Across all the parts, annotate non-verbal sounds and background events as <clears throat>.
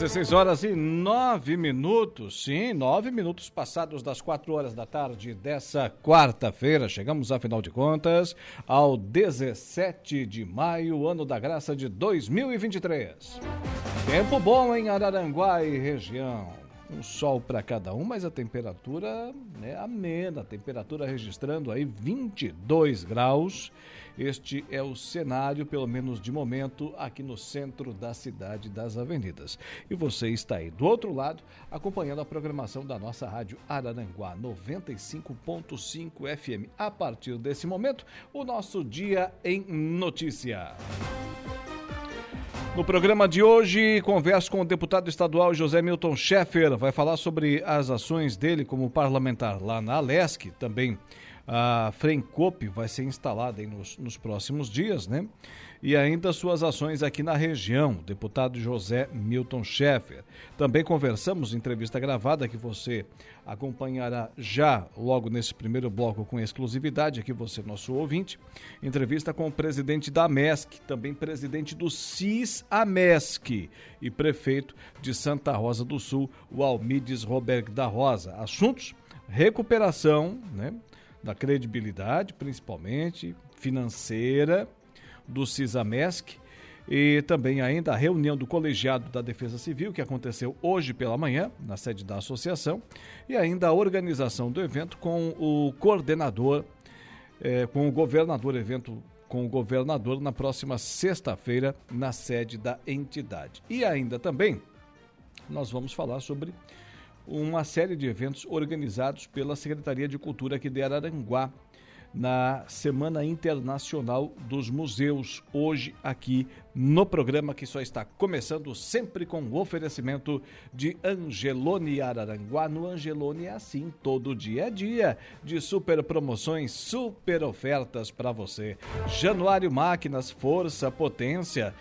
16 horas e 9 minutos, sim, 9 minutos passados das 4 horas da tarde dessa quarta-feira. Chegamos, afinal de contas, ao 17 de maio, ano da graça de 2023. Tempo bom em Araranguá e região. Um sol para cada um, mas a temperatura é amena. A temperatura registrando aí 22 graus este é o cenário, pelo menos de momento, aqui no centro da cidade das avenidas. E você está aí do outro lado, acompanhando a programação da nossa rádio Araranguá 95.5 FM. A partir desse momento, o nosso Dia em Notícia. No programa de hoje, converso com o deputado estadual José Milton Schaeffer. Vai falar sobre as ações dele como parlamentar lá na Alesc, também a Frencop vai ser instalada nos, nos, próximos dias, né? E ainda suas ações aqui na região, deputado José Milton Schaeffer. Também conversamos, entrevista gravada que você acompanhará já logo nesse primeiro bloco com exclusividade, aqui você, nosso ouvinte. Entrevista com o presidente da MESC, também presidente do CIS-AMESC e prefeito de Santa Rosa do Sul, o Almides Roberto da Rosa. Assuntos recuperação, né? Da credibilidade, principalmente financeira, do CISAMESC e também ainda a reunião do colegiado da Defesa Civil, que aconteceu hoje pela manhã, na sede da associação, e ainda a organização do evento com o coordenador, eh, com o governador, evento com o governador na próxima sexta-feira, na sede da entidade. E ainda também nós vamos falar sobre uma série de eventos organizados pela Secretaria de Cultura aqui de Araranguá na Semana Internacional dos Museus, hoje aqui no programa que só está começando sempre com o oferecimento de Angelone Araranguá. No Angelone é assim, todo dia é dia de super promoções, super ofertas para você. Januário Máquinas, força, potência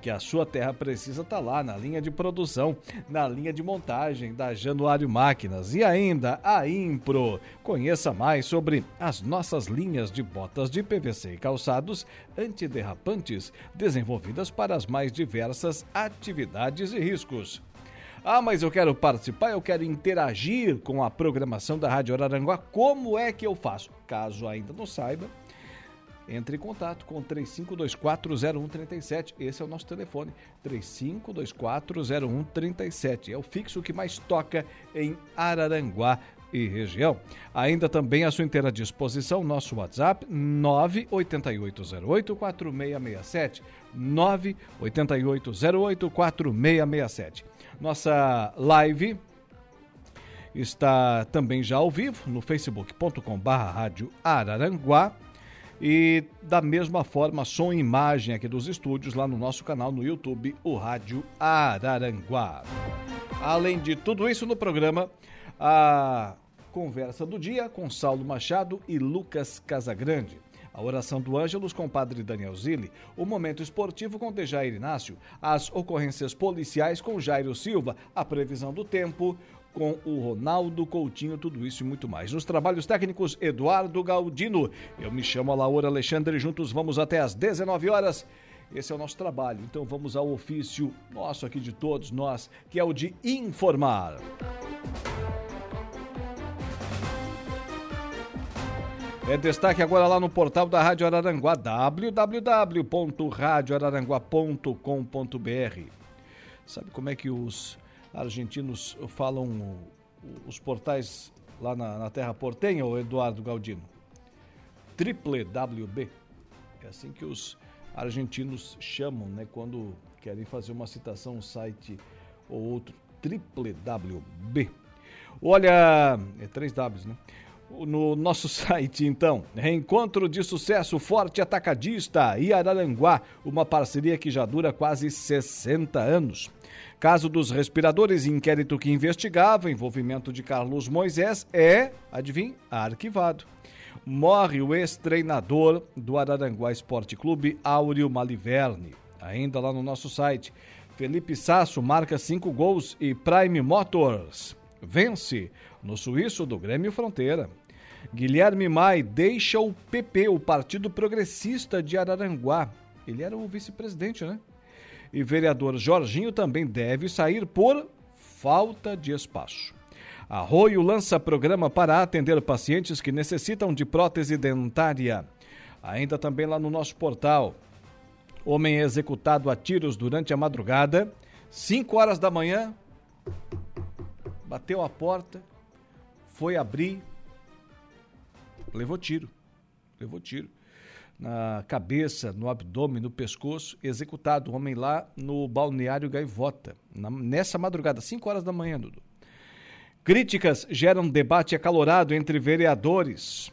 que a sua terra precisa estar tá lá na linha de produção, na linha de montagem da Januário Máquinas e ainda a Impro. Conheça mais sobre as nossas linhas de botas de PVC e calçados antiderrapantes desenvolvidas para as mais diversas atividades e riscos. Ah, mas eu quero participar, eu quero interagir com a programação da Rádio Araranguá. Como é que eu faço? Caso ainda não saiba, entre em contato com 35240137. Esse é o nosso telefone, 35240137. É o fixo que mais toca em Araranguá e região. Ainda também à sua inteira disposição, nosso WhatsApp 988084667. 988084667. Nossa live está também já ao vivo no facebook.com/barra rádio Araranguá e da mesma forma, som e imagem aqui dos estúdios lá no nosso canal no YouTube, o Rádio Araranguá. Além de tudo isso no programa, a conversa do dia com Saulo Machado e Lucas Casagrande. A oração do Ângelos com o padre Daniel Zilli, o momento esportivo com Dejair Inácio, as ocorrências policiais com Jairo Silva, a previsão do tempo, com o Ronaldo Coutinho, tudo isso e muito mais. Nos trabalhos técnicos, Eduardo Galdino. Eu me chamo Laura Alexandre, juntos vamos até às 19 horas. Esse é o nosso trabalho, então vamos ao ofício nosso aqui de todos nós, que é o de informar. É destaque agora lá no portal da Rádio Araranguá, www.radioararanguá.com.br. Sabe como é que os argentinos falam os portais lá na, na terra portenha, o Eduardo Galdino? Triple WB. É assim que os argentinos chamam, né? Quando querem fazer uma citação, um site ou outro. Triple WB. Olha, é três Ws, né? no nosso <laughs> site, então. Reencontro de sucesso Forte Atacadista e Araranguá, uma parceria que já dura quase 60 anos. Caso dos respiradores, inquérito que investigava envolvimento de Carlos Moisés é, adivinha, arquivado. Morre o ex-treinador do Araranguá Esporte Clube, Áureo Maliverne. Ainda lá no nosso site, Felipe Sasso marca cinco gols e Prime Motors vence no suíço do Grêmio Fronteira. Guilherme Mai deixa o PP, o Partido Progressista de Araranguá. Ele era o vice-presidente, né? E vereador Jorginho também deve sair por falta de espaço. Arroio lança programa para atender pacientes que necessitam de prótese dentária. Ainda também lá no nosso portal. Homem executado a tiros durante a madrugada, 5 horas da manhã, bateu a porta, foi abrir, levou tiro. Levou tiro. Na cabeça, no abdômen, no pescoço, executado. O homem lá no balneário Gaivota. Na, nessa madrugada, 5 horas da manhã, Dudu. Críticas geram debate acalorado entre vereadores.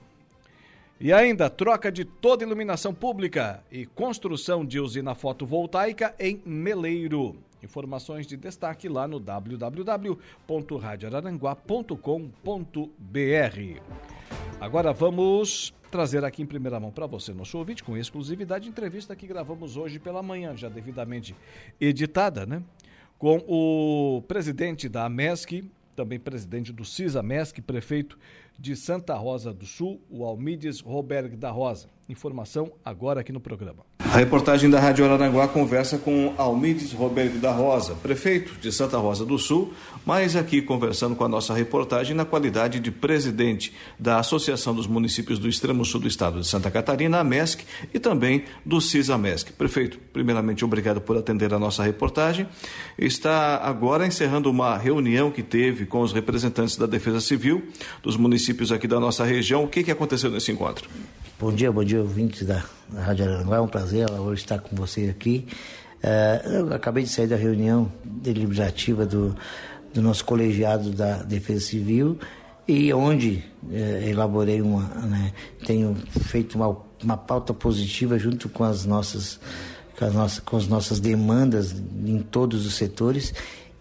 E ainda, troca de toda iluminação pública e construção de usina fotovoltaica em Meleiro. Informações de destaque lá no www.radioararanguá.com.br. Agora vamos trazer aqui em primeira mão para você, nosso ouvinte, com exclusividade, entrevista que gravamos hoje pela manhã, já devidamente editada, né? Com o presidente da AMESC, também presidente do CISA-MESC, prefeito de Santa Rosa do Sul, o Almides Roberg da Rosa. Informação agora aqui no programa. A reportagem da Rádio Araranguá conversa com Almides Roberto da Rosa, prefeito de Santa Rosa do Sul, mas aqui conversando com a nossa reportagem na qualidade de presidente da Associação dos Municípios do Extremo Sul do Estado de Santa Catarina, a MESC, e também do CISA-MESC. Prefeito, primeiramente, obrigado por atender a nossa reportagem. Está agora encerrando uma reunião que teve com os representantes da Defesa Civil dos municípios aqui da nossa região. O que, que aconteceu nesse encontro? Bom dia, bom dia, ouvintes da, da Rádio Aranguá. É um prazer hoje estar com vocês aqui. Uh, eu acabei de sair da reunião deliberativa do, do nosso colegiado da Defesa Civil e onde uh, elaborei uma, né, tenho feito uma, uma pauta positiva junto com as nossas com as nossas, com as nossas demandas em todos os setores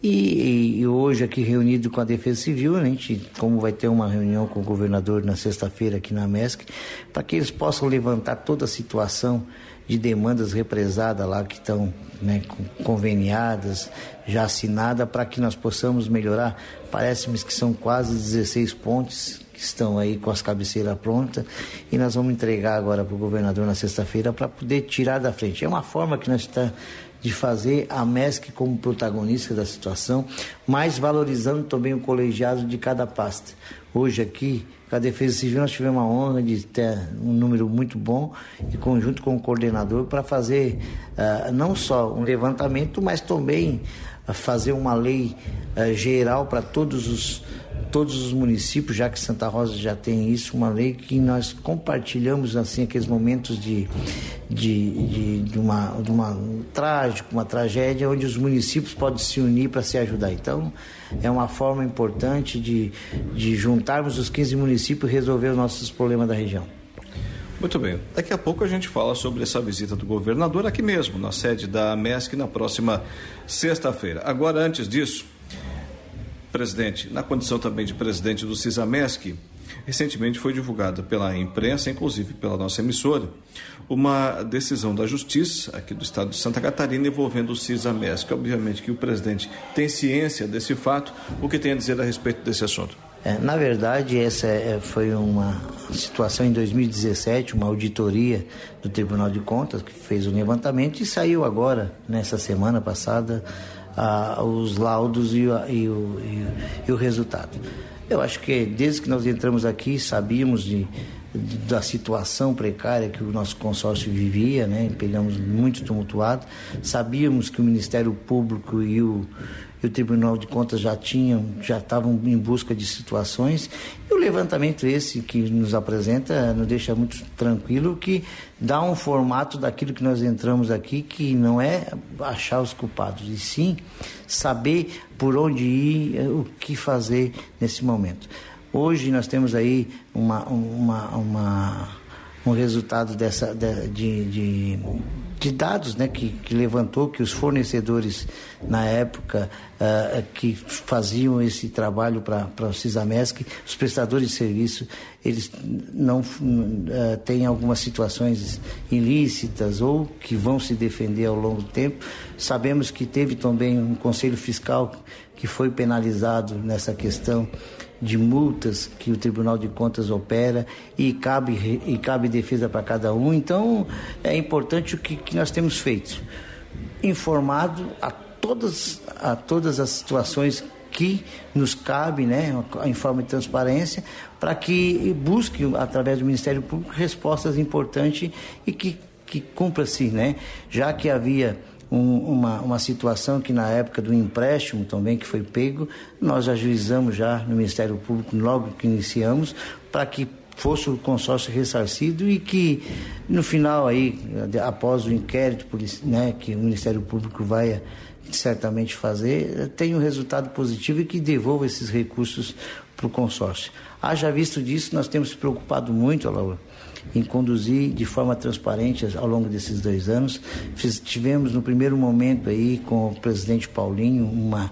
e, e, hoje aqui reunido com a Defesa Civil, a gente, como vai ter uma reunião com o governador na sexta-feira aqui na MESC, para que eles possam levantar toda a situação de demandas represadas lá que estão né, conveniadas, já assinadas, para que nós possamos melhorar. Parece-me que são quase 16 pontes que estão aí com as cabeceiras prontas e nós vamos entregar agora para o governador na sexta-feira para poder tirar da frente. É uma forma que nós estamos de fazer a MESC como protagonista da situação, mas valorizando também o colegiado de cada pasta. Hoje aqui, com a Defesa Civil, nós tivemos a honra de ter um número muito bom e conjunto com o coordenador para fazer uh, não só um levantamento, mas também fazer uma lei uh, geral para todos os todos os municípios, já que Santa Rosa já tem isso, uma lei que nós compartilhamos assim aqueles momentos de, de, de, de uma, de uma um trágico, uma tragédia, onde os municípios podem se unir para se ajudar. Então, é uma forma importante de, de juntarmos os 15 municípios e resolver os nossos problemas da região. Muito bem. Daqui a pouco a gente fala sobre essa visita do governador aqui mesmo, na sede da MESC, na próxima sexta-feira. Agora, antes disso, presidente, na condição também de presidente do CISAMESC, recentemente foi divulgada pela imprensa, inclusive pela nossa emissora, uma decisão da Justiça aqui do Estado de Santa Catarina envolvendo o CISAMESC. Obviamente que o presidente tem ciência desse fato. O que tem a dizer a respeito desse assunto? É, na verdade, essa é, foi uma situação em 2017, uma auditoria do Tribunal de Contas que fez o levantamento e saiu agora, nessa semana passada, ah, os laudos e, a, e, o, e, e, o, resultado. Eu acho que desde que nós entramos aqui sabíamos de, da situação precária que o nosso consórcio vivia, né? pegamos muito tumultuado, sabíamos que o Ministério Público e o e o Tribunal de Contas já tinham, já estavam em busca de situações. E o levantamento esse que nos apresenta nos deixa muito tranquilo que dá um formato daquilo que nós entramos aqui, que não é achar os culpados, e sim saber por onde ir, o que fazer nesse momento. Hoje nós temos aí uma, uma, uma um resultado dessa de, de, de dados né, que, que, levantou que os fornecedores, na época, uh, que faziam esse trabalho para o CISAMESC, os prestadores de serviço, eles não uh, têm algumas situações ilícitas ou que vão se defender ao longo do tempo. Sabemos que teve também um conselho fiscal que foi penalizado nessa questão de multas que o Tribunal de Contas opera e cabe, e cabe defesa para cada um. Então, é importante o que, que nós temos feito. Informado a todas, a todas as situações que nos cabe, né, em forma de transparência, para que busque, através do Ministério Público, respostas importantes e que, que cumpra-se, né, já que havia um, uma, uma situação que na época do empréstimo também que foi pego, nós ajuizamos já no Ministério Público logo que iniciamos para que fosse o consórcio ressarcido e que no final aí, após o inquérito né, que o Ministério Público vai certamente fazer, tenha um resultado positivo e que devolva esses recursos para o consórcio. Haja visto disso, nós temos se preocupado muito, Laura, em conduzir de forma transparente ao longo desses dois anos. Fiz, tivemos no primeiro momento aí com o presidente Paulinho uma,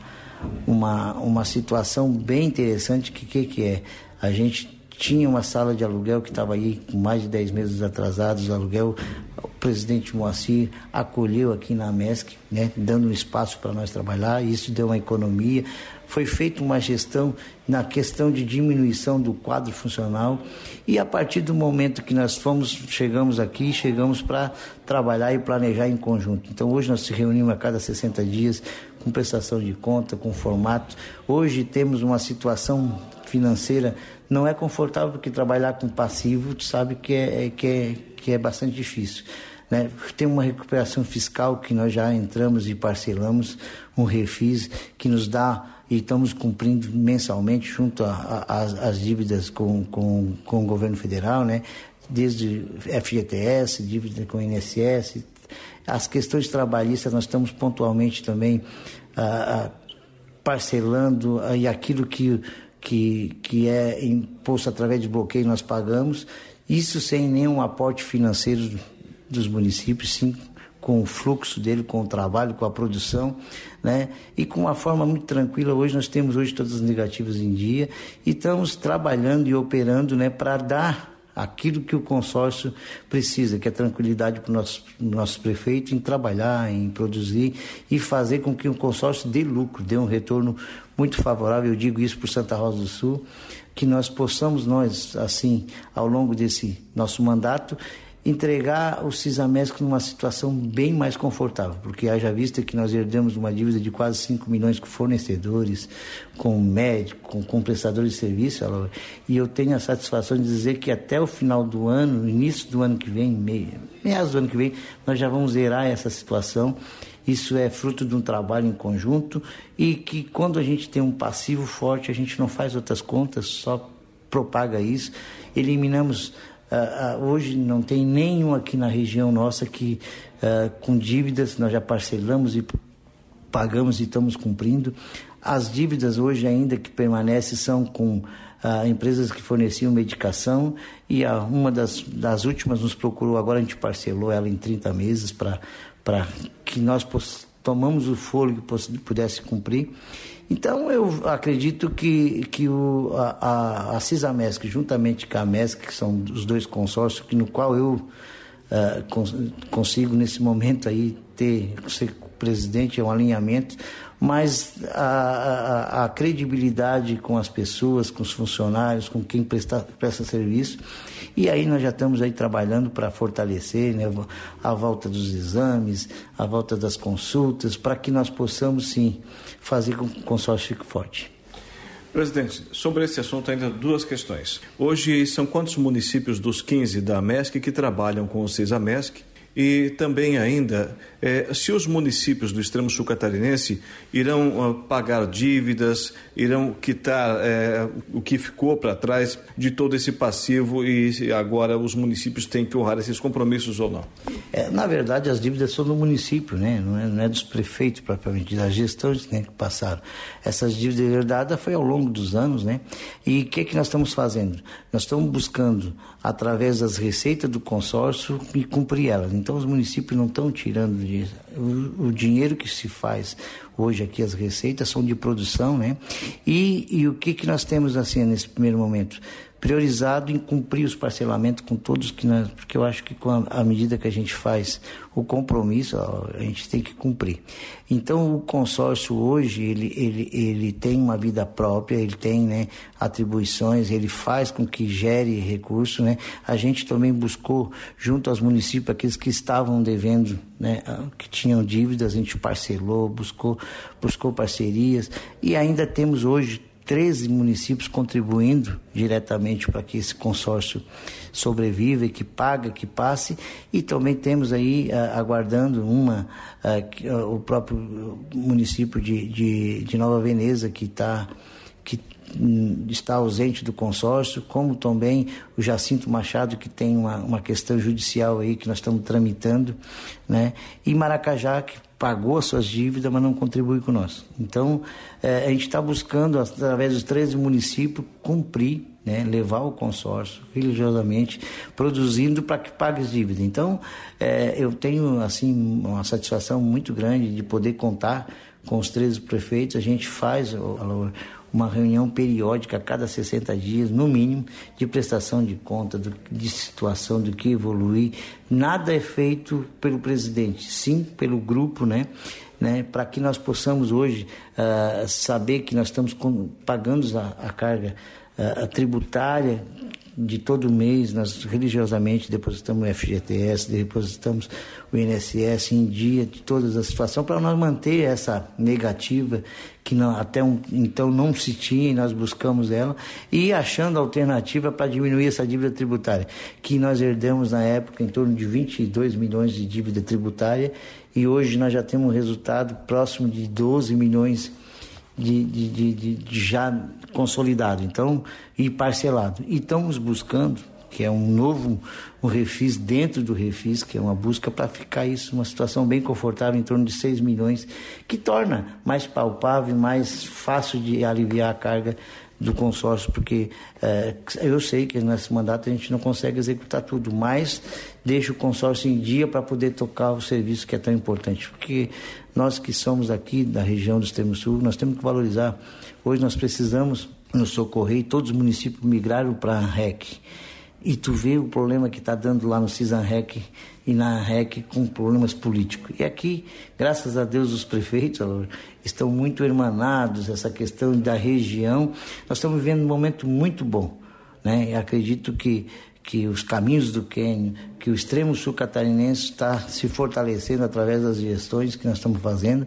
uma, uma situação bem interessante que que, que é? A gente tinha uma sala de aluguel que estava aí com mais de 10 meses atrasados, aluguel. O presidente Moacir acolheu aqui na MESC, né, dando um espaço para nós trabalhar, isso deu uma economia. Foi feita uma gestão na questão de diminuição do quadro funcional e a partir do momento que nós fomos, chegamos aqui, chegamos para trabalhar e planejar em conjunto. Então hoje nós se reunimos a cada 60 dias com prestação de conta, com formato. Hoje temos uma situação financeira não é confortável porque trabalhar com passivo, tu sabe que é, é, que é, que é bastante difícil. Né? Tem uma recuperação fiscal que nós já entramos e parcelamos, um refis que nos dá e estamos cumprindo mensalmente junto às dívidas com, com, com o governo federal, né? desde FGTS, dívida com INSS, as questões trabalhistas nós estamos pontualmente também ah, ah parcelando ah, e aquilo que que, que é imposto através de bloqueio, nós pagamos, isso sem nenhum aporte financeiro dos municípios, sim com o fluxo dele, com o trabalho, com a produção, né? E com uma forma muito tranquila, hoje nós temos hoje todas as negativas em dia e estamos trabalhando e operando, né, para dar aquilo que o consórcio precisa, que é tranquilidade para o nosso, nosso prefeito em trabalhar, em produzir e fazer com que o consórcio dê lucro, dê um retorno muito favorável, eu digo isso por Santa Rosa do Sul, que nós possamos, nós, assim, ao longo desse nosso mandato, entregar o Cisamesc numa situação bem mais confortável, porque haja vista que nós herdamos uma dívida de quase 5 milhões com fornecedores, com médicos, com, prestadores de serviço, e eu tenho a satisfação de dizer que até o final do ano, início do ano que vem, meados do ano que vem, nós já vamos zerar essa situação isso é fruto de um trabalho em conjunto e que quando a gente tem um passivo forte, a gente não faz outras contas, só propaga isso. Eliminamos, uh, uh, hoje não tem nenhum aqui na região nossa que uh, com dívidas, nós já parcelamos e pagamos e estamos cumprindo. As dívidas hoje ainda que permanecem são com empresas que forneciam medicação e a, uma das, das últimas nos procurou, agora a gente parcelou ela em 30 meses para para que nós tomamos o fôlego e pudesse cumprir. Então eu acredito que, que o, a, a, a CISAMESC, juntamente com a MESC, que são os dois consórcios, no qual eu uh, cons consigo nesse momento aí ter ser presidente, é um alinhamento, mas a, a, a, credibilidade com as pessoas, com os funcionários, com quem presta, presta serviço. E aí nós já estamos aí trabalhando para fortalecer né, a volta dos exames, a volta das consultas, para que nós possamos sim fazer com que o consórcio fique forte. Presidente, sobre esse assunto ainda duas questões. Hoje são quantos municípios dos 15 da MESC que trabalham com o CISAMESC e também ainda é, se os municípios do extremo sul catarinense irão uh, pagar dívidas, irão quitar é, o que ficou para trás de todo esse passivo e agora os municípios têm que honrar esses compromissos ou não? É, na verdade, as dívidas são do município, né? não, é, não é dos prefeitos propriamente, das gestões né, que passaram. Essas dívidas herdadas foi ao longo dos anos, né? E o que, que nós estamos fazendo? Nós estamos buscando, através das receitas do consórcio, cumprir elas. Então os municípios não estão tirando O, o, dinheiro que se faz hoje aqui, as receitas são de produção, né? E, e o que, que nós temos assim nesse primeiro momento? Priorizado em cumprir os parcelamentos com todos que nós, porque eu acho que com a, a medida que a gente faz o compromisso, ó, a gente tem que cumprir. Então o consórcio hoje ele, ele, ele tem uma vida própria, ele tem né, atribuições, ele faz com que gere recursos. Né? A gente também buscou junto aos municípios aqueles que estavam devendo, né, que tinham dívidas, a gente parcelou, buscou, buscou parcerias e ainda temos hoje 13 municípios contribuindo diretamente para que esse consórcio sobreviva, que paga, que passe, e também temos aí uh, aguardando uma, uh, uh, o próprio município de, de, de Nova Veneza, que está que hum, está ausente do consórcio, como também o Jacinto Machado, que tem uma, uma questão judicial aí que nós estamos tramitando, né? e Maracajá, que pagou as suas dívidas, mas não contribui com nós. Então, é, a gente está buscando, através dos 13 municípios, cumprir, né, levar o consórcio religiosamente, produzindo para que pague as dívidas. Então, é, eu tenho assim uma satisfação muito grande de poder contar com os 13 prefeitos. A gente faz, uma reunião periódica a cada 60 dias, no mínimo, de prestação de conta, do, de situação, do que evoluir. Nada é feito pelo presidente, sim pelo grupo, né? né, para que nós possamos hoje uh, saber que nós estamos com, pagando a, a carga uh, a tributária de todo mês, nós religiosamente depositamos o FGTS, depositamos o INSS em dia de todas as situações, para nós manter essa negativa que não, até um, então não se tinha e nós buscamos ela, e achando alternativa para diminuir essa dívida tributária, que nós herdamos na época em torno de 22 milhões de dívida tributária, e hoje nós já temos um resultado próximo de 12 milhões de, de, de, de já consolidado, então, e parcelado. E estamos buscando, que é um novo um refis dentro do refis, que é uma busca para ficar isso, uma situação bem confortável, em torno de 6 milhões, que torna mais palpável, mais fácil de aliviar a carga do consórcio, porque é, eu sei que nesse mandato a gente não consegue executar tudo, mas deixa o consórcio em dia para poder tocar o serviço que é tão importante. Porque nós que somos aqui da região do Extremo Sul, nós temos que valorizar. Hoje nós precisamos nos socorrer e todos os municípios migraram para a REC. E tu vê o problema que está dando lá no CISANREC e na REC com problemas políticos. E aqui, graças a Deus, os prefeitos estão muito hermanados, essa questão da região. Nós estamos vivendo um momento muito bom. Né? E acredito que, que os caminhos do Quênia, que o extremo sul catarinense está se fortalecendo através das gestões que nós estamos fazendo,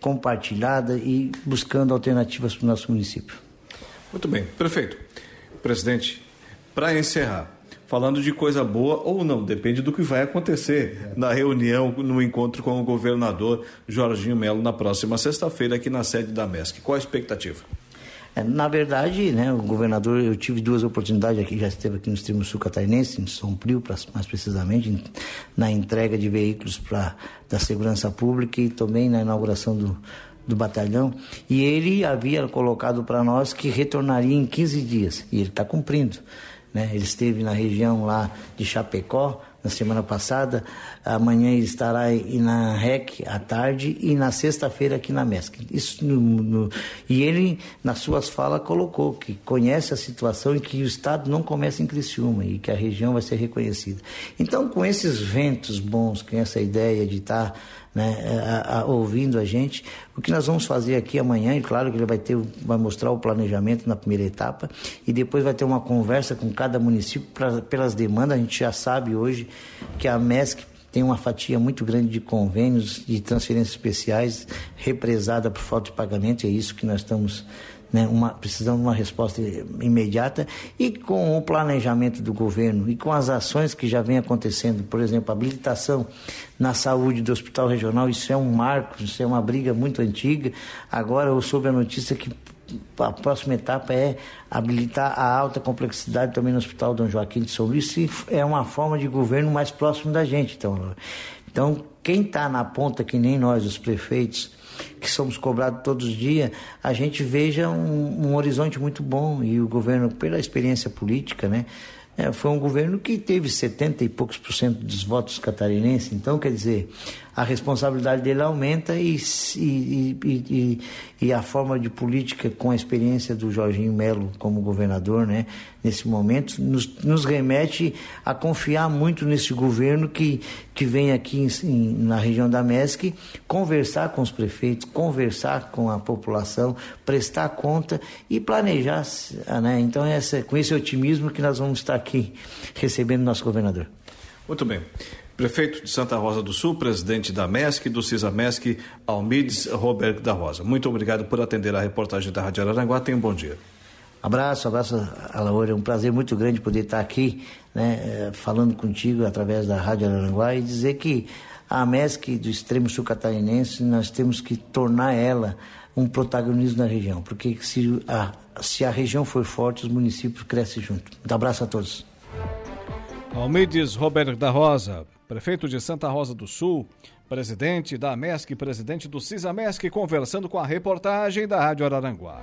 compartilhada e buscando alternativas para o nosso município. Muito bem. Prefeito, presidente, para encerrar, falando de coisa boa ou não, depende do que vai acontecer na reunião, no encontro com o governador Jorginho Melo na próxima sexta-feira aqui na sede da MESC. Qual a expectativa? É, na verdade, né, o governador, eu tive duas oportunidades aqui, já esteve aqui no extremo sul catarinense, em Paulo, mais precisamente, na entrega de veículos pra, da segurança pública e também na inauguração do, do batalhão. E ele havia colocado para nós que retornaria em 15 dias, e ele está cumprindo. Né? Ele esteve na região lá de Chapecó na semana passada. Amanhã estará na REC à tarde e na sexta-feira aqui na MESC. Isso no, no, e ele, nas suas falas, colocou que conhece a situação e que o Estado não começa em Criciúma e que a região vai ser reconhecida. Então, com esses ventos bons, com essa ideia de estar. Né, a, a, ouvindo a gente. O que nós vamos fazer aqui amanhã, e claro que ele vai, ter, vai mostrar o planejamento na primeira etapa, e depois vai ter uma conversa com cada município pra, pelas demandas. A gente já sabe hoje que a MESC tem uma fatia muito grande de convênios de transferências especiais represada por falta de pagamento, e é isso que nós estamos né, uma, de uma resposta imediata e com o planejamento do governo e com as ações que já vem acontecendo, por exemplo, a habilitação na saúde do Hospital Regional, isso é um marco, isso é uma briga muito antiga. Agora eu soube a notícia que a próxima etapa é habilitar a alta complexidade também no Hospital Dom Joaquim de São Luís, e é uma forma de governo mais próximo da gente. Então, então quem está na ponta, que nem nós, os prefeitos, que somos cobrados todos os dias, a gente veja um, um horizonte muito bom e o governo, pela experiência política, né, é, foi um governo que teve 70 e poucos por cento dos votos catarinenses. Então, quer dizer, a responsabilidade dele aumenta e, e, e, e, a forma de política com a experiência do Jorginho Melo como governador, né, nesse momento, nos, nos remete a confiar muito nesse governo que, que vem aqui em, na região da MESC conversar com os prefeitos, conversar com a população, prestar conta e planejar. Né? Então, essa, com esse otimismo que nós vamos estar aqui recebendo nosso governador. Muito bem. Prefeito de Santa Rosa do Sul, presidente da MESC, do CISAMESC, Almides Roberto da Rosa. Muito obrigado por atender a reportagem da Rádio Araranguá. Tenha um bom dia. Abraço, abraço, Alaor. É um prazer muito grande poder estar aqui, né, eh, falando contigo através da Rádio Araranguá e dizer que a MESC do extremo sul catarinense, nós temos que tornar ela um protagonismo na região, porque se a, se a região for forte, os municípios crescem junto. Um abraço a todos. Almides Roberto da Rosa, prefeito de Santa Rosa do Sul, presidente da MESC, presidente do CISAMESC, conversando com a reportagem da Rádio Araranguá.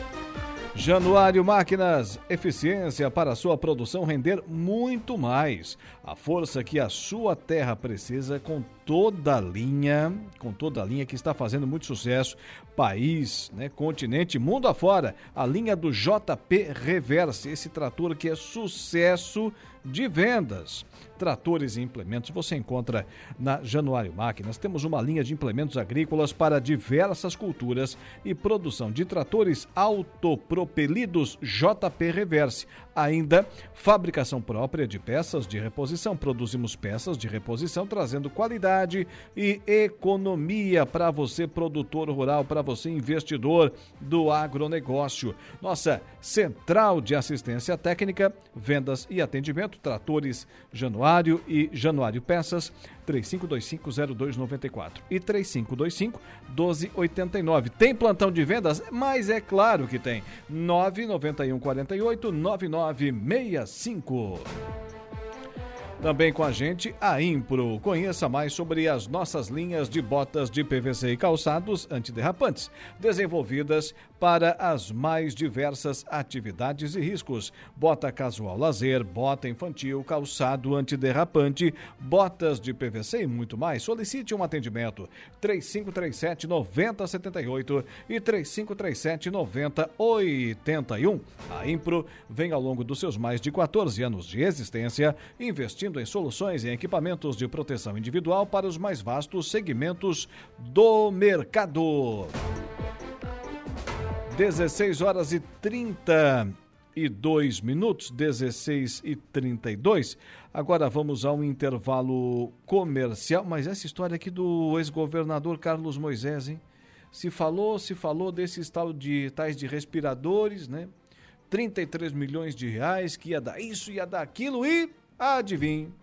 Januário Máquinas, eficiência para sua produção render muito mais. A força que a sua terra precisa com toda a linha, com toda a linha que está fazendo muito sucesso, país, né, continente, mundo afora. A linha do JP Reverse, esse trator que é sucesso de vendas tratores e implementos você encontra na Januário Máquinas. Temos uma linha de implementos agrícolas para diversas culturas e produção de tratores autopropelidos JP Reverse. Ainda fabricação própria de peças de reposição. Produzimos peças de reposição trazendo qualidade e economia para você produtor rural, para você investidor do agronegócio. Nossa central de assistência técnica, vendas e atendimento, tratores Januário e Januário Peças, 35250294 e 35251289. Tem plantão de vendas? Mas é claro que tem. 99148 9965. Também com a gente a Impro. Conheça mais sobre as nossas linhas de botas de PVC e calçados antiderrapantes, desenvolvidas para as mais diversas atividades e riscos. Bota casual lazer, bota infantil, calçado antiderrapante, botas de PVC e muito mais. Solicite um atendimento 3537 9078 e 3537 9081. A Impro vem ao longo dos seus mais de 14 anos de existência investindo investindo em soluções e equipamentos de proteção individual para os mais vastos segmentos do mercado. 16 horas e 32 minutos, 16 e 32. Agora vamos a um intervalo comercial, mas essa história aqui do ex-governador Carlos Moisés, hein? Se falou, se falou desses tal de tais de respiradores, né? 33 milhões de reais que ia dar isso, ia dar aquilo e Adivinhe,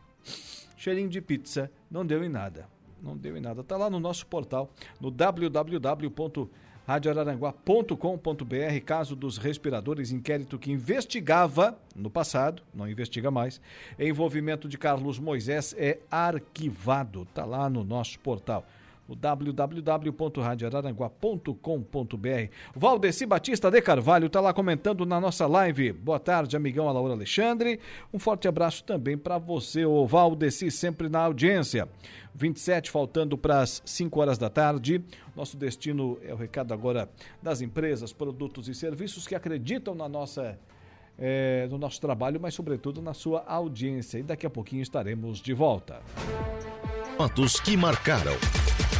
cheirinho de pizza, não deu em nada. Não deu em nada. Tá lá no nosso portal, no www.radioararanguá.com.br, caso dos respiradores, inquérito que investigava no passado, não investiga mais, envolvimento de Carlos Moisés é arquivado. Tá lá no nosso portal o www.radioararanguá.com.br. Valdeci Batista de Carvalho está lá comentando na nossa live. Boa tarde, amigão Laura Alexandre. Um forte abraço também para você, o Valdeci, sempre na audiência. 27, faltando para as 5 horas da tarde. Nosso destino é o recado agora das empresas, produtos e serviços que acreditam na nossa. É, no nosso trabalho, mas sobretudo na sua audiência. E daqui a pouquinho estaremos de volta. Fatos que marcaram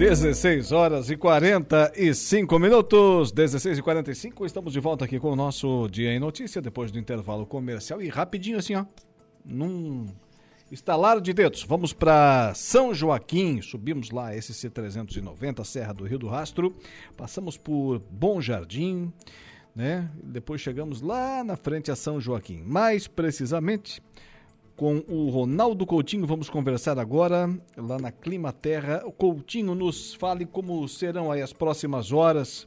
16 horas e 45 minutos, 16 e 45 estamos de volta aqui com o nosso Dia em Notícia, depois do intervalo comercial. E rapidinho assim, ó, num estalar de dedos, vamos para São Joaquim, subimos lá SC 390, Serra do Rio do Rastro, passamos por Bom Jardim, né? Depois chegamos lá na frente a São Joaquim. Mais precisamente com o Ronaldo Coutinho. Vamos conversar agora lá na Clima Terra. O Coutinho nos fale como serão aí as próximas horas,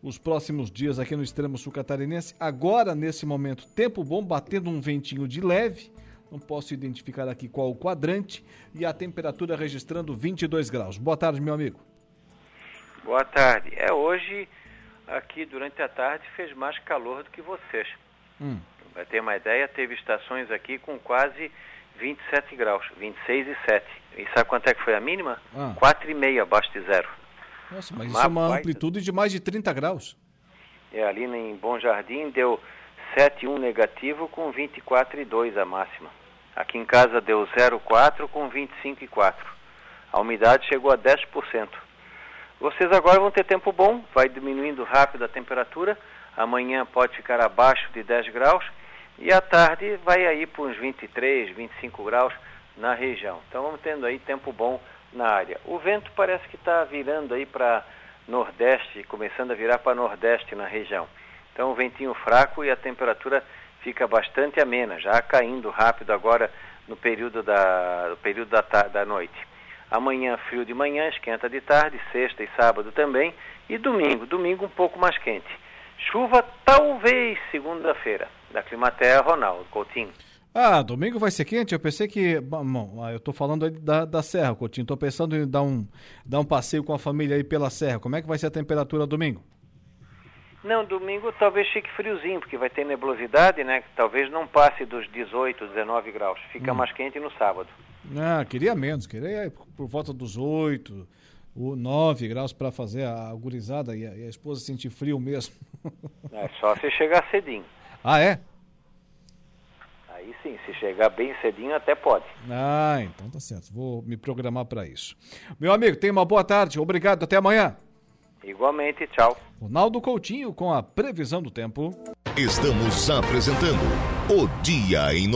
os próximos dias aqui no extremo sul catarinense. Agora, nesse momento, tempo bom, batendo um ventinho de leve. Não posso identificar aqui qual o quadrante. E a temperatura registrando 22 graus. Boa tarde, meu amigo. Boa tarde. É hoje, aqui durante a tarde, fez mais calor do que vocês. Hum. Para ter uma ideia, teve estações aqui com quase 27 graus, 26 e 7. E sabe quanto é que foi a mínima? Ah. 4,5 abaixo de zero. Nossa, mas uma isso é uma amplitude de mais de 30 graus. É, ali em Bom Jardim deu 7,1 negativo com 24,2 a máxima. Aqui em casa deu 0,4 com 25,4. A umidade chegou a 10%. Vocês agora vão ter tempo bom, vai diminuindo rápido a temperatura. Amanhã pode ficar abaixo de 10 graus e à tarde vai aí para uns 23, 25 graus na região. Então vamos tendo aí tempo bom na área. O vento parece que está virando aí para nordeste, começando a virar para nordeste na região. Então o ventinho fraco e a temperatura fica bastante amena, já caindo rápido agora no período da, no período da, da noite. Amanhã frio de manhã, esquenta de tarde, sexta e sábado também, e domingo, domingo um pouco mais quente. Chuva talvez segunda-feira da Climaterra, Ronaldo Coutinho. Ah, domingo vai ser quente? Eu pensei que. Bom, eu tô falando aí da, da Serra, Coutinho. Tô pensando em dar um, dar um passeio com a família aí pela Serra. Como é que vai ser a temperatura domingo? Não, domingo talvez fique friozinho, porque vai ter nebulosidade, né? Talvez não passe dos 18, 19 graus. Fica hum. mais quente no sábado. Ah, queria menos. Queria por volta dos 8, 9 graus para fazer a gurizada e a, e a esposa sentir frio mesmo. <laughs> É só se chegar cedinho. Ah, é? Aí sim, se chegar bem cedinho até pode. Ah, então tá certo. Vou me programar para isso. Meu amigo, tenha uma boa tarde. Obrigado. Até amanhã. Igualmente, tchau. Ronaldo Coutinho com a previsão do tempo. Estamos apresentando o Dia em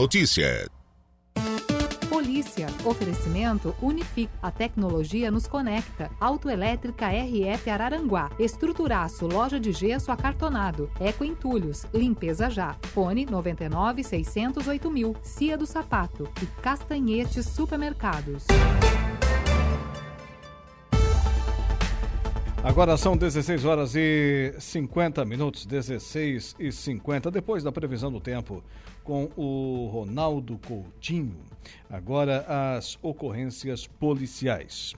Oferecimento Unific. A tecnologia nos conecta. Autoelétrica RF Araranguá. Estruturaço. Loja de gesso acartonado. Eco Entulhos. Limpeza já. Fone 99 608 mil. Cia do Sapato. E Castanhetes Supermercados. Agora são 16 horas e 50 minutos, 16 e 50, depois da previsão do tempo com o Ronaldo Coutinho. Agora as ocorrências policiais.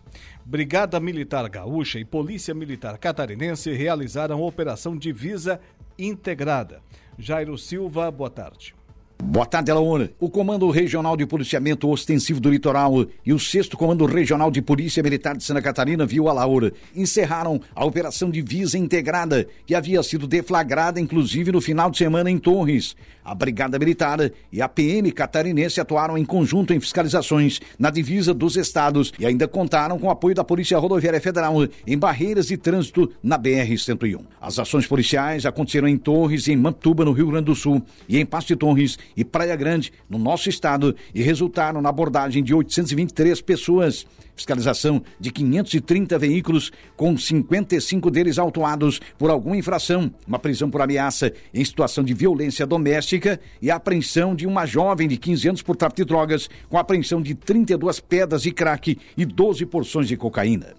Brigada Militar Gaúcha e Polícia Militar Catarinense realizaram operação divisa integrada. Jairo Silva, boa tarde. Boa tarde, Alaona. O Comando Regional de Policiamento Ostensivo do Litoral e o 6 Comando Regional de Polícia Militar de Santa Catarina, viu a Laura, encerraram a Operação Divisa Integrada, que havia sido deflagrada, inclusive, no final de semana em Torres. A Brigada Militar e a PM catarinense atuaram em conjunto em fiscalizações na divisa dos estados e ainda contaram com o apoio da Polícia Rodoviária Federal em barreiras de trânsito na BR-101. As ações policiais aconteceram em Torres e em Mantuba, no Rio Grande do Sul, e em Passo de Torres e Praia Grande, no nosso estado, e resultaram na abordagem de 823 pessoas fiscalização de 530 veículos, com 55 deles autuados por alguma infração, uma prisão por ameaça em situação de violência doméstica e a apreensão de uma jovem de 15 anos por tráfico de drogas, com apreensão de 32 pedras de crack e 12 porções de cocaína.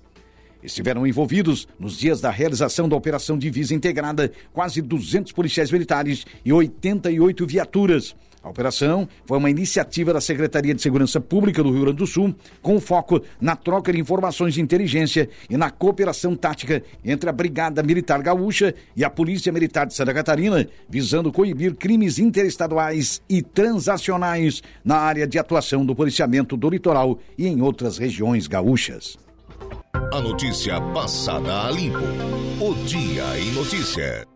Estiveram envolvidos, nos dias da realização da Operação Divisa Integrada, quase 200 policiais militares e 88 viaturas. A operação foi uma iniciativa da Secretaria de Segurança Pública do Rio Grande do Sul, com foco na troca de informações de inteligência e na cooperação tática entre a Brigada Militar Gaúcha e a Polícia Militar de Santa Catarina, visando coibir crimes interestaduais e transacionais na área de atuação do policiamento do litoral e em outras regiões gaúchas. A notícia passada a limpo. O Dia em Notícia.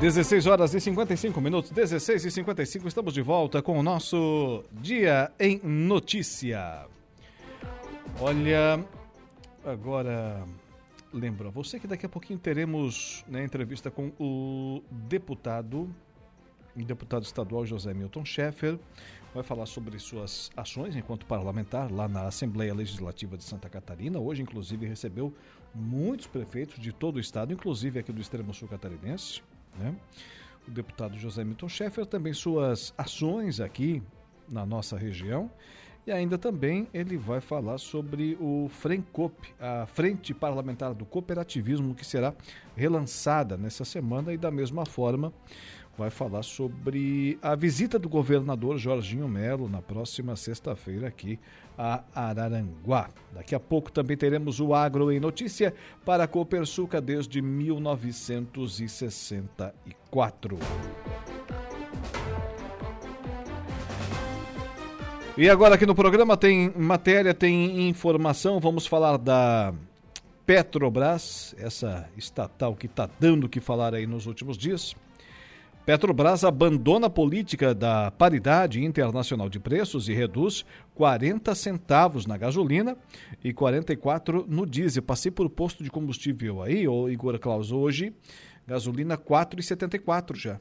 16 horas e 55 minutos, 16 e 55, estamos de volta com o nosso Dia em Notícia. Olha, agora lembro a você que daqui a pouquinho teremos né, entrevista com o deputado, o deputado estadual José Milton Schaeffer, vai falar sobre suas ações enquanto parlamentar lá na Assembleia Legislativa de Santa Catarina. Hoje, inclusive, recebeu muitos prefeitos de todo o estado, inclusive aqui do extremo sul catarinense. Né? O deputado José Milton Schaeffer também suas ações aqui na nossa região. E ainda também ele vai falar sobre o FRENCOP, a Frente Parlamentar do Cooperativismo, que será relançada nessa semana e da mesma forma vai falar sobre a visita do governador Jorginho Melo na próxima sexta-feira aqui a Araranguá. Daqui a pouco também teremos o Agro em Notícia para a Copersuca desde 1964. E agora aqui no programa tem matéria, tem informação, vamos falar da Petrobras, essa estatal que está dando o que falar aí nos últimos dias. Petrobras abandona a política da paridade internacional de preços e reduz 40 centavos na gasolina e 44 no diesel. Passei por posto de combustível aí, ô Igor Claus, hoje, gasolina 4,74 já.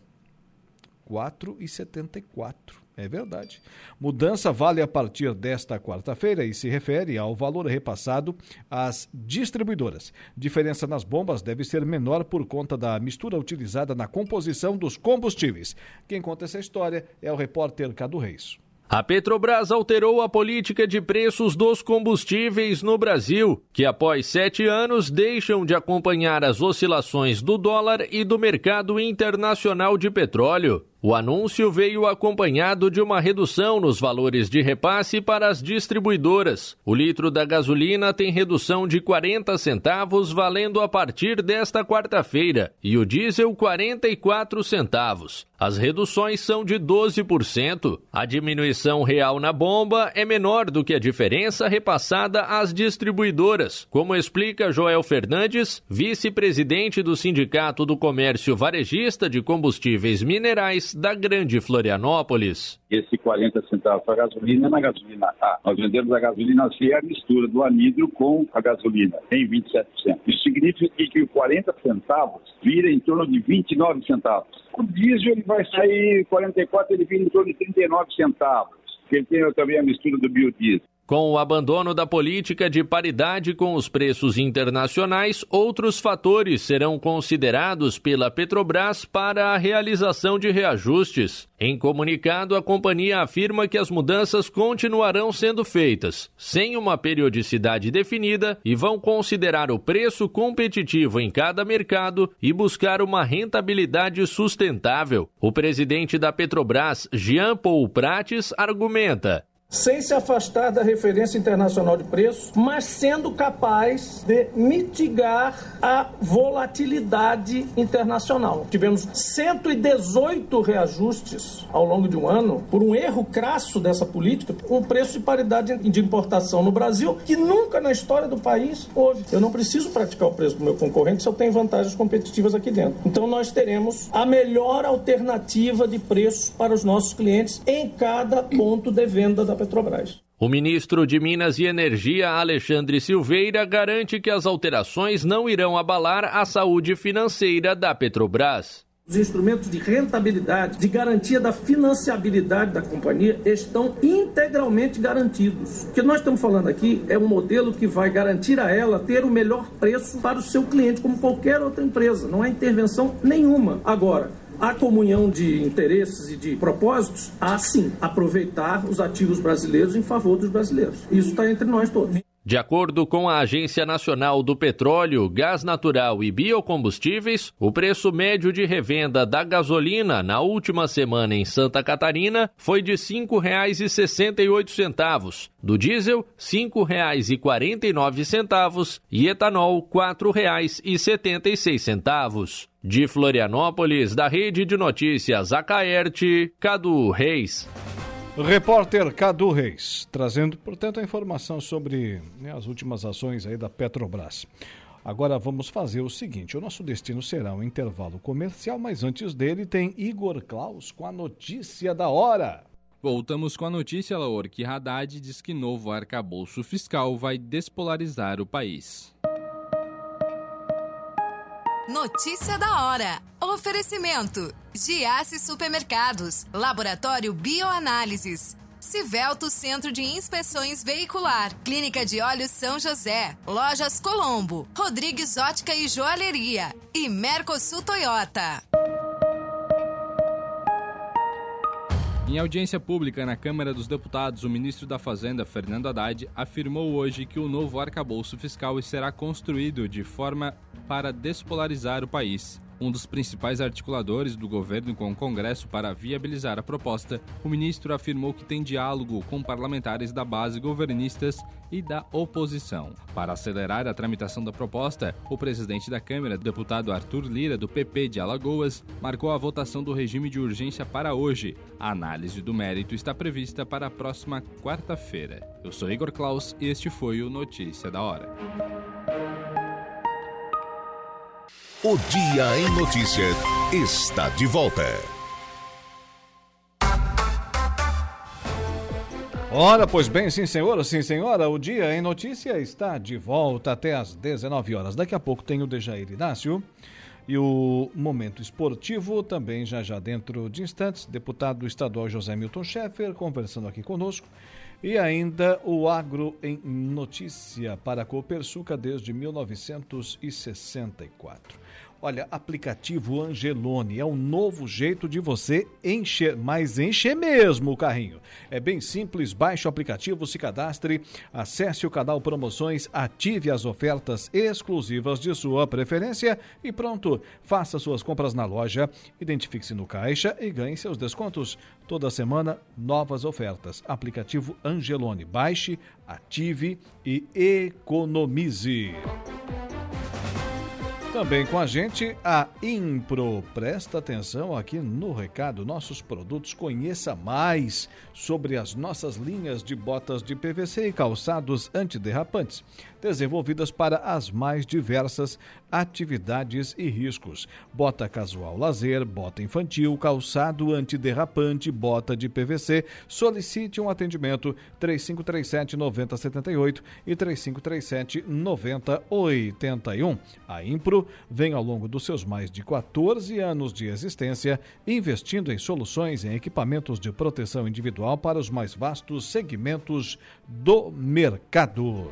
4,74. É verdade. Mudança vale a partir desta quarta-feira e se refere ao valor repassado às distribuidoras. Diferença nas bombas deve ser menor por conta da mistura utilizada na composição dos combustíveis. Quem conta essa história é o repórter Cado Reis. A Petrobras alterou a política de preços dos combustíveis no Brasil, que após sete anos deixam de acompanhar as oscilações do dólar e do mercado internacional de petróleo. O anúncio veio acompanhado de uma redução nos valores de repasse para as distribuidoras. O litro da gasolina tem redução de 40 centavos, valendo a partir desta quarta-feira, e o diesel 44 centavos. As reduções são de 12%. A diminuição real na bomba é menor do que a diferença repassada às distribuidoras, como explica Joel Fernandes, vice-presidente do Sindicato do Comércio Varejista de Combustíveis Minerais da Grande Florianópolis. Esse 40 centavos a gasolina na gasolina A. Nós vendemos a gasolina C, a mistura do anidro com a gasolina, em 27%. Isso significa que o 40 centavos vira em torno de 29 centavos. O diesel ele vai sair 44, ele vira em torno de 39 centavos. Ele tem também a mistura do biodiesel. Com o abandono da política de paridade com os preços internacionais, outros fatores serão considerados pela Petrobras para a realização de reajustes. Em comunicado, a companhia afirma que as mudanças continuarão sendo feitas, sem uma periodicidade definida, e vão considerar o preço competitivo em cada mercado e buscar uma rentabilidade sustentável. O presidente da Petrobras, Jean Paul Prates, argumenta: sem se afastar da referência internacional de preço, mas sendo capaz de mitigar a volatilidade internacional. Tivemos 118 reajustes ao longo de um ano por um erro crasso dessa política, um preço de paridade de importação no Brasil que nunca na história do país houve. Eu não preciso praticar o preço do meu concorrente se eu tenho vantagens competitivas aqui dentro. Então nós teremos a melhor alternativa de preço para os nossos clientes em cada ponto de venda da Petrobras. O ministro de Minas e Energia, Alexandre Silveira, garante que as alterações não irão abalar a saúde financeira da Petrobras. Os instrumentos de rentabilidade, de garantia da financiabilidade da companhia estão integralmente garantidos. O que nós estamos falando aqui é um modelo que vai garantir a ela ter o melhor preço para o seu cliente, como qualquer outra empresa. Não há intervenção nenhuma. Agora, a comunhão de interesses e de propósitos, há sim aproveitar os ativos brasileiros em favor dos brasileiros. Isso está entre nós todos. De acordo com a Agência Nacional do Petróleo, Gás Natural e Biocombustíveis, o preço médio de revenda da gasolina na última semana em Santa Catarina foi de R$ 5,68, do diesel R$ 5,49 e etanol R$ 4,76. De Florianópolis, da Rede de Notícias Acaerte, Cadu Reis. Repórter Cadu Reis, trazendo, portanto, a informação sobre né, as últimas ações aí da Petrobras. Agora vamos fazer o seguinte: o nosso destino será um intervalo comercial, mas antes dele tem Igor Klaus com a notícia da hora. Voltamos com a notícia, Laor, que Haddad diz que novo arcabouço fiscal vai despolarizar o país. Notícia da hora. Oferecimento: Giasse Supermercados, Laboratório Bioanálises, Civelto Centro de Inspeções Veicular, Clínica de Olhos São José, Lojas Colombo, Rodrigues Ótica e Joalheria. E Mercosul Toyota. Em audiência pública na Câmara dos Deputados, o ministro da Fazenda, Fernando Haddad, afirmou hoje que o novo arcabouço fiscal será construído de forma para despolarizar o país. Um dos principais articuladores do governo com o Congresso para viabilizar a proposta, o ministro afirmou que tem diálogo com parlamentares da base governistas e da oposição. Para acelerar a tramitação da proposta, o presidente da Câmara, deputado Arthur Lira, do PP de Alagoas, marcou a votação do regime de urgência para hoje. A análise do mérito está prevista para a próxima quarta-feira. Eu sou Igor Klaus e este foi o Notícia da Hora. O Dia em Notícias está de volta. Ora, pois bem, sim senhora, sim senhora, o Dia em Notícia está de volta até às 19 horas. Daqui a pouco tem o Dejair Inácio e o Momento Esportivo, também já já dentro de instantes, deputado estadual José Milton Schaeffer conversando aqui conosco. E ainda o Agro em Notícia para a Copersuca desde 1964. Olha, aplicativo Angelone é um novo jeito de você encher, mas encher mesmo o carrinho. É bem simples, baixe o aplicativo, se cadastre, acesse o canal Promoções, ative as ofertas exclusivas de sua preferência e pronto, faça suas compras na loja, identifique-se no caixa e ganhe seus descontos. Toda semana, novas ofertas. Aplicativo Angelone. Baixe, ative e economize. Também com a gente a Impro. Presta atenção aqui no recado. Nossos produtos, conheça mais sobre as nossas linhas de botas de PVC e calçados antiderrapantes desenvolvidas para as mais diversas atividades e riscos. Bota casual lazer, bota infantil, calçado antiderrapante, bota de PVC. Solicite um atendimento 3537 9078 e 3537 9081. A Impro vem ao longo dos seus mais de 14 anos de existência investindo em soluções em equipamentos de proteção individual para os mais vastos segmentos do mercado.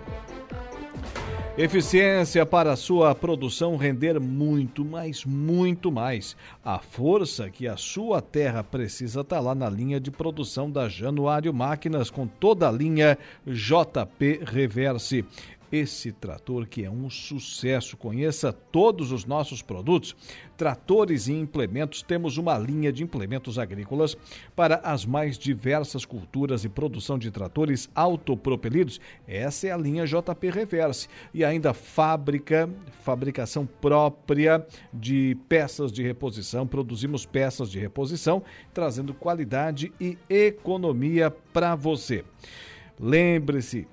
Eficiência para sua produção render muito mais, muito mais. A força que a sua terra precisa está lá na linha de produção da Januário Máquinas com toda a linha JP Reverse esse trator que é um sucesso. Conheça todos os nossos produtos. Tratores e implementos, temos uma linha de implementos agrícolas para as mais diversas culturas e produção de tratores autopropelidos. Essa é a linha JP Reverse. E ainda fábrica, fabricação própria de peças de reposição. Produzimos peças de reposição, trazendo qualidade e economia para você. Lembre-se,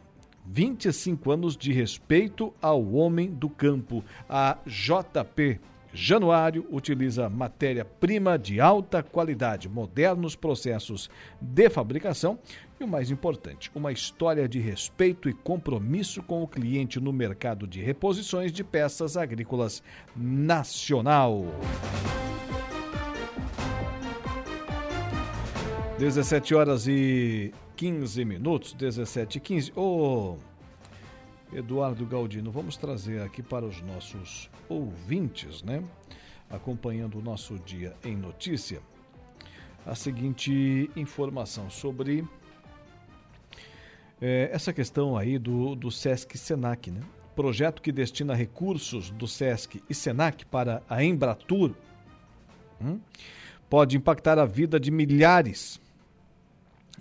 25 anos de respeito ao homem do campo. A JP Januário utiliza matéria-prima de alta qualidade, modernos processos de fabricação e, o mais importante, uma história de respeito e compromisso com o cliente no mercado de reposições de peças agrícolas nacional. 17 horas e 15 minutos, 17 e 15. Oh, Eduardo Galdino, vamos trazer aqui para os nossos ouvintes, né? Acompanhando o nosso dia em notícia, a seguinte informação sobre é, essa questão aí do, do Sesc Senac, né? Projeto que destina recursos do Sesc e Senac para a Embratur hum, pode impactar a vida de milhares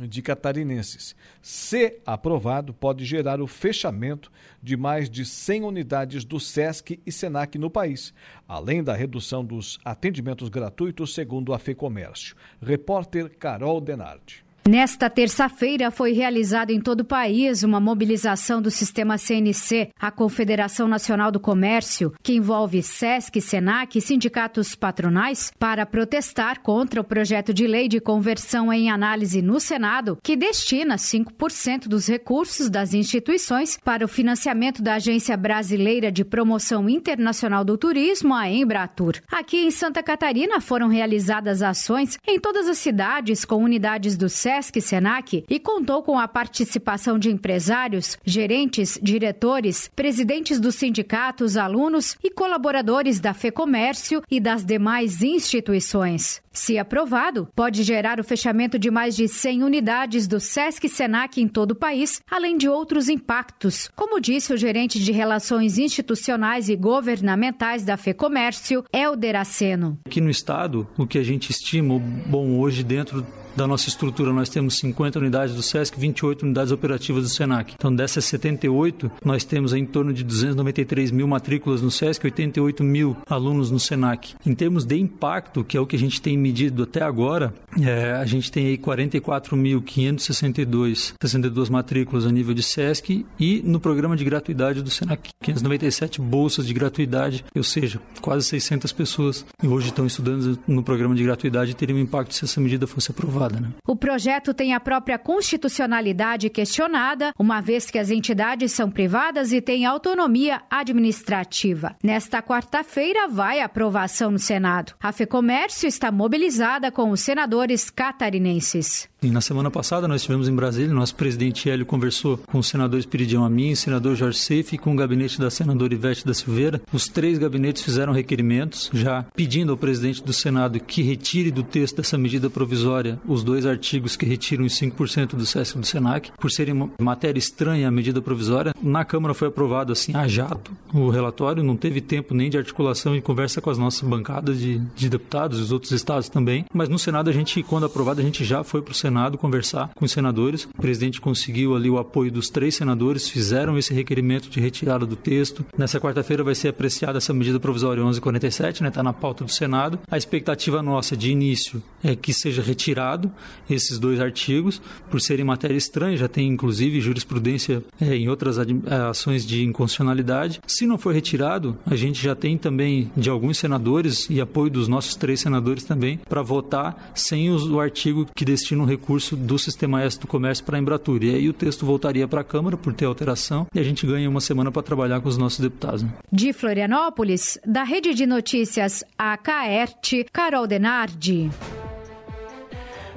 de catarinenses. Se aprovado, pode gerar o fechamento de mais de 100 unidades do SESC e SENAC no país, além da redução dos atendimentos gratuitos, segundo a FEComércio. Repórter Carol Denardi. Nesta terça-feira foi realizada em todo o país uma mobilização do sistema CNC, a Confederação Nacional do Comércio, que envolve SESC, SENAC e sindicatos patronais, para protestar contra o projeto de lei de conversão em análise no Senado, que destina 5% dos recursos das instituições para o financiamento da Agência Brasileira de Promoção Internacional do Turismo, a Embratur. Aqui em Santa Catarina foram realizadas ações em todas as cidades com unidades do SESC Sesc Senac e contou com a participação de empresários, gerentes, diretores, presidentes dos sindicatos, alunos e colaboradores da FEComércio e das demais instituições. Se aprovado, pode gerar o fechamento de mais de 100 unidades do Sesc Senac em todo o país, além de outros impactos, como disse o gerente de Relações Institucionais e Governamentais da FEComércio, Helder Aceno. Aqui no estado, o que a gente estima, bom, hoje dentro da nossa estrutura, nós temos 50 unidades do SESC, 28 unidades operativas do SENAC. Então, dessas 78, nós temos em torno de 293 mil matrículas no SESC, 88 mil alunos no SENAC. Em termos de impacto, que é o que a gente tem medido até agora, é, a gente tem aí 44.562 62 matrículas a nível de SESC e no programa de gratuidade do SENAC, 597 bolsas de gratuidade, ou seja, quase 600 pessoas hoje estão estudando no programa de gratuidade e teriam um impacto se essa medida fosse aprovada aprovada. Né? O projeto tem a própria constitucionalidade questionada, uma vez que as entidades são privadas e têm autonomia administrativa. Nesta quarta-feira vai aprovação no Senado. A FEComércio está mobilizada com os senadores catarinenses. E na semana passada nós estivemos em Brasília, nosso presidente Hélio conversou com o senador Espiridião Amin, senador Jorge Seife e com o gabinete da senadora Ivete da Silveira. Os três gabinetes fizeram requerimentos, já pedindo ao presidente do Senado que retire do texto dessa medida provisória os dois artigos que retiram os 5% do SESC do SENAC, por serem matéria estranha à medida provisória. Na Câmara foi aprovado assim a jato o relatório, não teve tempo nem de articulação e conversa com as nossas bancadas de, de deputados e os outros estados também. Mas no Senado a gente, quando aprovado, a gente já foi para o Senado conversar com os senadores. O presidente conseguiu ali o apoio dos três senadores, fizeram esse requerimento de retirada do texto. Nessa quarta-feira vai ser apreciada essa medida provisória 1147, né? Está na pauta do Senado. A expectativa nossa de início é que seja retirada esses dois artigos por serem matéria estranha, já tem inclusive jurisprudência é, em outras é, ações de inconstitucionalidade. Se não for retirado, a gente já tem também de alguns senadores e apoio dos nossos três senadores também para votar sem o artigo que destina o recurso do Sistema S do Comércio para a Embratur. E aí o texto voltaria para a Câmara por ter alteração e a gente ganha uma semana para trabalhar com os nossos deputados. Né? De Florianópolis, da Rede de Notícias AKERT, Carol Denardi.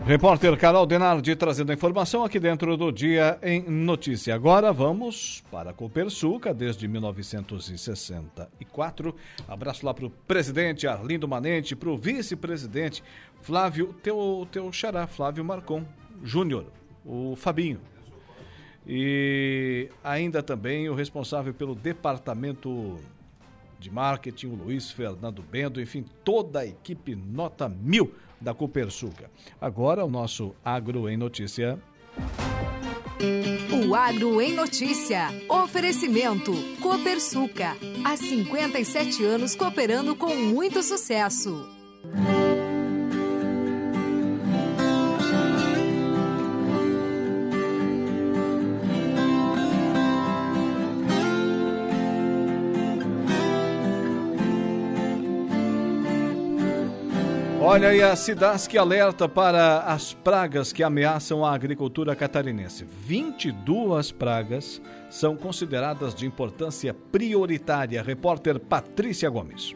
Repórter Carol Denardi trazendo a informação aqui dentro do Dia em Notícia. Agora vamos para a Copersuca, desde 1964. Abraço lá para o presidente Arlindo Manente, para o vice-presidente Flávio, teu, teu xará, Flávio Marcon Júnior, o Fabinho. E ainda também o responsável pelo departamento de marketing, o Luiz Fernando Bendo, enfim, toda a equipe nota mil da Copersuca. Agora o nosso Agro em Notícia. O Agro em Notícia. Oferecimento Copersuca. Há 57 anos cooperando com muito sucesso. Olha aí a Cidasc alerta para as pragas que ameaçam a agricultura catarinense. 22 pragas são consideradas de importância prioritária. Repórter Patrícia Gomes.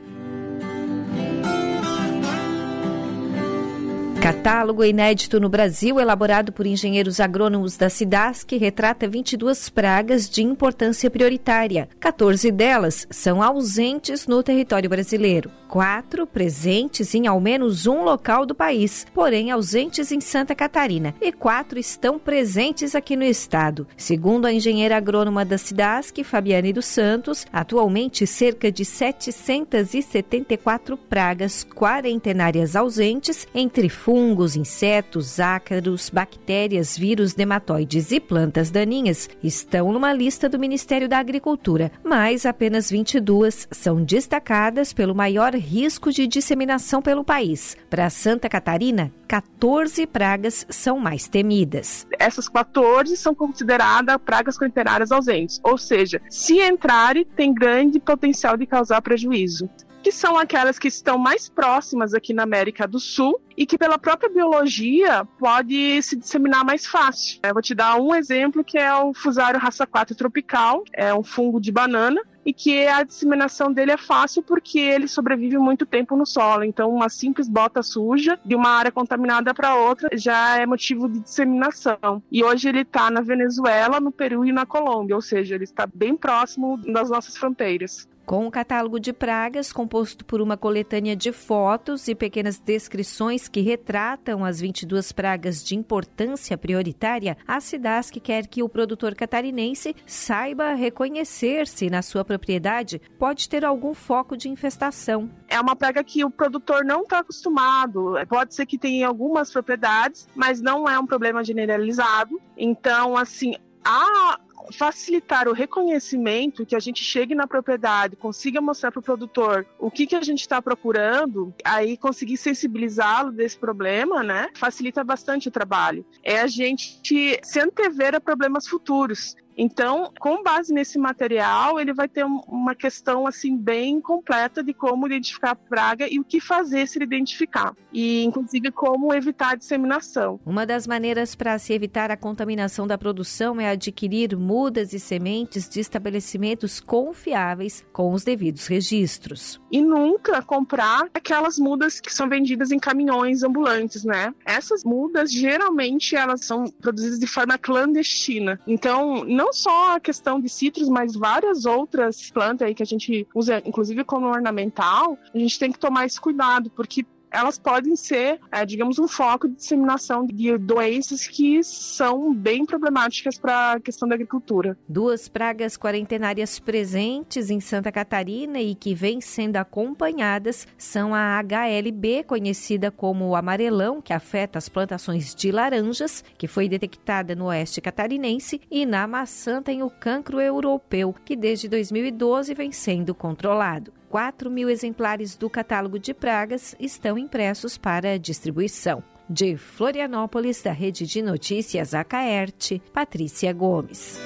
Catálogo inédito no Brasil, elaborado por engenheiros agrônomos da Cidasc, retrata 22 pragas de importância prioritária. 14 delas são ausentes no território brasileiro. Quatro presentes em ao menos um local do país, porém ausentes em Santa Catarina. E quatro estão presentes aqui no estado. Segundo a engenheira agrônoma da Cidasc, Fabiane dos Santos, atualmente cerca de 774 pragas quarentenárias ausentes entre fungos, insetos, ácaros, bactérias, vírus, nematóides e plantas daninhas estão numa lista do Ministério da Agricultura, mas apenas 22 são destacadas pelo maior risco de disseminação pelo país. Para Santa Catarina, 14 pragas são mais temidas. Essas 14 são consideradas pragas quarentenárias ausentes, ou seja, se entrarem, tem grande potencial de causar prejuízo que são aquelas que estão mais próximas aqui na América do Sul e que pela própria biologia pode se disseminar mais fácil. Eu vou te dar um exemplo que é o Fusarium raça 4 tropical, é um fungo de banana e que a disseminação dele é fácil porque ele sobrevive muito tempo no solo. Então, uma simples bota suja de uma área contaminada para outra já é motivo de disseminação. E hoje ele está na Venezuela, no Peru e na Colômbia, ou seja, ele está bem próximo das nossas fronteiras. Com o catálogo de pragas, composto por uma coletânea de fotos e pequenas descrições que retratam as 22 pragas de importância prioritária, a Cidasc quer que o produtor catarinense saiba reconhecer se na sua propriedade pode ter algum foco de infestação. É uma praga que o produtor não está acostumado. Pode ser que tenha algumas propriedades, mas não é um problema generalizado. Então, assim, a facilitar o reconhecimento, que a gente chegue na propriedade, consiga mostrar para o produtor o que, que a gente está procurando, aí conseguir sensibilizá-lo desse problema, né? Facilita bastante o trabalho. É a gente se antever a problemas futuros. Então, com base nesse material, ele vai ter uma questão assim bem completa de como identificar a praga e o que fazer se ele identificar. E inclusive como evitar a disseminação. Uma das maneiras para se evitar a contaminação da produção é adquirir mudas e sementes de estabelecimentos confiáveis com os devidos registros. E nunca comprar aquelas mudas que são vendidas em caminhões ambulantes, né? Essas mudas geralmente elas são produzidas de forma clandestina. Então, não não só a questão de citros, mas várias outras plantas aí que a gente usa, inclusive como ornamental, a gente tem que tomar esse cuidado, porque elas podem ser, é, digamos, um foco de disseminação de doenças que são bem problemáticas para a questão da agricultura. Duas pragas quarentenárias presentes em Santa Catarina e que vêm sendo acompanhadas são a HLB, conhecida como o amarelão, que afeta as plantações de laranjas, que foi detectada no oeste catarinense, e na maçã tem o cancro europeu, que desde 2012 vem sendo controlado. 4 mil exemplares do catálogo de pragas estão impressos para distribuição. De Florianópolis, da Rede de Notícias Acaerte, Patrícia Gomes.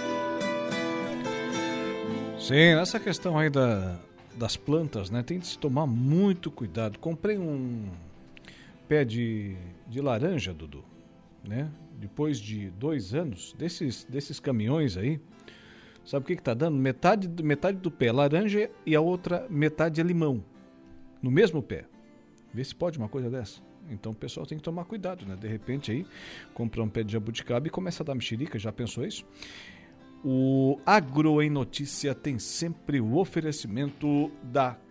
Sim, essa questão aí da, das plantas, né? Tem de se tomar muito cuidado. Comprei um pé de, de laranja, Dudu, né? Depois de dois anos, desses, desses caminhões aí, Sabe o que está dando? Metade, metade do pé é laranja e a outra metade é limão. No mesmo pé. Vê se pode uma coisa dessa. Então o pessoal tem que tomar cuidado, né? De repente aí, comprar um pé de jabuticaba e começa a dar mexerica. Já pensou isso? O Agro em Notícia tem sempre o oferecimento da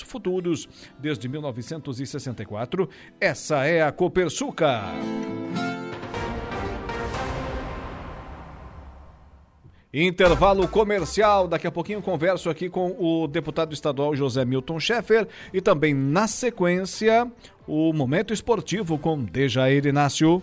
futuros. Desde 1964, essa é a Copersuca. Intervalo comercial. Daqui a pouquinho converso aqui com o deputado estadual José Milton Schaeffer e também na sequência o momento esportivo com Dejair Inácio.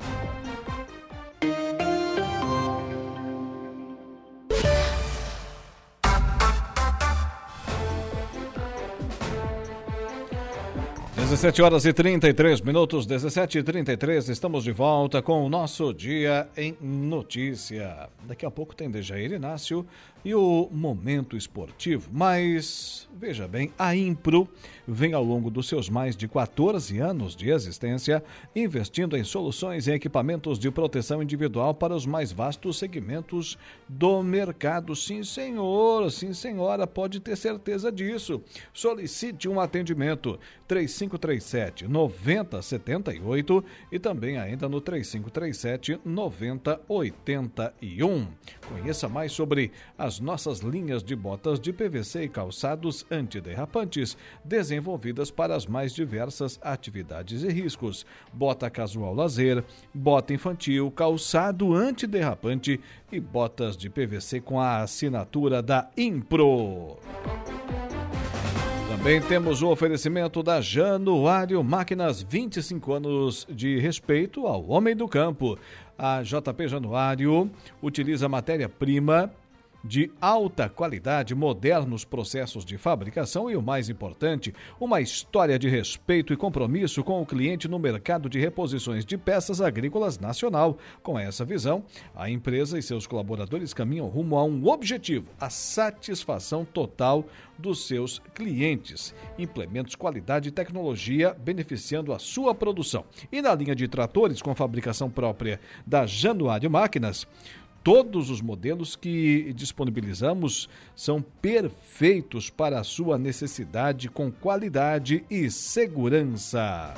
17 horas e 33 minutos, 17 e 33, estamos de volta com o nosso Dia em Notícia. Daqui a pouco tem Dejair Inácio e o Momento Esportivo. Mas, veja bem, a Impro vem ao longo dos seus mais de 14 anos de existência investindo em soluções e equipamentos de proteção individual para os mais vastos segmentos do mercado. Sim, senhor, sim, senhora, pode ter certeza disso. Solicite um atendimento 3537 9078 e também ainda no 3537 9081. Conheça mais sobre as nossas linhas de botas de PVC e calçados antiderrapantes, desenvolvidas para as mais diversas atividades e riscos. Bota casual lazer, bota infantil, calçado antiderrapante e botas de PVC com a assinatura da Impro. Também temos o oferecimento da Januário Máquinas, 25 anos de respeito ao homem do campo. A JP Januário utiliza matéria-prima de alta qualidade, modernos processos de fabricação e, o mais importante, uma história de respeito e compromisso com o cliente no mercado de reposições de peças agrícolas nacional. Com essa visão, a empresa e seus colaboradores caminham rumo a um objetivo: a satisfação total dos seus clientes. Implementos qualidade e tecnologia beneficiando a sua produção. E na linha de tratores com fabricação própria da Januário Máquinas, Todos os modelos que disponibilizamos são perfeitos para a sua necessidade com qualidade e segurança.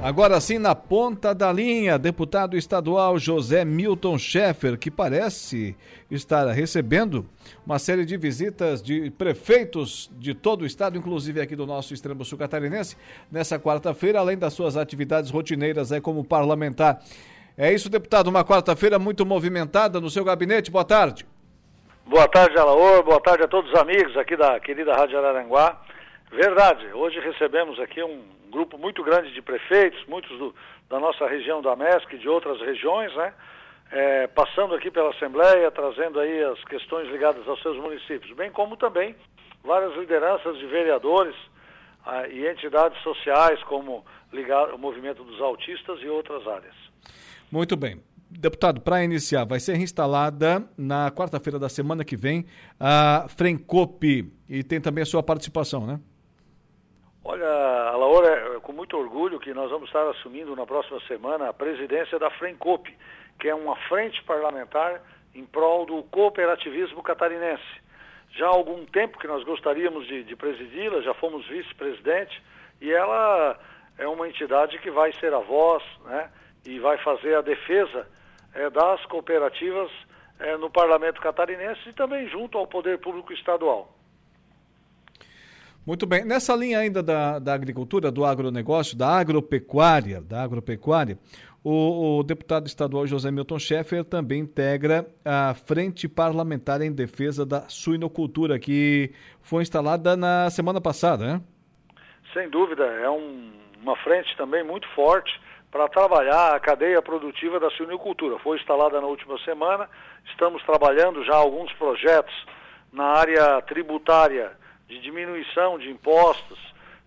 Agora sim, na ponta da linha, deputado estadual José Milton Schaeffer, que parece estar recebendo uma série de visitas de prefeitos de todo o estado, inclusive aqui do nosso extremo sul catarinense, nessa quarta-feira, além das suas atividades rotineiras aí como parlamentar. É isso, deputado. Uma quarta-feira muito movimentada no seu gabinete. Boa tarde. Boa tarde, Alaor. Boa tarde a todos os amigos aqui da querida Rádio Araranguá. Verdade, hoje recebemos aqui um grupo muito grande de prefeitos, muitos do, da nossa região da MESC e de outras regiões, né? É, passando aqui pela Assembleia, trazendo aí as questões ligadas aos seus municípios, bem como também várias lideranças de vereadores ah, e entidades sociais, como ligar, o movimento dos autistas e outras áreas. Muito bem. Deputado, para iniciar, vai ser reinstalada na quarta-feira da semana que vem a Frencope e tem também a sua participação, né? Olha, Laura, é com muito orgulho que nós vamos estar assumindo na próxima semana a presidência da Frencope, que é uma frente parlamentar em prol do cooperativismo catarinense. Já há algum tempo que nós gostaríamos de, de presidi-la, já fomos vice-presidente, e ela é uma entidade que vai ser a voz, né? E vai fazer a defesa é, das cooperativas é, no Parlamento Catarinense e também junto ao Poder Público Estadual. Muito bem. Nessa linha ainda da, da agricultura, do agronegócio, da agropecuária, da agropecuária, o, o, deputado estadual José Milton Schaeffer também integra a Frente Parlamentar em Defesa da Suinocultura, que foi instalada na semana passada, né? Sem dúvida, é um, uma frente também muito forte para trabalhar a cadeia produtiva da suinocultura. Foi instalada na última semana, estamos trabalhando já alguns projetos na área tributária de diminuição de impostos,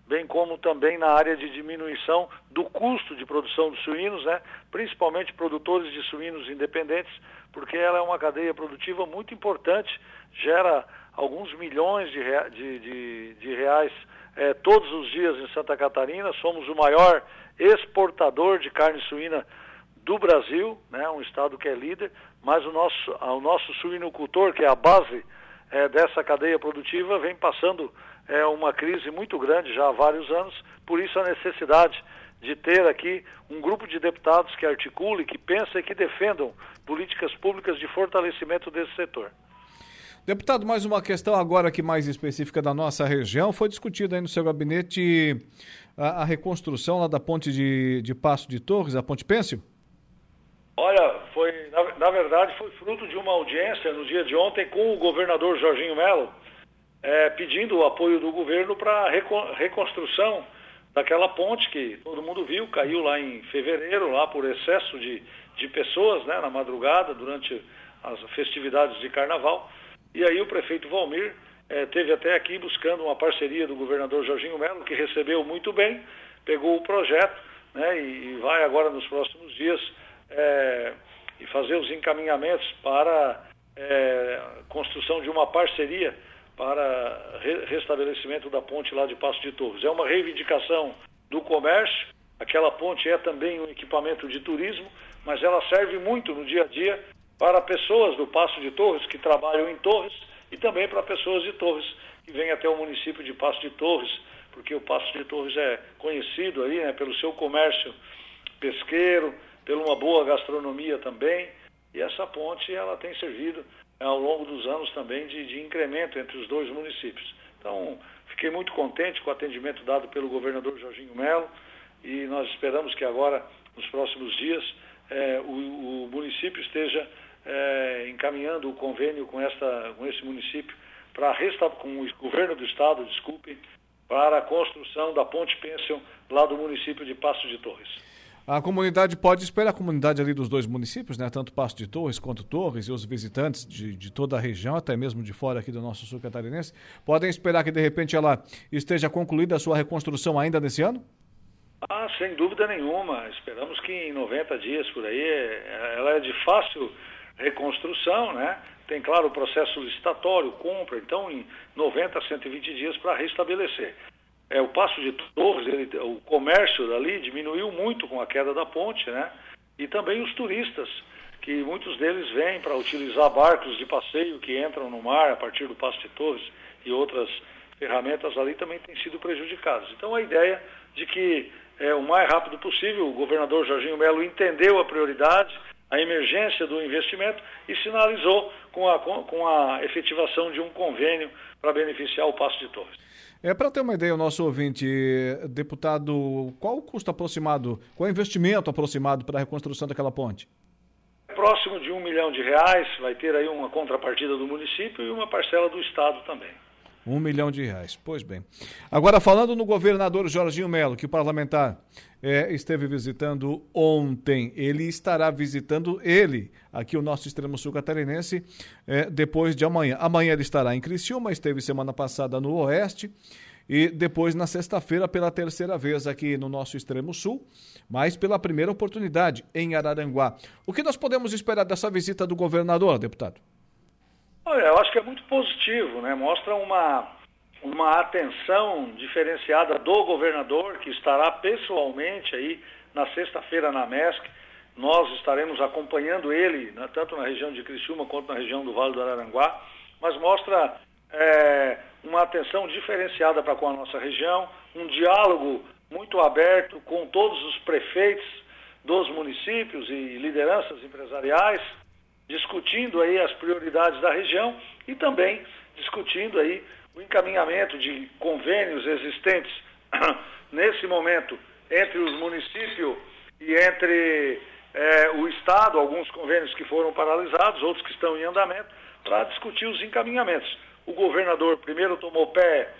bem como também na área de diminuição do custo de produção de suínos, né? principalmente produtores de suínos independentes, porque ela é uma cadeia produtiva muito importante, gera alguns milhões de, de, de, de reais eh, todos os dias em Santa Catarina, somos o maior exportador de carne suína do Brasil, né, um estado que é líder, mas o nosso, o nosso suinocultor, que é a base é, dessa cadeia produtiva, vem passando é, uma crise muito grande já há vários anos, por isso a necessidade de ter aqui um grupo de deputados que articule, que pense e que defendam políticas públicas de fortalecimento desse setor. Deputado, mais uma questão agora aqui mais específica da nossa região. Foi discutido aí no seu gabinete a, a reconstrução lá da ponte de, de Passo de Torres, a ponte Pêncil? Olha, foi, na, na, verdade, foi fruto de uma audiência no dia de ontem com o governador Jorginho Melo, é, pedindo o apoio do governo para a reconstrução daquela ponte que todo mundo viu, caiu lá em fevereiro, lá por excesso de, de pessoas, né, na madrugada, durante as festividades de carnaval. E aí o prefeito Valmir é, teve até aqui buscando uma parceria do governador Jorginho Melo, que recebeu muito bem, pegou o projeto né, e, vai agora nos próximos dias é, e fazer os encaminhamentos para é, construção de uma parceria para re restabelecimento da ponte lá de Passo de Torres. É uma reivindicação do comércio, aquela ponte é também um equipamento de turismo, mas ela serve muito no dia a dia para pessoas do Passo de Torres que trabalham em Torres e também para pessoas de Torres que vêm até o município de Passo de Torres, porque o Passo de Torres é conhecido aí né, pelo seu comércio pesqueiro, pela uma boa gastronomia também, e essa ponte ela tem servido né, ao longo dos anos também de, de incremento entre os dois municípios. Então, fiquei muito contente com o atendimento dado pelo governador Jorginho Melo e nós esperamos que agora, nos próximos dias, eh, o, o, município esteja eh, encaminhando o convênio com, esta, com esse município para com o governo do estado, desculpe, para a construção da ponte Pension lá do município de Passo de Torres. A comunidade pode esperar, a comunidade ali dos dois municípios, né, tanto Passo de Torres quanto Torres, e os visitantes de, de toda a região, até mesmo de fora aqui do nosso sul catarinense, podem esperar que de repente ela esteja concluída a sua reconstrução ainda nesse ano? Ah, sem dúvida nenhuma. Esperamos que em 90 dias por aí, ela é de fácil reconstrução, né? Tem, claro, o processo licitatório, compra, então em 90 a 120 dias para restabelecer. É, o Passo de Torres, ele, o comércio dali diminuiu muito com a queda da ponte, né? E também os turistas, que muitos deles vêm para utilizar barcos de passeio que entram no mar a partir do Passo de Torres e outras ferramentas ali também têm sido prejudicados. Então a ideia de que é, o mais rápido possível o governador Jorginho Melo entendeu a prioridade, a emergência do investimento e sinalizou com a, com a efetivação de um convênio para beneficiar o Passo de Torres. É, para ter uma ideia, o nosso ouvinte, deputado, qual o custo aproximado, qual o investimento aproximado para a reconstrução daquela ponte? Próximo de um milhão de reais, vai ter aí uma contrapartida do município e uma parcela do Estado também. Um milhão de reais. Pois bem. Agora, falando no governador Jorginho Melo, que o parlamentar é, esteve visitando ontem, ele estará visitando ele, aqui o nosso extremo sul catarinense, é, depois de amanhã. Amanhã ele estará em Criciúma, esteve semana passada no Oeste e depois na sexta-feira pela terceira vez aqui no nosso extremo sul, mas pela primeira oportunidade em Araranguá. O que nós podemos esperar dessa visita do governador, deputado? Olha, eu acho que é muito positivo, né? Mostra uma, uma atenção diferenciada do governador, que estará pessoalmente aí na sexta-feira na MESC. Nós estaremos acompanhando ele, né, tanto na região de Criciúma quanto na região do Vale do Araranguá, mas mostra é, uma atenção diferenciada para com a nossa região, um diálogo muito aberto com todos os prefeitos dos municípios e lideranças empresariais, discutindo aí as prioridades da região e também discutindo aí o encaminhamento de convênios existentes <clears throat> nesse momento entre os municípios e entre é, o Estado, alguns convênios que foram paralisados, outros que estão em andamento, para discutir os encaminhamentos. O governador primeiro tomou pé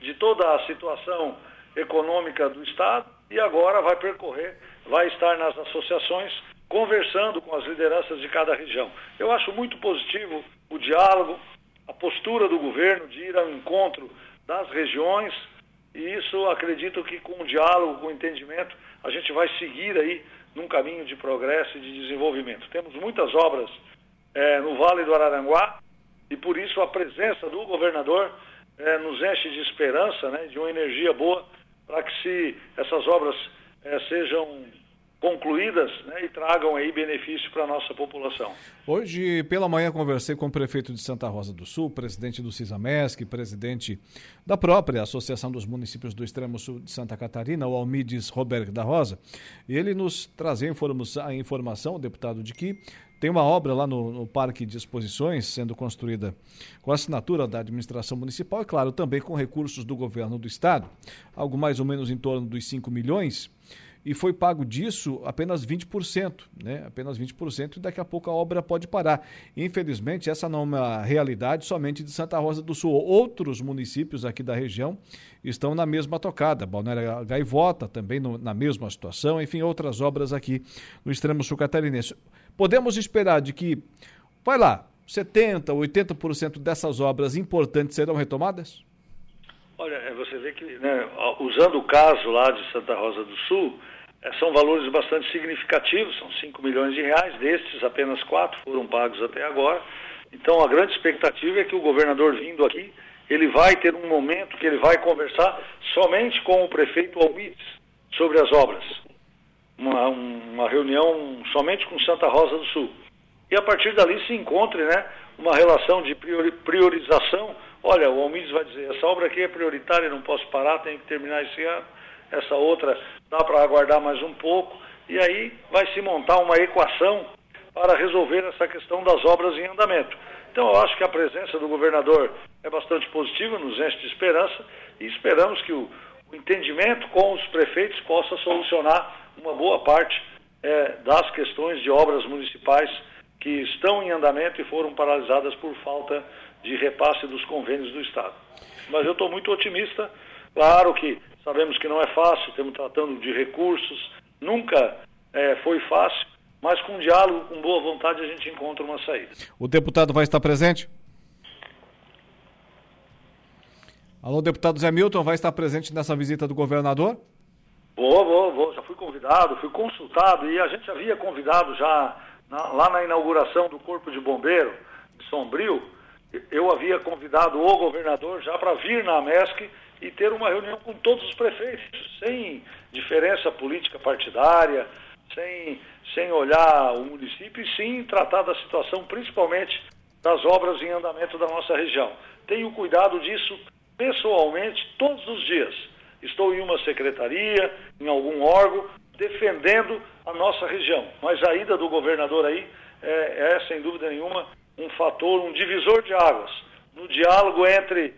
de toda a situação econômica do Estado e agora vai percorrer, vai estar nas associações conversando com as lideranças de cada região. Eu acho muito positivo o diálogo, a postura do governo de ir ao encontro das regiões, e isso acredito que com o diálogo, com o entendimento, a gente vai seguir aí num caminho de progresso e de desenvolvimento. Temos muitas obras é, no Vale do Araranguá e por isso a presença do governador é, nos enche de esperança, né, de uma energia boa para que se essas obras é, sejam concluídas né, e tragam aí benefício para a nossa população. Hoje, pela manhã, conversei com o prefeito de Santa Rosa do Sul, presidente do CISAMESC, presidente da própria Associação dos Municípios do Extremo Sul de Santa Catarina, o Almides Roberto da Rosa, e ele nos trazia a informação, o deputado, de que tem uma obra lá no, no, Parque de Exposições sendo construída com assinatura da administração municipal e, claro, também com recursos do governo do estado, algo mais ou menos em torno dos 5 milhões e foi pago disso apenas 20%, né? Apenas 20% e daqui a pouco a obra pode parar. Infelizmente, essa não é uma realidade somente de Santa Rosa do Sul. Outros municípios aqui da região estão na mesma tocada. Balneário Gaivota também no, na mesma situação, enfim, outras obras aqui no extremo sul catarinense. Podemos esperar de que, vai lá, 70%, 80% dessas obras importantes serão retomadas? Olha, é, você vê que, né, usando o caso lá de Santa Rosa do Sul, são valores bastante significativos, são 5 milhões de reais, destes apenas 4 foram pagos até agora. Então a grande expectativa é que o governador vindo aqui, ele vai ter um momento que ele vai conversar somente com o prefeito Almides sobre as obras. Uma, uma reunião somente com Santa Rosa do Sul. E a partir dali se encontre né, uma relação de priorização. Olha, o Almides vai dizer, essa obra aqui é prioritária, não posso parar, tenho que terminar esse ano. Essa outra dá para aguardar mais um pouco. E aí vai se montar uma equação para resolver essa questão das obras em andamento. Então eu acho que a presença do governador é bastante positiva, nos enche de esperança e esperamos que o, o entendimento com os prefeitos possa solucionar uma boa parte é, das questões de obras municipais que estão em andamento e foram paralisadas por falta de repasse dos convênios do Estado. Mas eu estou muito otimista. Claro que sabemos que não é fácil, estamos tratando de recursos, nunca é, foi fácil, mas com diálogo, com boa vontade, a gente encontra uma saída. O deputado vai estar presente? Alô, deputado Zé Milton, vai estar presente nessa visita do governador? Vou, vou, vou. Já fui convidado, fui consultado e a gente havia convidado já na, lá na inauguração do Corpo de Bombeiro de Sombrio. Eu havia convidado o governador já para vir na MESC e ter uma reunião com todos os prefeitos, sem diferença política partidária, sem, sem olhar o município e sim tratar da situação, principalmente das obras em andamento da nossa região. Tenho cuidado disso pessoalmente todos os dias. Estou em uma secretaria, em algum órgão, defendendo a nossa região. Mas a ida do governador aí é, é sem dúvida nenhuma, um fator, um divisor de águas no diálogo entre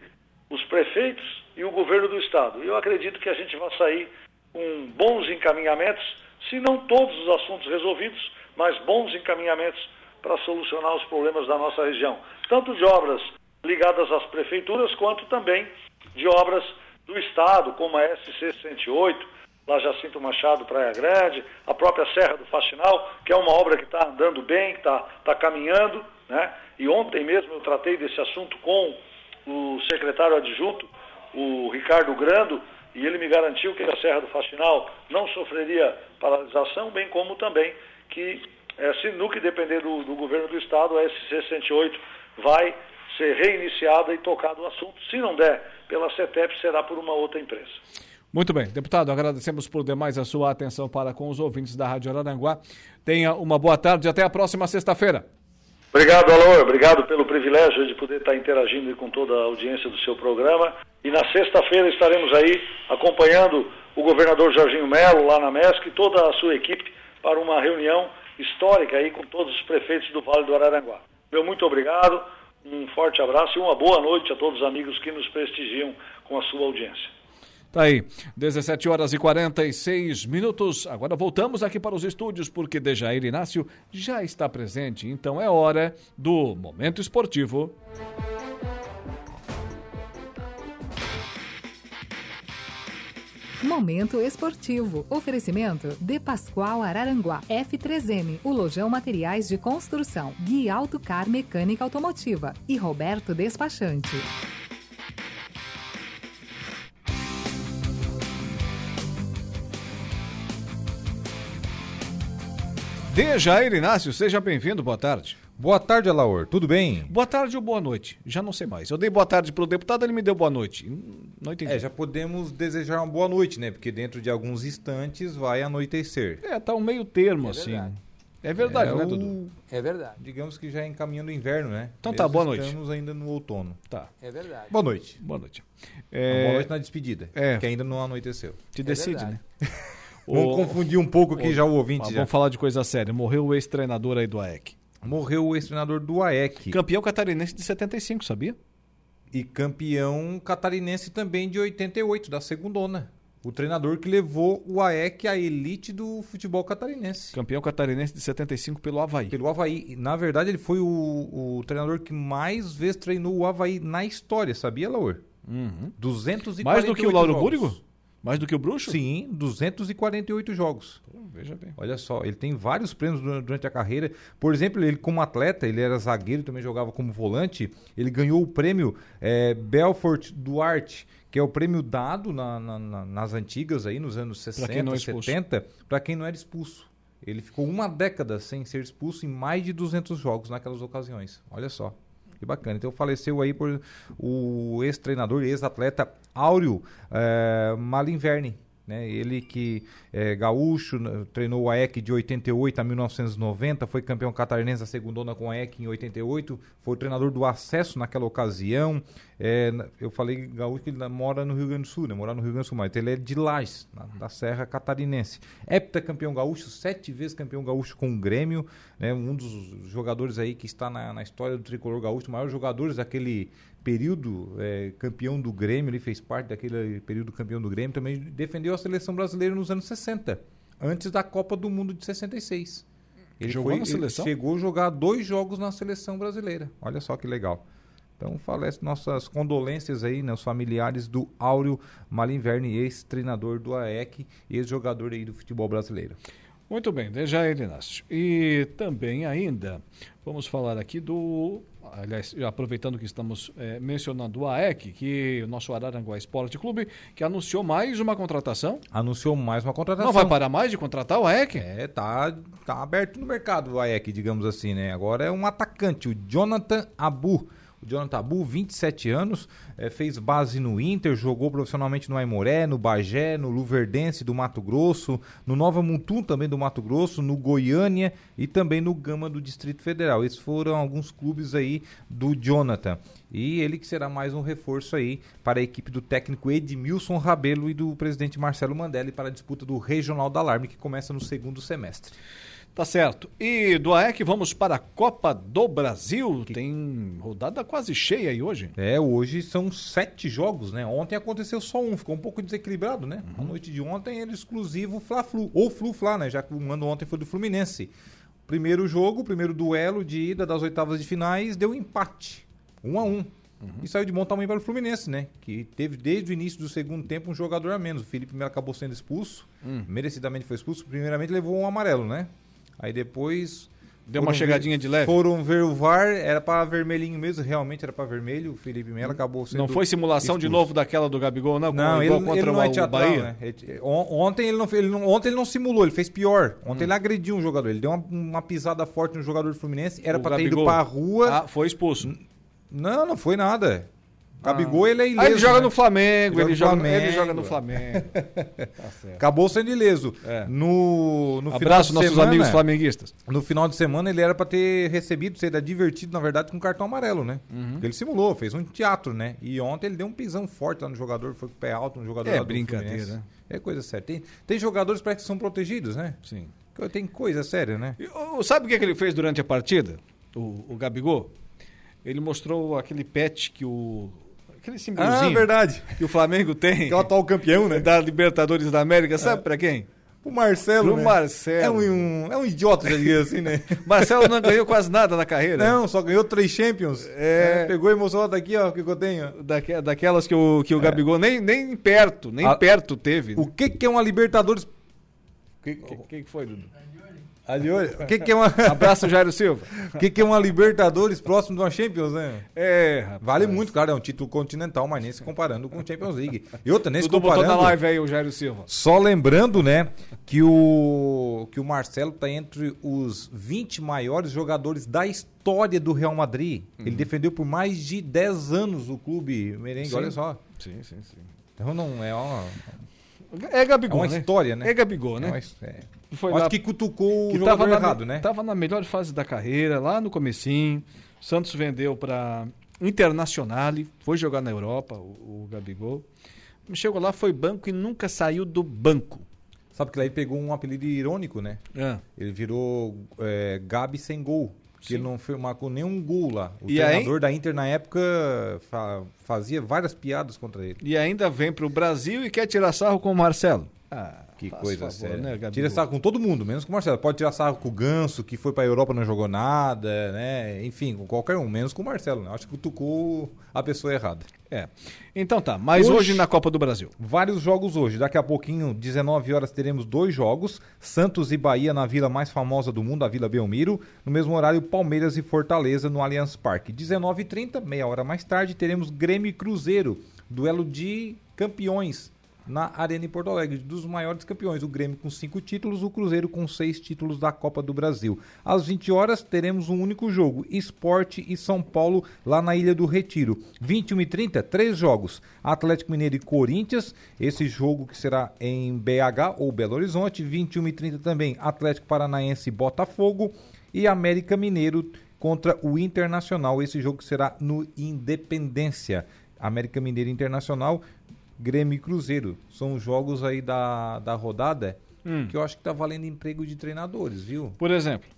os prefeitos e o governo do Estado. Eu acredito que a gente vai sair com bons encaminhamentos se não todos os assuntos resolvidos, mas bons encaminhamentos para solucionar os problemas da nossa região, tanto de obras ligadas às prefeituras, quanto também de obras do Estado, como a SC 108, lá Jacinto Machado, Praia Grande, a própria Serra do Faxinal, que é uma obra que está andando bem, que está tá caminhando, né? E ontem mesmo eu tratei desse assunto com o secretário adjunto, o Ricardo Grando, e ele me garantiu que a Serra do Faxinal não sofreria paralisação, bem como também que, é, se no que depender do, do governo do Estado, a SC-108 vai ser reiniciada e tocado o assunto. Se não der pela CETEP, será por uma outra empresa. Muito bem, deputado, agradecemos por demais a sua atenção para com os ouvintes da Rádio Araranguá. Tenha uma boa tarde e até a próxima sexta-feira. Obrigado, Alô. Obrigado pelo privilégio de poder estar interagindo com toda a audiência do seu programa. E na sexta-feira estaremos aí acompanhando o governador Jorginho Melo lá na MESC e toda a sua equipe para uma reunião histórica aí com todos os prefeitos do Vale do Araranguá. Meu muito obrigado, um forte abraço e uma boa noite a todos os amigos que nos prestigiam com a sua audiência. Tá aí, 17 horas e 46 minutos. Agora voltamos aqui para os estúdios porque Dejair Inácio já está presente. Então é hora do Momento Esportivo. Momento Esportivo. Oferecimento De Pascoal Araranguá. F3M, o Lojão Materiais de Construção. Gui Autocar Mecânica Automotiva. E Roberto Despachante. Dejair Inácio, seja bem-vindo, boa tarde. Boa tarde, Alaor, tudo bem? Boa tarde ou boa noite, já não sei mais. Eu dei boa tarde pro deputado, ele me deu boa noite. Não entendi. É, já podemos desejar uma boa noite, né? Porque dentro de alguns instantes vai anoitecer. É, tá um meio termo, É assim. verdade. É verdade, É né, o- Dudu? É verdade. Digamos que já encaminhando o inverno, né? Então tá, Mesmo boa noite. Estamos ainda no outono. Tá. É verdade. Boa noite. Boa noite. Uma Boa noite na despedida, É. que ainda não anoiteceu. Te decide, né? <laughs> Vamos confundir um pouco aqui já o ouvinte. Mas já. Vamos falar de coisa séria. Morreu o ex-treinador aí do AEC. Morreu o ex-treinador do AEC. Campeão catarinense de 75, sabia? E campeão catarinense também de 88, da segundona. O treinador que levou o AEC à elite do futebol catarinense. Campeão catarinense de 75 pelo Havaí. Pelo Havaí. Na verdade, ele foi o, o treinador que mais vezes treinou o Havaí na história, sabia, Laur? Uhum. 248 Mais do que o Lauro. Búrigo? Mais do que o Bruxo? Sim, 248 jogos. Pô, veja bem. Olha só, ele tem vários prêmios durante, a carreira. Por exemplo, ele como atleta, ele era zagueiro, também jogava como volante. Ele ganhou o prêmio é, Belfort Duarte, que é o prêmio dado na- na- na- nas antigas aí, nos anos 60, quem não é expulso. 70, para quem não era expulso. Ele ficou uma década sem ser expulso em mais de 200 jogos naquelas ocasiões. Olha só. Que bacana. Então faleceu aí por o ex-treinador e ex-atleta Áureo eh, Malinverni. Né? Ele que é gaúcho, né, treinou o AEC de 88 a 1990, foi campeão catarinense da segundona com o AEC em 88, foi o treinador do acesso naquela ocasião. É, eu falei gaúcho que ele mora no Rio Grande do Sul, né? No Rio Grande do Sul, mas ele é de Lages, na- da Serra Catarinense. Heptacampeão gaúcho, sete vezes campeão gaúcho com o Grêmio, né? um dos jogadores aí que está na, na história do tricolor gaúcho, maiores jogadores daquele período é, campeão do Grêmio, ele fez parte daquele período campeão do Grêmio, também defendeu a seleção brasileira nos anos 60, antes da Copa do Mundo de 66. Ele Jogou foi- na ele seleção? chegou a jogar dois jogos na seleção brasileira. Olha só que legal. Então, falece nossas condolências aí, né, os familiares do Áureo Malinverni, ex-treinador do AEC, ex-jogador aí do futebol brasileiro. Muito bem, ele Inácio. E também ainda, vamos falar aqui do. Aliás, aproveitando que estamos eh, mencionando o AEC, que o nosso Araranguá Esporte Clube, que anunciou mais uma contratação. Anunciou mais uma contratação. Não vai parar mais de contratar o AEC? É, tá, tá aberto no mercado o AEC, digamos assim, né? Agora é um atacante, o Jonathan Abu. O Jonathan Abu, 27 anos, eh, fez base no Inter, jogou profissionalmente no Aimoré, no Bagé, no Luverdense do Mato Grosso, no Nova Mutum também do Mato Grosso, no Goiânia e também no Gama do Distrito Federal. Esses foram alguns clubes aí do Jonathan. E ele que será mais um reforço aí para a equipe do técnico Edmilson Rabelo e do presidente Marcelo Mandelli para a disputa do Regional da Alarme, que começa no segundo semestre. Tá certo. E do AEC vamos para a Copa do Brasil. Tem rodada quase cheia aí hoje. É, hoje são sete jogos, né? Ontem aconteceu só um, ficou um pouco desequilibrado, né? A noite de ontem era exclusivo Fla-Flu, ou Flu-Fla, né? Já que o mando ontem foi do Fluminense. Primeiro jogo, primeiro duelo de ida das oitavas de finais, deu empate, um a um. E saiu de bom tamanho para o Fluminense, né? Que teve desde o início do segundo tempo um jogador a menos. O Felipe Melo acabou sendo expulso, Hum. merecidamente foi expulso. Primeiramente levou um amarelo, né? Aí depois. Deu uma chegadinha ver- de leve. Foram ver o VAR, era para vermelhinho mesmo, realmente era para vermelho. O Felipe Melo acabou sendo. Não foi simulação de expulso. novo daquela do Gabigol, não? Não, ele, igual ele contra não é o teatral, Bahia? né? Ele- on- Ontem ele, não, ele não, ontem ele não simulou, ele fez pior. Ontem ele agrediu um jogador, ele deu uma, uma pisada forte no jogador do Fluminense, era O pra ter ido pra rua. Ah, foi expulso. Não, não foi nada. Gabigol, ele é ileso. Ah, ele joga né? no Flamengo, ele, no joga, Flamengo. ele joga no Flamengo. <laughs> tá. Acabou sendo ileso. É. No, no final Abraço nossos semana, amigos flamenguistas. No final de semana ele era pra ter recebido, ser advertido, na verdade, com cartão amarelo, né? Uhum. Ele simulou, fez um teatro, né? E ontem ele deu um pisão forte lá no jogador, foi com o pé alto no jogador É brincadeira, né? É coisa séria. Tem, tem jogadores parece que são protegidos, né? Sim. Tem coisa séria, né? E, sabe o que, que ele fez durante a partida? O, o Gabigol? Ele mostrou aquele pet que o. Aquele símbolozinho. Ah, verdade. Que o Flamengo tem. Que é o atual campeão, né? Da Libertadores da América. Sabe pra quem? O Marcelo, Pro né? Marcelo. É um, um- é um idiota, já diria assim, né? <laughs> Marcelo não ganhou quase nada na carreira. Não, só ganhou três Champions. É. É, Pegou a emoção daqui, ó, o que eu tenho. Daque- daquelas que o, que o Gabigol nem, nem perto, nem A- perto teve. O que que é uma Libertadores... O que, que, que que foi, Dudu? Ali, o que que é uma... <laughs> Abraço, Jairo Silva. O que que é uma Libertadores próximo de uma Champions, né? É, rapaz. Vale muito, claro, é um título continental, mas nem se comparando com o Champions League. E outra, nem se Dudu botou comparando... na live aí o Jairo Silva. Só lembrando, né, que o, que o Marcelo está entre os 20 maiores jogadores da história do Real Madrid. Ele defendeu por mais de 10 anos o clube merengue, Sim. olha só. Sim, sim, sim. Então não é uma, É Gabigol, é uma né? história, né? É Gabigol, né? É uma é. Foi Acho lá- que cutucou o que jogador tava na, errado, né? Tava na melhor fase da carreira, lá no comecinho. Santos vendeu para Internacional, foi jogar na Europa, o, o Gabigol. Chegou lá, foi banco e nunca saiu do banco. Sabe que ele pegou um apelido irônico, né? É. Ele virou é, Gabi sem gol. Porque ele não marcou nenhum gol lá. O E aí- treinador da Inter na época fa- fazia várias piadas contra ele. E ainda vem para o Brasil e quer tirar sarro com o Marcelo. Ah, que faz coisa favor, séria. né? Tira sarro com todo mundo, menos com o Marcelo. Pode tirar sarro com o Ganso, que foi pra Europa e não jogou nada, né? Enfim, com qualquer um, menos com o Marcelo, né? Acho que cutucou a pessoa errada. É. Então tá, mas hoje, na Copa do Brasil. Vários jogos hoje. Daqui a pouquinho, 19 horas, teremos dois jogos. Santos e Bahia na vila mais famosa do mundo, a Vila Belmiro. No mesmo horário, Palmeiras e Fortaleza no Allianz Parque. 19h30, meia hora mais tarde, teremos Grêmio e Cruzeiro. Duelo de campeões na Arena em Porto Alegre, dos maiores campeões. O Grêmio com cinco títulos, o Cruzeiro com seis títulos da Copa do Brasil. Às 20 horas teremos um único jogo: Esporte e São Paulo, lá na Ilha do Retiro. 21 e 30, três jogos: Atlético Mineiro e Corinthians. Esse jogo que será em BH ou Belo Horizonte. 21 e 30 também: Atlético Paranaense e Botafogo. E América Mineiro contra o Internacional. Esse jogo será no Independência. América Mineiro Internacional, Grêmio e Cruzeiro. São jogos aí da, da rodada Hum. que eu acho que tá valendo emprego de treinadores, viu? Por exemplo.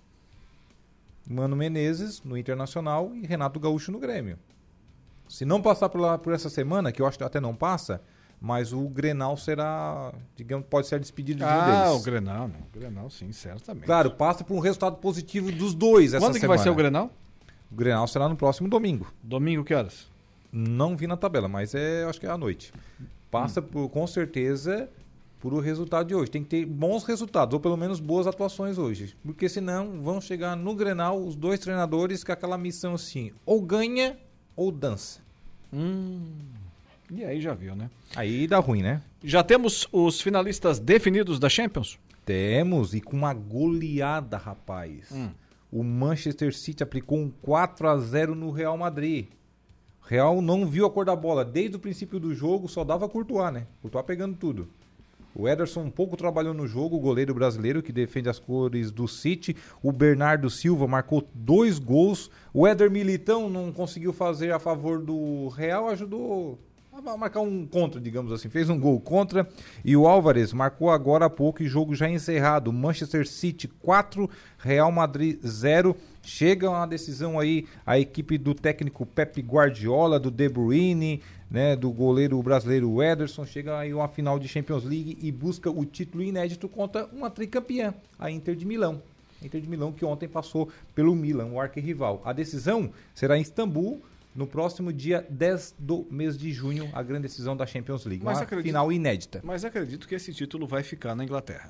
Mano Menezes no Internacional e Renato Gaúcho no Grêmio. Se não passar por, lá, por essa semana, que eu acho que até não passa, mas o Grenal será, digamos, pode ser despedido de um Ah, deles. o Grenal, né? O Grenal, sim, certamente. Claro, passa por um resultado positivo dos dois essa Quando que semana. vai ser o Grenal? O Grenal será no próximo domingo. Domingo que horas? Não vi na tabela, mas é, acho que é à noite. Passa Hum. por, com certeza por o resultado de hoje. Tem que ter bons resultados, ou pelo menos boas atuações hoje. Porque senão vão chegar no Grenal os dois treinadores com aquela missão assim, ou ganha ou dança. Hum. E aí já viu, né? Aí dá ruim, né? Já temos os finalistas definidos da Champions? Temos, e com uma goleada, rapaz. O Manchester City aplicou um 4 a 0 no Real Madrid. Real não viu a cor da bola. Desde o princípio do jogo, só dava Courtois, né? Courtois pegando tudo. O Ederson um pouco trabalhou no jogo, o goleiro brasileiro que defende as cores do City. O Bernardo Silva marcou dois gols. O Éder Militão não conseguiu fazer a favor do Real, ajudou a marcar um contra, digamos assim. Fez um gol contra. E o Álvares marcou agora há pouco e jogo já encerrado. Manchester City 4, Real Madrid 0. Chega uma decisão aí a equipe do técnico Pep Guardiola, do De Bruyne, né, do goleiro brasileiro Ederson. Chega aí uma final de Champions League e busca o título inédito contra uma tricampeã, a Inter de Milão. Inter de Milão que ontem passou pelo Milan, o arquirrival. A decisão será em Istambul, no próximo dia 10 do mês de junho, a grande decisão da Champions League. Mas uma acredito- final inédita. Mas acredito que esse título vai ficar na Inglaterra.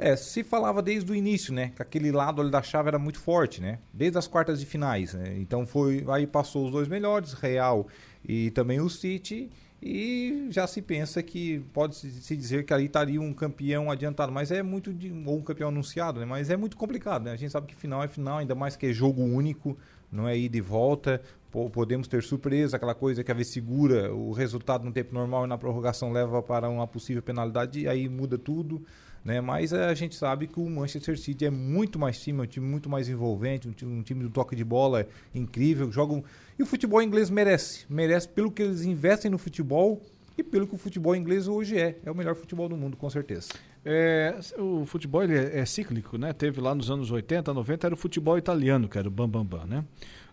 É, se falava desde o início, né? Que aquele lado ali da chave era muito forte, né? Desde as quartas de finais, né? Então foi. Aí passou os dois melhores, Real e também o City. E já se pensa que pode se dizer que ali estaria um campeão adiantado, mas é muito de, ou um campeão anunciado, né? Mas é muito complicado, né? A gente sabe que final é final, ainda mais que é jogo único, não é ida e volta. Po- podemos ter surpresa, aquela coisa que a vez segura o resultado no tempo normal e na prorrogação leva para uma possível penalidade, e aí muda tudo né? Mas eh, a gente sabe que o Manchester City é muito mais time, é um time muito mais envolvente, um time, um time do toque de bola incrível, jogam e o futebol inglês merece, merece pelo que eles investem no futebol e pelo que o futebol inglês hoje é, é o melhor futebol do mundo com certeza. É, o futebol é, é cíclico, né? Teve lá nos anos 80, 90, era o futebol italiano, que era o Bam Bam Bam, né?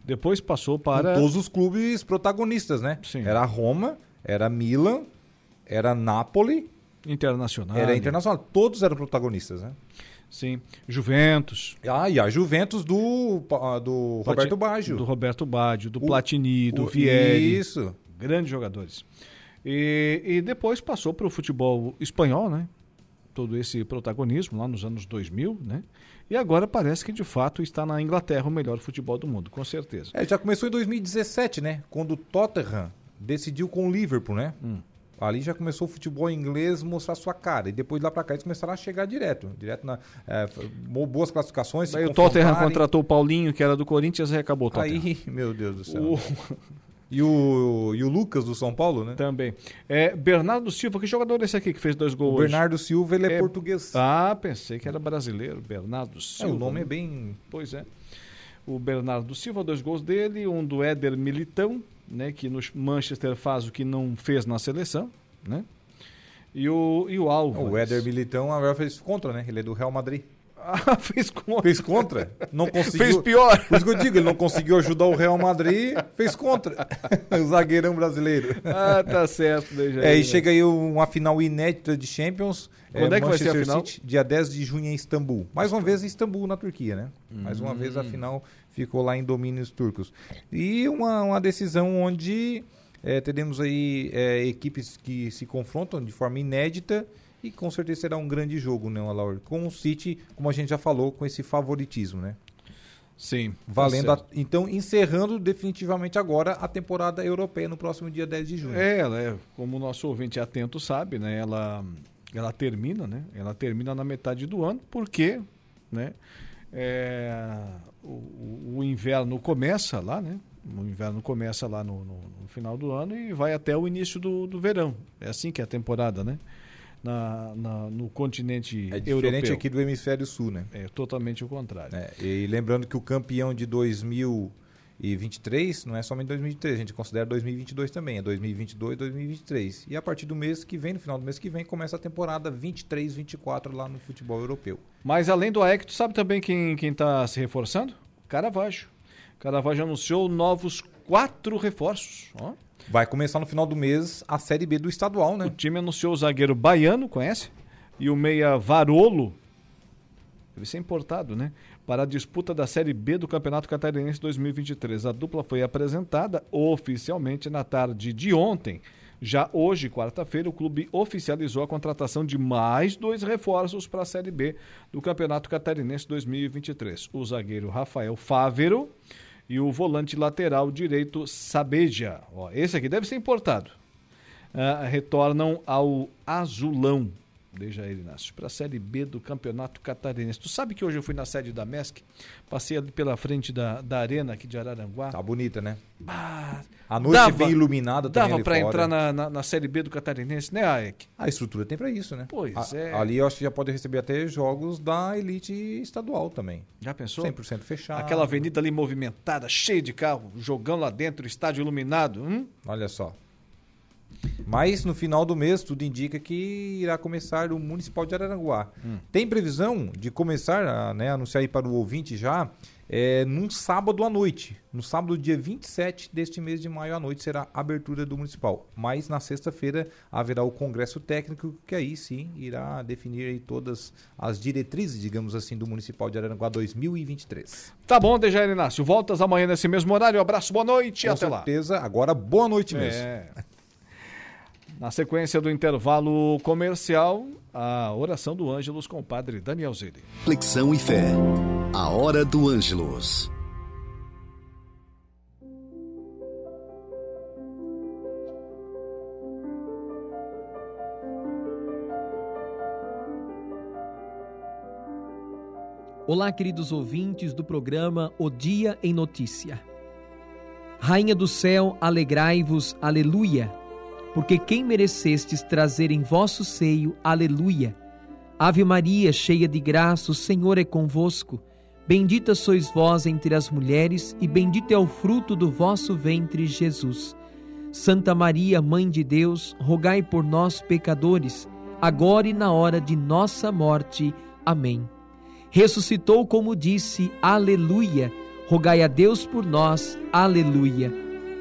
Depois passou para... Com todos os clubes protagonistas, né? Era Roma, era Milan, era Napoli, Internacional. era Internacional, todos eram protagonistas, né? Sim. Juventus. Ah, e a Juventus do, ah, do Roberto Baggio. Do Roberto Baggio, do O- Platini, do o- Vieri. Isso. Grandes jogadores. E, e depois passou para o futebol espanhol, né? Todo esse protagonismo lá nos anos 2000, né? E agora parece que de fato está na Inglaterra o melhor futebol do mundo, com certeza. É, já começou em 2017, né? Quando o Tottenham decidiu com o Liverpool, né? Hum. Ali já começou o futebol inglês mostrar sua cara. E depois de lá pra cá eles começaram a chegar direto. Direto na. é, bo- boas classificações. Daí o Tottenham contratou o Paulinho, que era do Corinthians, e acabou o Tottenham. Aí, <laughs> meu Deus do céu. O- E, o, e o Lucas do São Paulo, né? Também. É, Bernardo Silva, que jogador é esse aqui que fez dois gols O? Bernardo Silva, ele é, português. Ah, pensei que era brasileiro. Bernardo É, Silva. o nome é bem. Pois é. O Bernardo Silva, dois gols dele, um do Éder Militão, né, que no Manchester faz o que não fez na seleção, né? E o, e o Álvares. O Éder Militão agora fez contra, né? Ele é do Real Madrid. <laughs> Ah, fez contra. Fez contra? Não conseguiu. Fez pior. Por isso que eu digo, ele não conseguiu ajudar o Real Madrid, fez contra. <laughs> o zagueirão brasileiro. Ah, tá certo, Jair? É, e chega aí uma final inédita de Champions. Quando é, é que vai ser a final? City, dia 10 de junho em Istambul. Mais uma vez em Istambul, na Turquia, né? Hum. Mais uma vez a hum. final ficou lá em domínios turcos. E uma, uma decisão onde é, teremos aí é, equipes que se confrontam de forma inédita e com certeza será um grande jogo, né, Laura? Com o City, como a gente já falou, com esse favoritismo, né? Sim. Valendo. A, então, encerrando definitivamente agora a temporada europeia no próximo dia 10 de junho. É, ela é, como o nosso ouvinte atento sabe, né? Ela, ela termina, né? Ela termina na metade do ano, porque, né? É, o, o, inverno começa lá, né? O inverno começa lá no, no, no final do ano e vai até o início do, do verão. É assim que é a temporada, né? na, na, no continente é diferente europeu. aqui do hemisfério sul, né? É totalmente o contrário. É, e lembrando que o campeão de 2023 não é somente 2023, a gente considera 2022 também, é 2022, 2023. E a partir do mês que vem, no final do mês que vem, começa a temporada 23, 24 lá no futebol europeu. Mas além do AEC, tu sabe também quem quem está se reforçando? Caravaggio. Caravaggio anunciou novos quatro reforços. Ó. Vai começar no final do mês a Série B do estadual, né? O time anunciou o zagueiro baiano, conhece? E o meia Varolo, deve ser importado, né? Para a disputa da Série B do Campeonato Catarinense 2023. A dupla foi apresentada oficialmente na tarde de ontem. Já hoje, quarta-feira, o clube oficializou a contratação de mais dois reforços para a Série B do Campeonato Catarinense 2023. O zagueiro Rafael Fávero e o volante lateral direito Sabeja. Ó, esse aqui deve ser importado. Uh, retornam ao Azulão Dejair Inácio, para a Série B do Campeonato Catarinense. Tu sabe que hoje eu fui na sede da MESC, passei ali pela frente da, da arena aqui de Araranguá. Tá bonita, né? Bah, a noite dava, bem iluminada também Dava para entrar na, na, na, Série B do Catarinense, né, Aek? A estrutura tem para isso, né? Pois a, é. Ali eu acho que já pode receber até jogos da elite estadual também. Já pensou? 100% fechado. Aquela avenida ali movimentada, cheia de carro, jogando lá dentro, estádio iluminado. Hum? Olha só. Mas no final do mês, tudo indica que irá começar o Municipal de Araranguá. Hum. Tem previsão de começar, a, né, anunciar aí para o ouvinte já, é, num sábado à noite. No sábado, dia 27 deste mês de maio à noite, será a abertura do Municipal. Mas na sexta-feira haverá o Congresso Técnico, que aí sim irá definir aí todas as diretrizes, digamos assim, do Municipal de Araranguá 2023. Tá bom, Dejair Inácio. Voltas amanhã nesse mesmo horário. Um abraço, boa noite e até certeza. lá. Com certeza. Agora, boa noite mesmo. É. <laughs> Na sequência do intervalo comercial, a oração do Ângelos com o padre Daniel Zilli. Flexão e fé. A hora do Ângelos. Olá, queridos ouvintes do programa O Dia em Notícia. Rainha do céu, alegrai-vos, aleluia porque quem merecestes trazer em vosso seio, aleluia. Ave Maria, cheia de graça, o Senhor é convosco. Bendita sois vós entre as mulheres, e bendito é o fruto do vosso ventre, Jesus. Santa Maria, Mãe de Deus, rogai por nós, pecadores, agora e na hora de nossa morte. Amém. Ressuscitou como disse, aleluia. Rogai a Deus por nós, aleluia.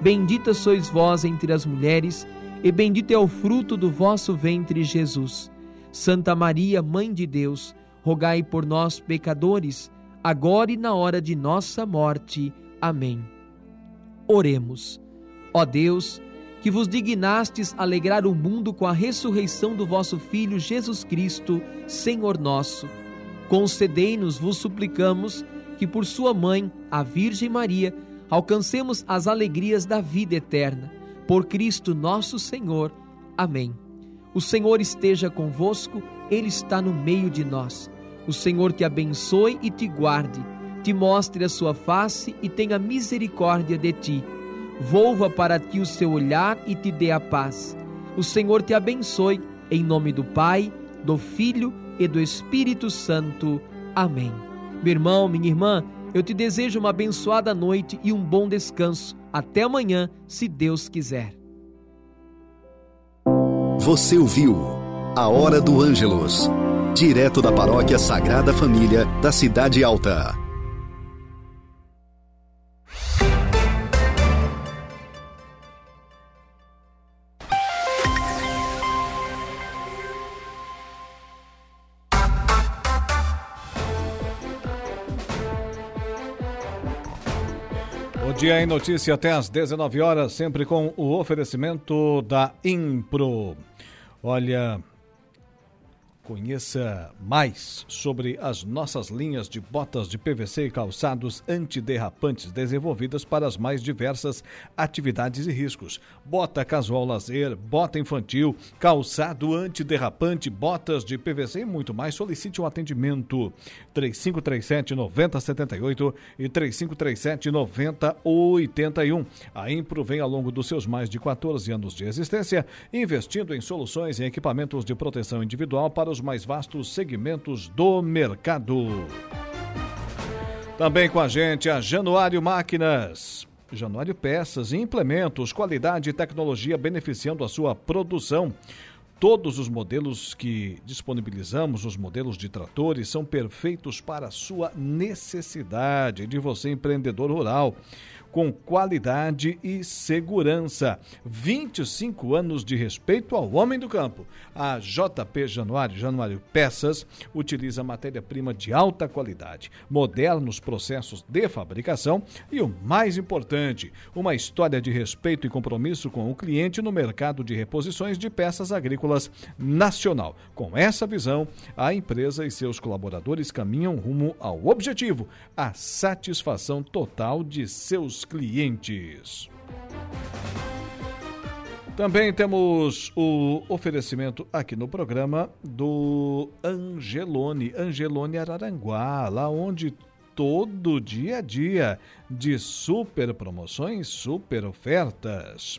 Bendita sois vós entre as mulheres, e bendito é o fruto do vosso ventre, Jesus. Santa Maria, Mãe de Deus, rogai por nós, pecadores, agora e na hora de nossa morte. Amém. Oremos. Ó Deus, que vos dignastes alegrar o mundo com a ressurreição do vosso Filho Jesus Cristo, Senhor nosso, concedei-nos, vos suplicamos, que por sua mãe, a Virgem Maria, alcancemos as alegrias da vida eterna. Por Cristo nosso Senhor. Amém. O Senhor esteja convosco, Ele está no meio de nós. O Senhor te abençoe e te guarde, te mostre a sua face e tenha misericórdia de ti. Volva para ti o seu olhar e te dê a paz. O Senhor te abençoe, em nome do Pai, do Filho e do Espírito Santo. Amém. Meu irmão, minha irmã, eu te desejo uma abençoada noite e um bom descanso. Até amanhã, se Deus quiser. Você ouviu A Hora do Ângelos, direto da Paróquia Sagrada Família da Cidade Alta. Dia em Notícia até às 19 horas, sempre com o oferecimento da Impro. Olha, Conheça mais sobre as nossas linhas de botas de PVC e calçados antiderrapantes desenvolvidas para as mais diversas atividades e riscos. Bota casual lazer, bota infantil, calçado antiderrapante, botas de PVC e muito mais. Solicite um atendimento 3537 9078 e 3537 9081. A Impro vem ao longo dos seus mais de 14 anos de existência investindo em soluções e equipamentos de proteção individual para os mais vastos segmentos do mercado. Também com a gente a Januário Máquinas. Januário Peças e Implementos, qualidade e tecnologia beneficiando a sua produção. Todos os modelos que disponibilizamos, os modelos de tratores, são perfeitos para a sua necessidade de você, empreendedor rural com qualidade e segurança. 25 anos de respeito ao homem do campo. A JP Januário, Januário Peças, utiliza matéria-prima de alta qualidade, modernos processos de fabricação e o mais importante, uma história de respeito e compromisso com o cliente no mercado de reposições de peças agrícolas nacional. Com essa visão, a empresa e seus colaboradores caminham rumo ao objetivo, a satisfação total de seus clientes. Também temos o oferecimento aqui no programa do Angelone, Angelone Araranguá, lá onde todo dia a dia de super promoções, super ofertas.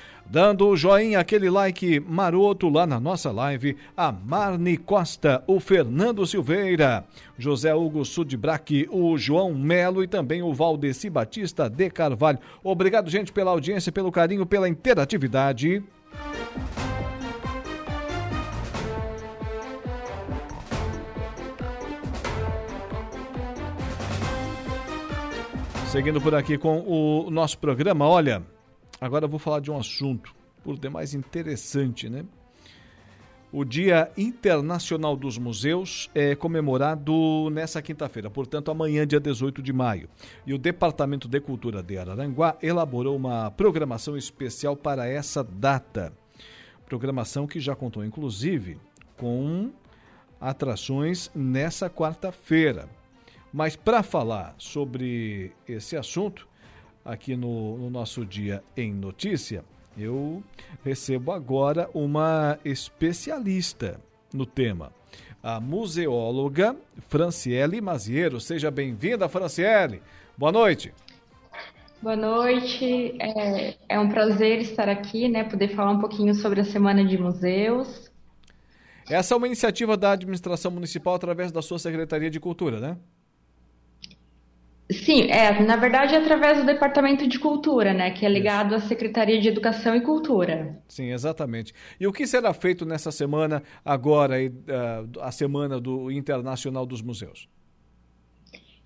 dando o joinha, aquele like maroto lá na nossa live, a Marne Costa, o Fernando Silveira, José Hugo Sudbraque, o João Melo e também o Valdeci Batista de Carvalho. Obrigado, gente, pela audiência, pelo carinho, pela interatividade. Seguindo por aqui com o nosso programa, olha, Agora eu vou falar de um assunto, por demais interessante, né? O Dia Internacional dos Museus é comemorado nessa quinta-feira, portanto, amanhã, dia 18 de maio. E o Departamento de Cultura de Araranguá elaborou uma programação especial para essa data. Programação que já contou, inclusive, com atrações nessa quarta-feira. Mas para falar sobre esse assunto, aqui no, no nosso Dia em Notícia, eu recebo agora uma especialista no tema, a museóloga Franciele Maziero. Seja bem-vinda, Franciele. Boa noite. Boa noite. É, é, um prazer estar aqui, né? Poder falar um pouquinho sobre a Semana de Museus. Essa é uma iniciativa da administração municipal através da sua Secretaria de Cultura, né? Sim, é, na verdade é através do Departamento de Cultura, né, que é ligado Isso. à Secretaria de Educação e Cultura. Sim, exatamente. E o que será feito nessa semana, agora, uh, a Semana do Internacional dos Museus?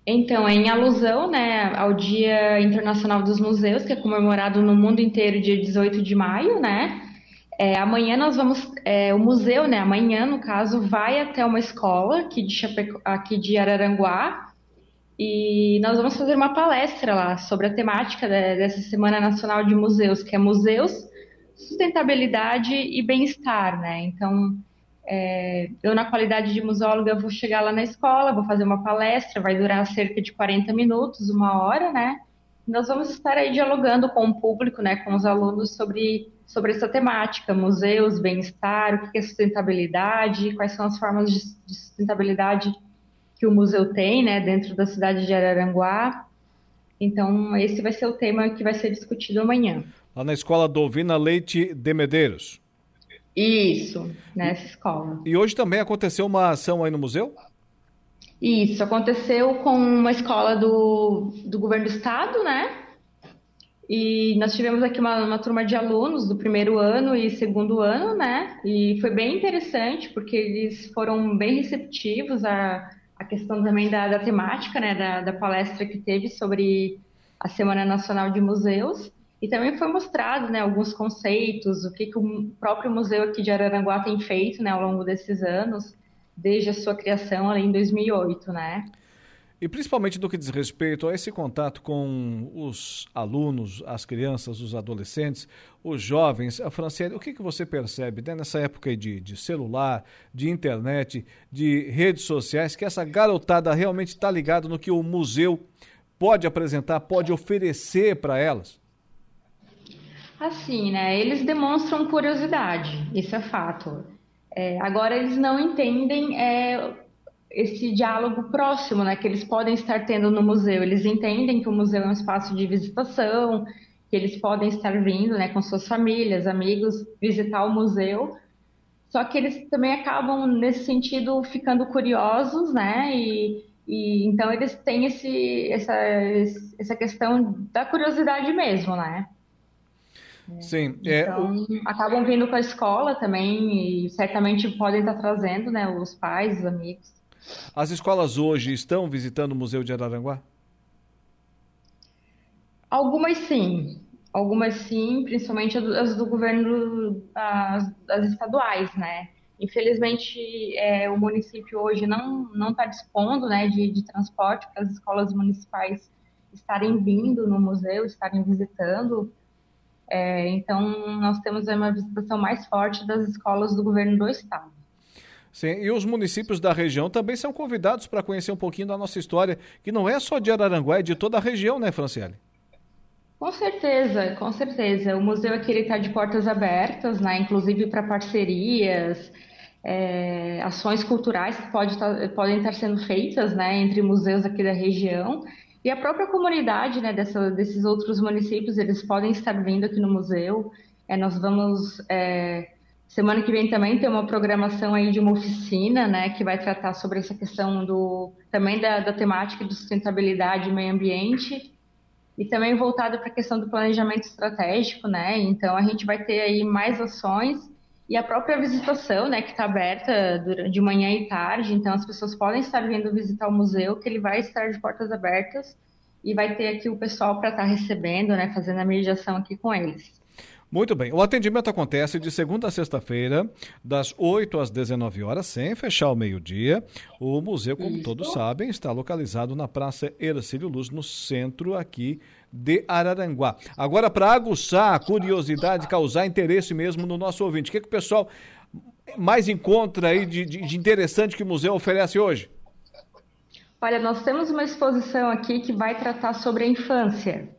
Então, é em alusão né, ao Dia Internacional dos Museus, que é comemorado no mundo inteiro dia 18 de maio, né? É, amanhã nós vamos, é, o museu, né, amanhã, no caso, vai até uma escola aqui de, Chapeco, aqui de Araranguá, E nós vamos fazer uma palestra lá sobre a temática dessa Semana Nacional de Museus, que é Museus, Sustentabilidade e Bem-Estar, né? Então, é, eu, na qualidade de museóloga, vou chegar lá na escola, vou fazer uma palestra, vai durar cerca de 40 minutos, uma hora, né? Nós vamos estar aí dialogando com o público, né, com os alunos sobre, sobre essa temática, museus, bem-estar, o que é sustentabilidade, quais são as formas de, de sustentabilidade que o museu tem, né, dentro da cidade de Araranguá. Então, esse vai ser o tema que vai ser discutido amanhã. Lá na escola Dovina Leite de Medeiros. Isso, nessa escola. E hoje também aconteceu uma ação aí no museu? Isso, aconteceu com uma escola do, do governo do estado, né? E nós tivemos aqui uma, uma turma de alunos do primeiro ano e segundo ano, né? E foi bem interessante, porque eles foram bem receptivos à questão também da, da temática, né? Da, da palestra que teve sobre a Semana Nacional de Museus. E também foi mostrado né, alguns conceitos, o que, que o próprio museu aqui de Araranguá tem feito né, ao longo desses anos, desde a sua criação ali em 2008, né? E principalmente do que diz respeito a esse contato com os alunos, as crianças, os adolescentes, os jovens. A Franciele, o que, que você percebe né, nessa época de, de celular, de internet, de redes sociais, que essa garotada realmente está ligada no que o museu pode apresentar, pode oferecer para elas? Assim, né? Eles demonstram curiosidade, isso é fato. É, agora eles não entendem é, esse diálogo próximo, né? Que eles podem estar tendo no museu. Eles entendem que o museu é um espaço de visitação, que eles podem estar vindo, né, com suas famílias, amigos, visitar o museu. Só que eles também acabam nesse sentido ficando curiosos, né? E, e então eles têm esse, essa, essa questão da curiosidade mesmo, né? Sim. É, então, o... acabam vindo com a escola também e certamente podem estar trazendo, né, os pais, os amigos. As escolas hoje estão visitando o Museu de Araranguá? Algumas sim, algumas sim, principalmente as do governo, as, as estaduais, né? Infelizmente, é, o município hoje não não está dispondo, né, de, de transporte para as escolas municipais estarem vindo no museu, estarem visitando. É, então, nós temos uma visitação mais forte das escolas do governo do estado. Sim, e os municípios da região também são convidados para conhecer um pouquinho da nossa história, que não é só de Araranguá, é de toda a região, né, Franciele? Com certeza, com certeza. O museu aqui está de portas abertas, né, inclusive para parcerias, é, ações culturais que pode tá, podem estar sendo feitas né, entre museus aqui da região. E a própria comunidade né, dessa, desses outros municípios, eles podem estar vindo aqui no museu. É, nós vamos, é, semana que vem também ter uma programação aí de uma oficina, né, que vai tratar sobre essa questão do, também da, da temática de sustentabilidade e meio ambiente, e também voltada para a questão do planejamento estratégico, né, então a gente vai ter aí mais ações, e a própria visitação, né, que está aberta de manhã e tarde, então as pessoas podem estar vindo visitar o museu, que ele vai estar de portas abertas e vai ter aqui o pessoal para estar tá recebendo, né, fazendo a mediação aqui com eles. Muito bem. O atendimento acontece de segunda a sexta-feira, das 8 às 19 horas, sem fechar o meio-dia. O museu, como Isso. todos sabem, está localizado na Praça Ercílio Luz, no centro aqui de Araranguá. Agora, para aguçar a curiosidade, causar interesse mesmo no nosso ouvinte, o que, que o pessoal mais encontra aí de, de, de interessante que o museu oferece hoje? Olha, nós temos uma exposição aqui que vai tratar sobre a infância.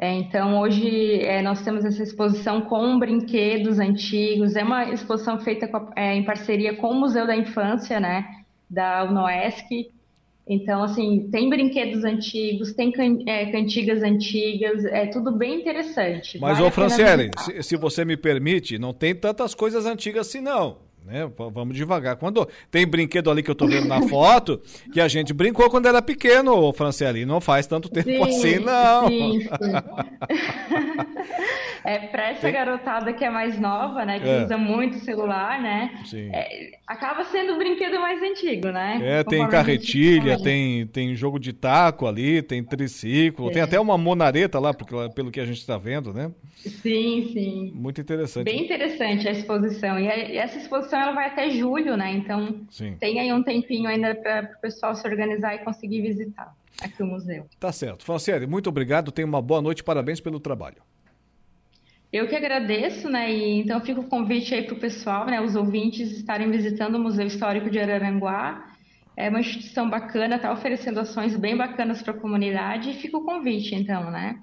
É, então, hoje é, nós temos essa exposição com brinquedos antigos. É uma exposição feita com, é, em parceria com o Museu da Infância, né, da UNOESC. Então, assim, tem brinquedos antigos, tem can, é, cantigas antigas, é tudo bem interessante. Mas, vale ô Franciele, se, se, você me permite, não tem tantas coisas antigas assim, não. Né? Vamos devagar. Quando tem brinquedo ali que eu tô vendo na foto, que a gente brincou quando era pequeno, Franciele, não faz tanto tempo sim, assim, não. Sim, sim. <laughs> é, para essa tem... garotada que é mais nova, né, que é. usa muito celular, né, é, acaba sendo o brinquedo mais antigo, né? É, tem carretilha, tem, tem jogo de taco ali, tem triciclo, tem até uma monareta lá, porque, pelo que a gente está vendo, né? Sim, sim. Muito interessante. Bem interessante a exposição. E essa exposição exposição ela vai até julho, né? Então Sim. tem aí um tempinho ainda para o pessoal se organizar e conseguir visitar aqui o museu. Tá certo. Franciele, muito obrigado. Tenha uma boa noite. Parabéns pelo trabalho. Eu que agradeço, né? E então fica o convite aí para o pessoal, né? Os ouvintes estarem visitando o Museu Histórico de Araranguá. É uma instituição bacana, está oferecendo ações bem bacanas para a comunidade. E fica o convite, então, né?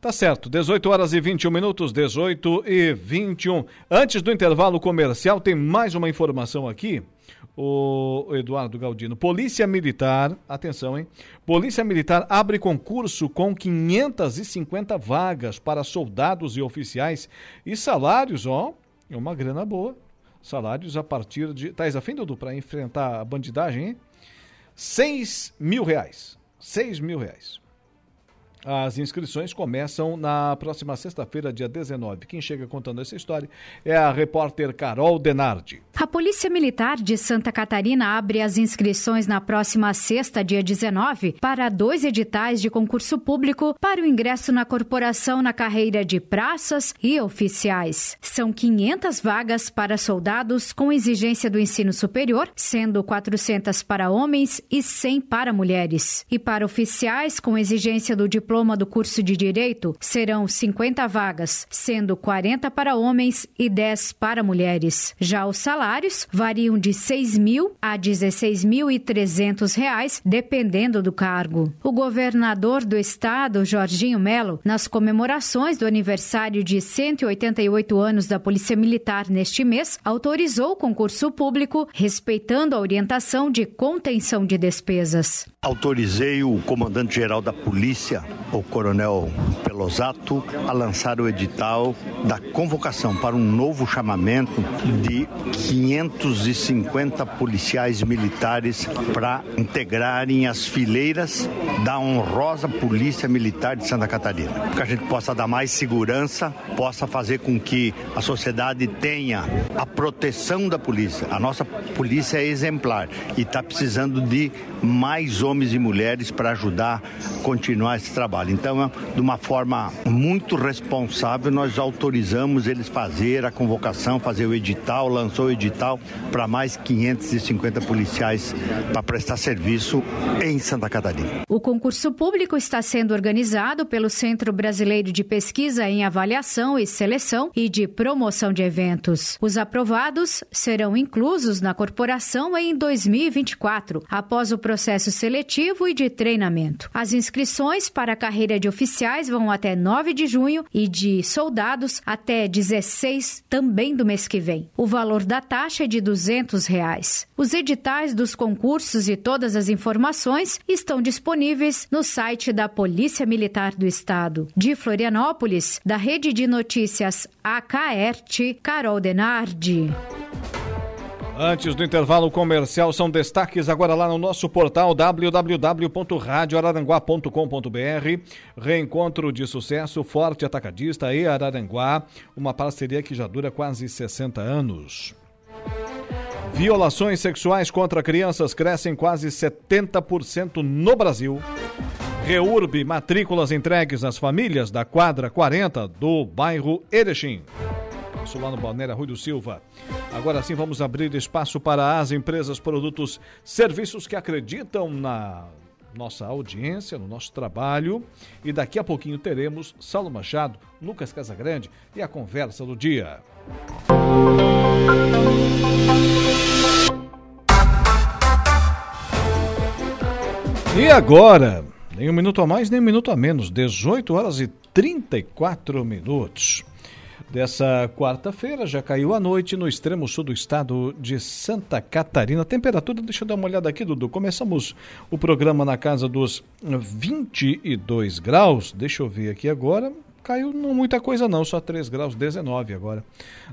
Tá certo, 18 horas e 21 minutos, 18 e 21. Antes do intervalo comercial, tem mais uma informação aqui. O Eduardo Galdino. Polícia Militar, atenção, hein? Polícia Militar abre concurso com 550 vagas para soldados e oficiais e salários, ó, é uma grana boa. Salários a partir de. Tá afim, Dudu, para enfrentar a bandidagem, hein? 6 mil reais. 6 mil reais. As inscrições começam na próxima sexta-feira, dia 19. Quem chega contando essa história é a repórter Carol Denardi. A Polícia Militar de Santa Catarina abre as inscrições na próxima sexta, dia 19, para dois editais de concurso público para o ingresso na corporação na carreira de praças e oficiais. São 500 vagas para soldados com exigência do ensino superior, sendo 400 para homens e 100 para mulheres. E para oficiais com exigência do diploma diploma do curso de Direito, serão 50 vagas, sendo 40 para homens e 10 para mulheres. Já os salários variam de R$ 6 mil a 16.300 reais, dependendo do cargo. O governador do estado, Jorginho Melo, nas comemorações do aniversário de 188 anos da Polícia Militar neste mês, autorizou o concurso público, respeitando a orientação de contenção de despesas. Autorizei o comandante-geral da polícia, o coronel Pelosato, a lançar o edital da convocação para um novo chamamento de 550 policiais militares para integrarem as fileiras da honrosa Polícia Militar de Santa Catarina. Que a gente possa dar mais segurança, possa fazer com que a sociedade tenha a proteção da polícia. A nossa polícia é exemplar e está precisando de mais homens e mulheres para ajudar a continuar esse trabalho. Então, de uma forma muito responsável, nós autorizamos eles fazer a convocação, fazer o edital, lançou o edital para mais 550 policiais para prestar serviço em Santa Catarina. O concurso público está sendo organizado pelo Centro Brasileiro de Pesquisa em Avaliação e Seleção e de Promoção de Eventos. Os aprovados serão inclusos na corporação em 2024, após o processo seletivo e de treinamento. As inscrições para carreira de oficiais vão até 9 de junho e de soldados até 16 também do mês que vem. O valor da taxa é de 200 reais. Os editais dos concursos e todas as informações estão disponíveis no site da Polícia Militar do Estado. De Florianópolis, da Rede de Notícias AKERT, Carol Denardi. Antes do intervalo comercial, são destaques agora lá no nosso portal www.radioararanguá.com.br. Reencontro de sucesso, Forte Atacadista e Araranguá, uma parceria que já dura quase 60 anos. Violações sexuais contra crianças crescem quase 70% no Brasil. Reurb, matrículas entregues às famílias da quadra 40 do bairro Erechim. Isso lá no Balneário Rui do Silva. Agora sim vamos abrir espaço para as empresas, produtos, serviços que acreditam na nossa audiência, no nosso trabalho. E daqui a pouquinho teremos Saulo Machado, Lucas Casagrande e a conversa do dia. E agora, nem um minuto a mais, nem um minuto a menos, 18 horas e 34 minutos dessa quarta-feira. Já caiu a noite no extremo sul do estado de Santa Catarina. Temperatura, deixa eu dar uma olhada aqui, Dudu. Começamos o programa na casa dos 22 graus. Deixa eu ver aqui agora caiu não muita coisa não, só 3 graus, 19 agora.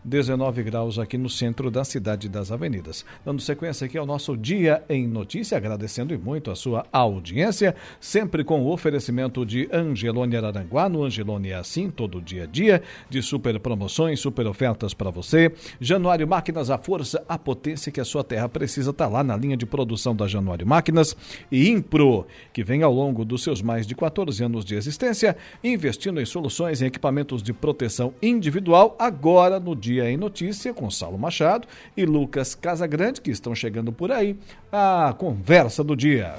19 graus aqui no centro da cidade das avenidas. Dando sequência aqui ao nosso Dia em Notícia, agradecendo muito a sua audiência, sempre com o oferecimento de Angelone Araranguá, no Angelone é assim, todo dia a dia, de super promoções, super ofertas para você. Januário Máquinas, a força, a potência que a sua terra precisa está lá na linha de produção da Januário Máquinas e Impro, que vem ao longo dos seus mais de 14 anos de existência, investindo em soluções em equipamentos de proteção individual, agora no Dia em Notícia, com Saulo Machado e Lucas Casagrande, que estão chegando por aí. A conversa do dia.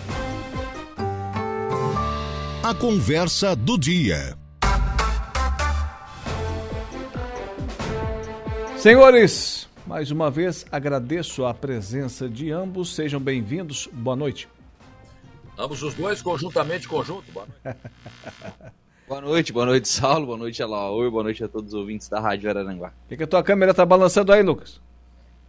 A conversa do dia. Senhores, mais uma vez agradeço a presença de ambos. Sejam bem-vindos. Boa noite. Ambos os dois, conjuntamente, conjunto. Boa noite. <laughs> boa noite, boa noite, Saulo. Boa noite, Alaor. Boa noite a todos os ouvintes da Rádio Araranguá. Por que, que a tua câmera tá balançando aí, Lucas?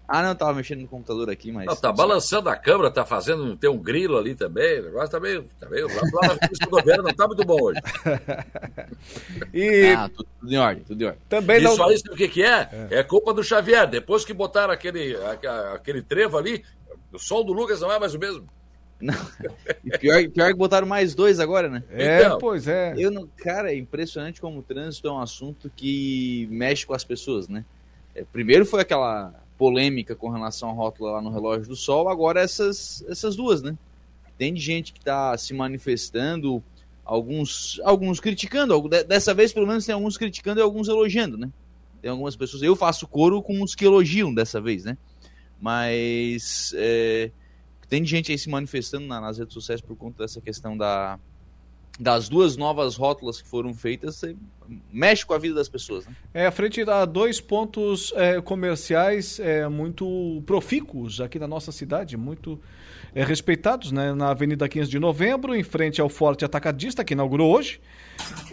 Ah, não, tava mexendo no computador aqui, mas. Não, tá balançando a câmera, tá fazendo. Tem um grilo ali também. O negócio tá meio. Tá meio lá, lá governo não tá muito bom hoje. <laughs> e... Ah, tudo, tudo, em ordem, tudo em ordem. Também Isso não... aí, sabe o que, que é? é? é? culpa do Xavier. Depois que botaram aquele, aquele trevo ali, o som do Lucas não é mais o mesmo. Não. E pior, pior que botaram mais dois agora, né? É, então, pois é. Eu não, cara, é impressionante como o trânsito é um assunto que mexe com as pessoas, né? É, primeiro foi aquela polêmica com relação à rótula lá no relógio do sol, agora essas, essas duas, né? Tem gente que está se manifestando, alguns, alguns criticando, dessa vez pelo menos tem alguns criticando e alguns elogiando, né? Tem algumas pessoas, eu faço coro com os que elogiam dessa vez, né? Mas é, tem gente aí se manifestando nas redes sociais por conta dessa questão da, das duas novas rótulas que foram feitas, mexe com a vida das pessoas. Né? É, frente a dois pontos é, comerciais é, muito profícuos aqui na nossa cidade, muito é, respeitados, né? Na Avenida 15 de Novembro, em frente ao Forte Atacadista, que inaugurou hoje,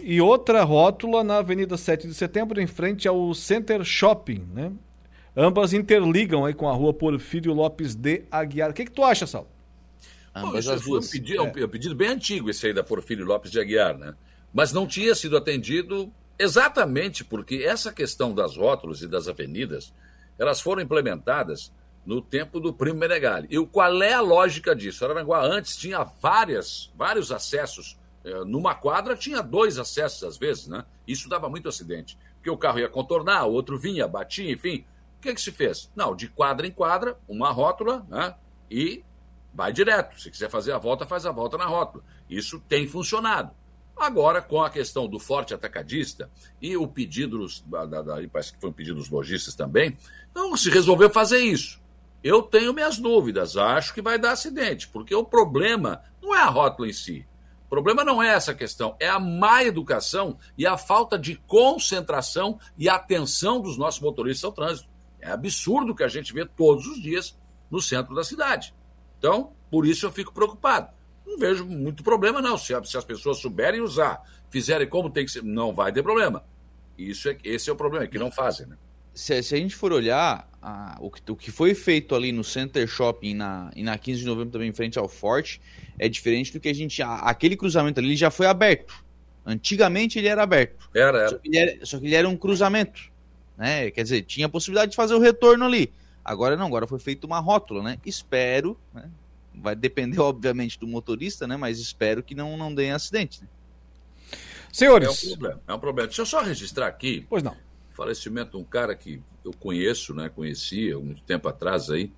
e outra rótula na Avenida 7 de Setembro, em frente ao Center Shopping, né? Ambas interligam aí com a rua Porfírio Lopes de Aguiar. O que, que tu acha, Sal? Ambas as duas. Um pedido, é. um pedido bem antigo esse aí da Porfírio Lopes de Aguiar, né? Mas não tinha sido atendido exatamente porque essa questão das rótulos e das avenidas, elas foram implementadas no tempo do Primo Menegali. E qual é a lógica disso? Araranguá antes tinha várias, vários acessos. É, numa quadra tinha dois acessos às vezes, né? Isso dava muito acidente. Porque o carro ia contornar, o outro vinha, batia, enfim. Que, que se fez? Não, de quadra em quadra, uma rótula, né? E vai direto. Se quiser fazer a volta, faz a volta na rótula. Isso tem funcionado. Agora, com a questão do forte atacadista e o pedido, dos, da, da, parece que foi um pedido dos lojistas também, não se resolveu fazer isso. Eu tenho minhas dúvidas, acho que vai dar acidente, porque o problema não é a rótula em si. O problema não é essa questão, é a má educação e a falta de concentração e atenção dos nossos motoristas ao trânsito. É absurdo que a gente vê todos os dias no centro da cidade. Então, por isso eu fico preocupado. Não vejo muito problema, não. Se, se as pessoas souberem usar, fizerem como tem que ser, não vai ter problema. Isso é, esse é o problema, é que não fazem, né? Se, se a gente for olhar a, o, que, o que foi feito ali no Center Shopping na, e na 15 de novembro também em frente ao Forte, é diferente do que a gente. A, aquele cruzamento ali já foi aberto. Antigamente ele era aberto. Era, era. Só que ele era, só que ele era um cruzamento. Né? Quer dizer, tinha a possibilidade de fazer o retorno ali. Agora não, agora foi feita uma rótula, né? Espero, né? vai depender <laughs> obviamente do motorista, né? Mas espero que não não dê acidente. Né? Senhores, é um problema, é um problema. Deixa eu só registrar aqui. Pois não. Falecimento de um cara que eu conheço, né? Conhecia muito tempo atrás aí,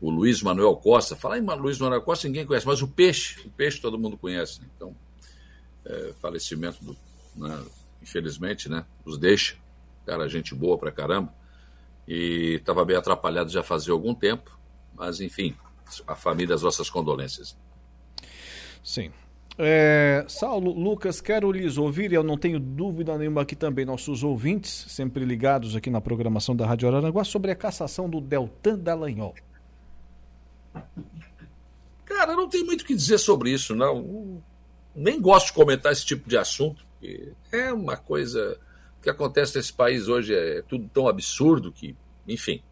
o Luiz Manuel Costa. Falar em Luiz Manuel Costa ninguém conhece, mas o peixe, o peixe todo mundo conhece. Né? Então, é, falecimento do, né? infelizmente, né? Nos deixa. Cara, gente boa pra caramba e estava bem atrapalhado já fazia algum tempo, mas enfim, a família, as nossas condolências. Sim. É, Saulo, Lucas, quero lhes ouvir, e eu não tenho dúvida nenhuma aqui também, nossos ouvintes, sempre ligados aqui na programação da Rádio Araranguá, sobre a cassação do Deltan Dallagnol. Cara, não tem muito o que dizer sobre isso, não. Nem gosto de comentar esse tipo de assunto, porque é uma coisa o que acontece nesse país hoje é tudo tão absurdo que, enfim.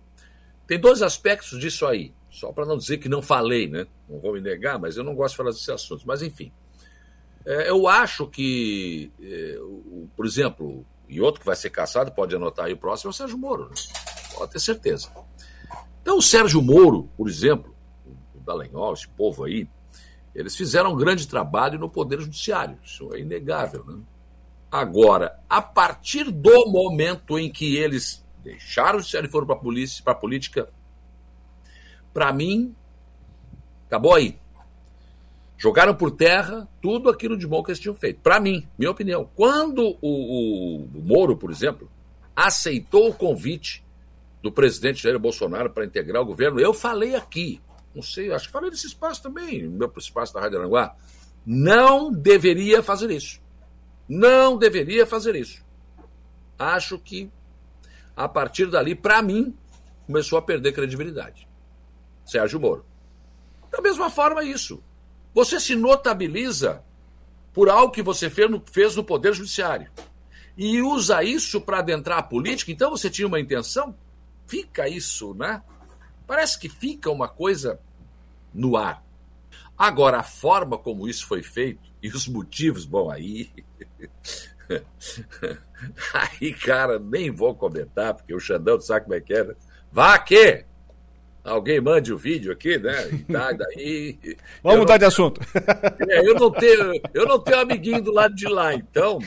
Tem dois aspectos disso aí, só para não dizer que não falei, né? Não vou me negar, mas eu não gosto de falar desses assuntos. Mas, enfim. É, eu acho que, é, o, por exemplo, e outro que vai ser caçado, pode anotar aí o próximo, é o Sérgio Moro. Né? Pode ter certeza. Então, o Sérgio Moro, por exemplo, o Dallagnol, esse povo aí, eles fizeram um grande trabalho no Poder Judiciário. Isso é inegável, né? Agora, a partir do momento em que eles deixaram o judiciário e foram para a polícia, para a política, para mim, acabou aí. Jogaram por terra tudo aquilo de bom que eles tinham feito. Para mim, minha opinião. Quando o, o, Moro, por exemplo, aceitou o convite do presidente Jair Bolsonaro para integrar o governo, eu falei aqui, não sei, acho que falei nesse espaço também, no meu espaço da Rádio Aranguá, não deveria fazer isso. Não deveria fazer isso. Acho que, a partir dali, para mim, começou a perder credibilidade. Sérgio Moro. Da mesma forma, isso. Você se notabiliza por algo que você fez no, fez no Poder Judiciário e usa isso para adentrar a política, então você tinha uma intenção? Fica isso, né? Parece que fica uma coisa no ar. Agora, a forma como isso foi feito e os motivos, bom, aí. <laughs> aí, cara, nem vou comentar, porque o Xandão sabe como é que era. Vá que! alguém mande o vídeo aqui, né? E tá, daí, <laughs> Vamos mudar não, de assunto. <laughs> É, eu não tenho, eu não tenho amiguinho do lado de lá, então,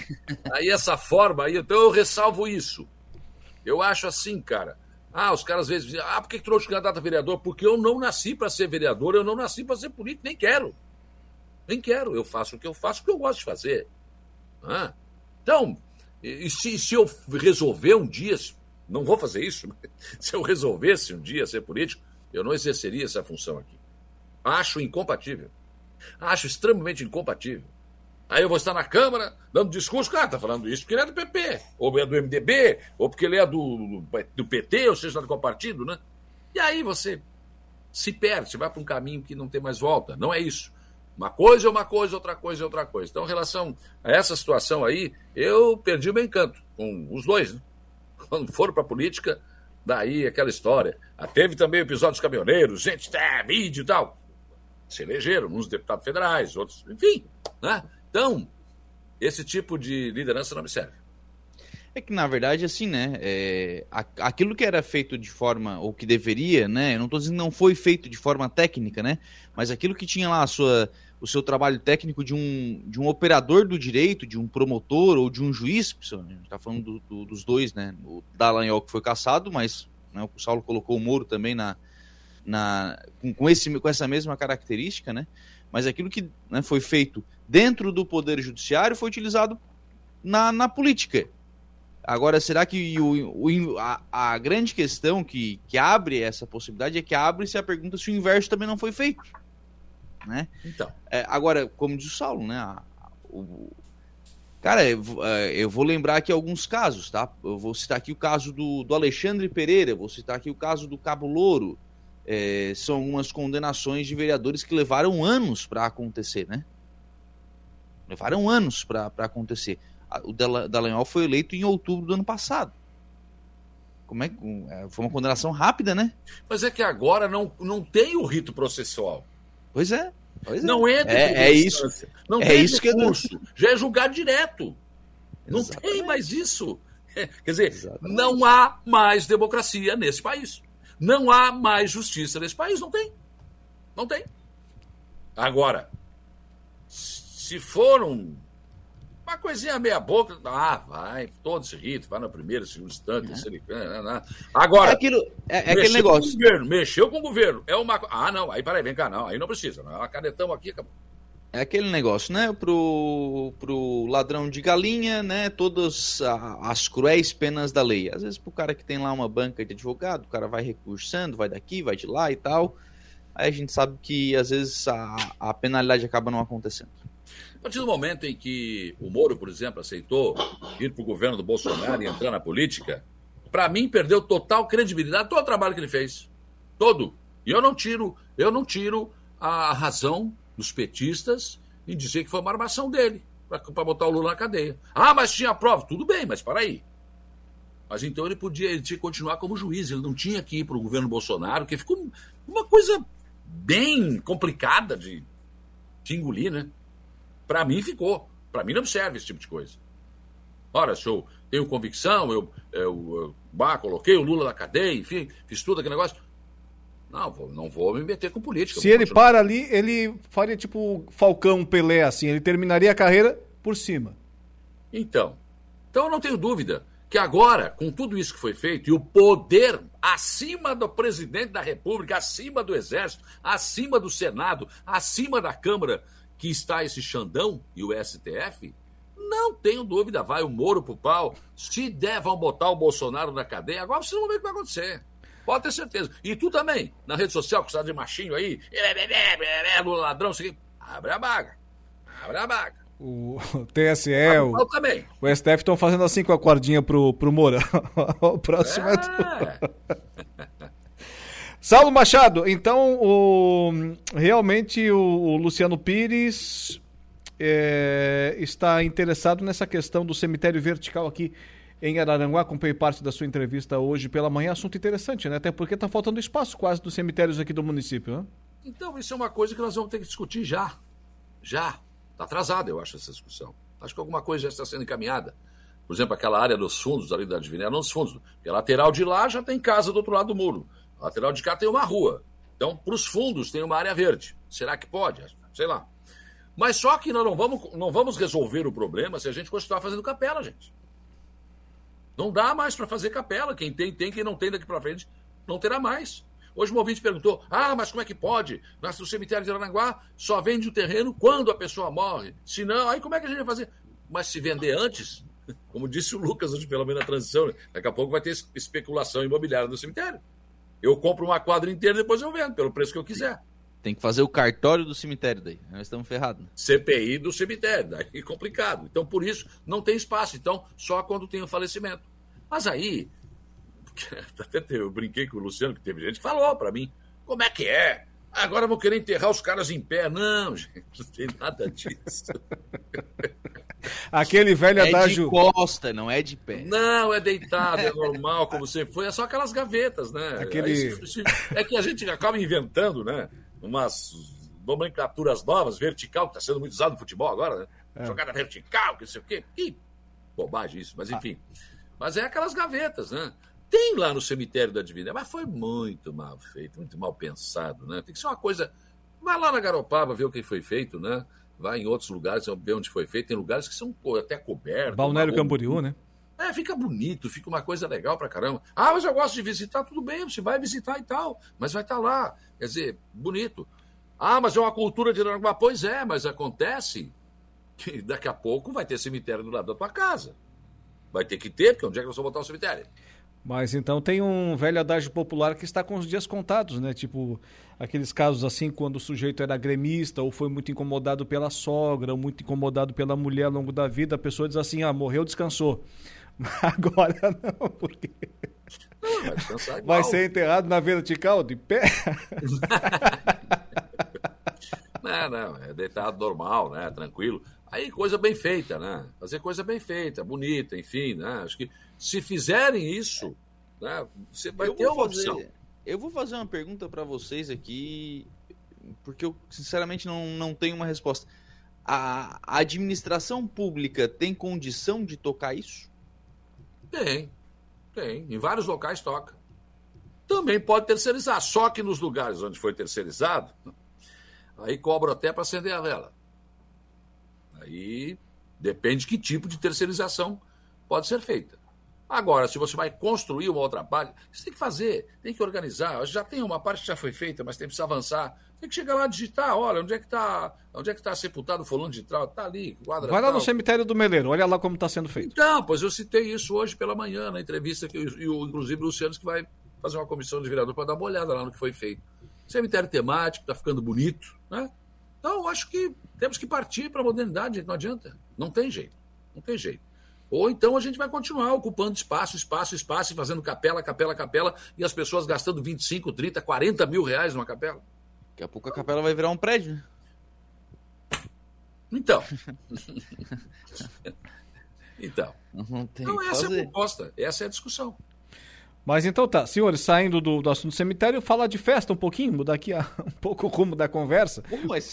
aí essa forma, aí, então eu ressalvo isso. Eu acho assim, cara. Ah, os caras às vezes dizem, ah, por que, trouxe candidato a vereador? Porque eu não nasci para ser vereador, eu não nasci para ser político, nem quero. Nem quero. Eu faço o que eu faço, o que eu gosto de fazer. Ah, então, e se, se eu resolver um dia, não vou fazer isso, <laughs> se eu resolvesse um dia ser político, eu não exerceria essa função aqui. Acho incompatível. Acho extremamente incompatível. Aí eu vou estar na Câmara dando discurso, cara, tá falando isso porque ele é do PP, ou é do MDB, ou porque ele é do, do PT, ou seja, do qual partido, né? E aí você se perde, você vai para um caminho que não tem mais volta. Não é isso. Uma coisa é uma coisa, outra coisa é outra coisa. Então, em relação a essa situação aí, eu perdi o meu encanto com os dois, né? <laughs> Quando foram para a política, Daí aquela história. Ah, teve também o episódio dos caminhoneiros, gente, é, vídeo e tal. Se elegeram, uns deputados federais, outros, enfim. Né? Então, esse tipo de liderança não me serve. É que, na verdade, assim, né? É, aquilo que era feito de forma, ou que deveria, né? Eu não estou dizendo que não foi feito de forma técnica, né? Mas aquilo que tinha lá a sua, o seu trabalho técnico de um, de um operador do direito, de um promotor ou de um juiz, a gente está falando do, do, dos dois, né? O Dallagnol que foi caçado, mas né, o Saulo colocou o Moro também na, na, com, esse, com essa mesma característica, né? Mas aquilo que né, foi feito dentro do Poder Judiciário foi utilizado na, na política. Agora, será que o, o a, a, grande questão que, que abre essa possibilidade é que abre-se a pergunta se o inverso também não foi feito? né? Então. É, agora, como diz o Saulo, né? A, o, cara, eu, é, eu, vou lembrar aqui alguns casos, tá? Eu vou citar aqui o caso do, do Alexandre Pereira, vou citar aqui o caso do Cabo Louro. É, são algumas condenações de vereadores que levaram anos para acontecer, né? Levaram anos para acontecer. O Dallagnol foi eleito em outubro do ano passado. Como é que é, foi uma condenação rápida, né? Mas é que agora não, não tem o rito processual. Pois é. Pois não é. entra é, é isso. Não é tem isso recurso. que eu... Já é julgado direto. Não Exatamente. tem mais isso. Quer dizer, Exatamente. não há mais democracia nesse país. Não há mais justiça nesse país. Não tem. Não tem. Agora, se for um uma coisinha meia boca, ah, vai, todos irritam, vai no primeiro, segundo instante. É. Agora. É, aquilo, é, é aquele negócio. Com o governo, mexeu com o governo. É uma. Ah, não, aí peraí, vem cá, não, aí não precisa. Não, canetão aqui acabou. É aquele negócio, né? Pro, pro ladrão de galinha, né? Todas as cruéis penas da lei. Às vezes, pro cara que tem lá uma banca de advogado, o cara vai recursando, vai daqui, vai de lá e tal. Aí a gente sabe que às vezes a, a penalidade acaba não acontecendo. A partir do momento em que o Moro, por exemplo, aceitou ir para o governo do Bolsonaro e entrar na política, para mim perdeu total credibilidade todo o trabalho que ele fez. Todo. E eu não tiro, eu não tiro a razão dos petistas em dizer que foi uma armação dele para botar o Lula na cadeia. Ah, mas tinha prova. Tudo bem, mas para aí. Mas então ele podia ele tinha que continuar como juiz, ele não tinha que ir para o governo Bolsonaro, que ficou uma coisa bem complicada de, de engolir, né? Para mim ficou. Para mim não serve esse tipo de coisa. Ora, se eu tenho convicção, eu, eu, eu bah, coloquei o Lula na cadeia, enfim, fiz tudo aquele negócio. Não, vou, não vou me meter com política. Se ele para ali, ele faria tipo Falcão Pelé, assim, ele terminaria a carreira por cima. Então, então eu não tenho dúvida que agora, com tudo isso que foi feito, e o poder acima do presidente da República, acima do Exército, acima do Senado, acima da Câmara que está esse Xandão e o STF, não tenho dúvida, vai o Moro pro pau. Se der, vão botar o Bolsonaro na cadeia. Agora vocês vão ver o que vai acontecer. Pode ter certeza. E tu também, na rede social, que está de machinho aí, Lula ladrão, assim, abre a baga. Abre a baga. O TSE, o, o STF estão fazendo assim com a cordinha pro, pro Moura. <laughs> o próximo é, é <laughs> Saulo Machado, então o, realmente o, o Luciano Pires é, está interessado nessa questão do cemitério vertical aqui em Araranguá. Acompanhei parte da sua entrevista hoje pela manhã. Assunto interessante, né? Até porque está faltando espaço quase dos cemitérios aqui do município, né? Então, isso é uma coisa que nós vamos ter que discutir já. Já. Está atrasada, eu acho, essa discussão. Acho que alguma coisa já está sendo encaminhada. Por exemplo, aquela área dos fundos ali da Divinéria, não dos fundos, porque a lateral de lá já tem casa do outro lado do muro. Lateral de cá tem uma rua. Então, para os fundos tem uma área verde. Será que pode? Sei lá. Mas só que nós não vamos, não vamos resolver o problema se a gente continuar fazendo capela, gente. Não dá mais para fazer capela. Quem tem, tem. Quem não tem daqui para frente, não terá mais. Hoje um ouvinte perguntou: ah, mas como é que pode? No cemitério de Aranaguá só vende o terreno quando a pessoa morre. Se não, aí como é que a gente vai fazer? Mas se vender antes, como disse o Lucas hoje pela menos na transição, daqui a pouco vai ter especulação imobiliária no cemitério. Eu compro uma quadra inteira e depois eu vendo, pelo preço que eu quiser. Tem que fazer o cartório do cemitério daí. Nós estamos ferrados. CPI do cemitério, daí é complicado. Então, por isso, não tem espaço. Então, só quando tem o falecimento. Mas aí, <laughs> até eu brinquei com o Luciano, que teve gente que falou para mim, como é que é? Agora vão querer enterrar os caras em pé. Não, <laughs> gente, não tem nada disso. <laughs> Aquele velho é adágio. É de costa, não é de pé. Não, é deitado, é <laughs> normal, como sempre foi. É só aquelas gavetas, né? Aquele... É que a gente acaba inventando, né? Umas nomenclaturas novas, vertical, que está sendo muito usado no futebol agora, né? É. Jogada vertical, que não sei o quê. Que bobagem isso, mas enfim. Mas é aquelas gavetas, né? Tem lá no cemitério da Divina, mas foi muito mal feito, muito mal pensado, né? Tem que ser uma coisa. Vai lá na Garopaba ver o que foi feito, né? Vai em outros lugares ver onde foi feito. Tem lugares que são até cobertos. Balneário Camboriú, né? É, fica bonito, fica uma coisa legal pra caramba. Ah, mas eu gosto de visitar, tudo bem, você vai visitar e tal, mas vai estar tá lá. Quer dizer, bonito. Ah, mas é uma cultura de Aranaguá. Pois é, mas acontece que daqui a pouco vai ter cemitério do lado da tua casa. Vai ter que ter, porque onde é que nós vamos botar o cemitério? Mas então tem um velho adágio popular que está com os dias contados, né? Tipo, aqueles casos assim, quando o sujeito era gremista ou foi muito incomodado pela sogra, ou muito incomodado pela mulher ao longo da vida, a pessoa diz assim: ah, morreu, descansou. <laughs> Agora <laughs> não, porque. Não, vai, vai ser enterrado na vertical, de pé? <laughs> não, não, é deitado normal, né? Tranquilo. Aí coisa bem feita, né? Fazer coisa bem feita, bonita, enfim, né? Acho que se fizerem isso, né, você vai eu ter uma fazer, opção. Eu vou fazer uma pergunta para vocês aqui, porque eu sinceramente não, não tenho uma resposta. A, a administração pública tem condição de tocar isso? Tem, tem. Em vários locais toca. Também pode terceirizar, só que nos lugares onde foi terceirizado, aí cobra até para acender a vela. Aí depende que tipo de terceirização pode ser feita. Agora, se você vai construir uma outra parte, você tem que fazer, tem que organizar. Já tem uma parte que já foi feita, mas tem que avançar. Tem que chegar lá e digitar, olha, onde é que está onde é que tá sepultado fulano de trau? Está ali, quadra Vai lá tal. no cemitério do Meleiro, olha lá como está sendo feito. Então, pois eu citei isso hoje pela manhã, na entrevista, que, e o, inclusive o Luciano que vai fazer uma comissão de vereador para dar uma olhada lá no que foi feito. Cemitério temático, está ficando bonito, né? Então, acho que temos que partir para a modernidade, não adianta. Não tem jeito. Não tem jeito. Ou então a gente vai continuar ocupando espaço, espaço, espaço, e fazendo capela, capela, capela, e as pessoas gastando 25, 30, 40 mil reais numa capela. Daqui a pouco a capela vai virar um prédio. Né? Então. <laughs> então. Não tem então, essa fazer. é a proposta, essa é a discussão. Mas então tá, senhores, saindo do, do assunto cemitério, falar de festa um pouquinho, mudar aqui a, <laughs> um pouco o rumo da conversa.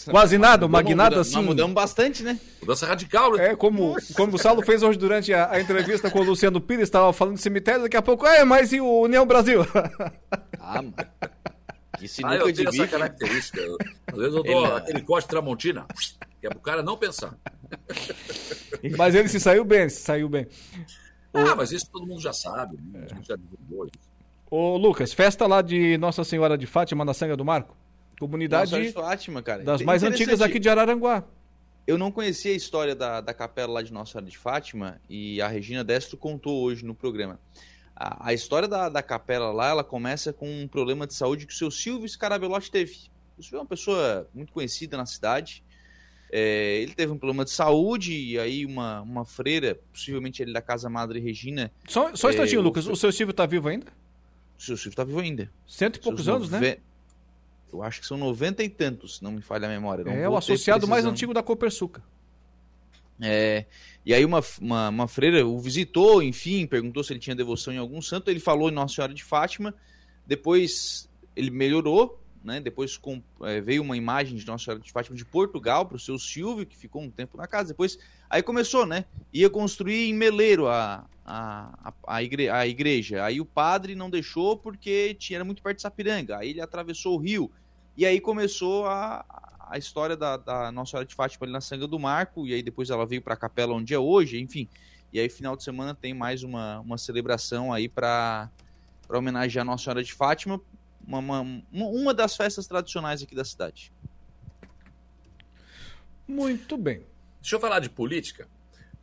Quase nada, uma guinada assim. Mudamos bastante, né? Mudança radical, né? É, como, como o Saulo fez hoje durante a, a entrevista com o Luciano Pires, estava falando de cemitério, daqui a pouco, é, mas e o União Brasil? <laughs> Ah, mano. Que sinuca ah, eu tenho essa característica. Às vezes eu <laughs> dou ele... aquele corte tramontina, que é pro cara não pensar. Mas ele se saiu bem, se saiu bem. Ah, mas isso todo mundo já sabe, né? a gente já divulgou isso. Ô, Lucas, festa lá de Nossa Senhora de Fátima, na Sanga do Marco. Comunidade Nossa, Fátima, cara. das mais antigas aqui de Araranguá. eu não conhecia a história da, da capela lá de Nossa Senhora de Fátima e a Regina Destro contou hoje no programa. A, a história da, da capela lá, ela começa com um problema de saúde que o seu Silvio Scarabelotti teve. O Silvio é uma pessoa muito conhecida na cidade. É, ele teve um problema de saúde e aí uma, uma freira, possivelmente ele da Casa Madre Regina... Só, só um instantinho, é, Lucas. O seu Silvio está vivo ainda? O seu Silvio está vivo ainda. Cento e poucos anos, nove... né? Eu acho que são noventa e tantos, se não me falha a memória. Não é o associado mais antigo da Copersuca. É, e aí uma, uma, uma, freira o visitou, enfim, perguntou se ele tinha devoção em algum santo. Ele falou em Nossa Senhora de Fátima. Depois ele melhorou, né? Depois com, é, veio uma imagem de Nossa Senhora de Fátima de Portugal para o seu Silvio, que ficou um tempo na casa. Depois, aí começou, né? Ia construir em Meleiro a, a, a, igre, a igreja. Aí o padre não deixou porque tinha, era muito perto de Sapiranga. Aí ele atravessou o rio. E aí começou a, a história da, da Nossa Senhora de Fátima ali na Sanga do Marco, e aí depois ela veio para a capela onde é hoje, enfim. E aí, final de semana, tem mais uma, uma celebração aí para homenagear Nossa Senhora de Fátima, uma, uma, uma das festas tradicionais aqui da cidade. Muito bem. Deixa eu falar de política,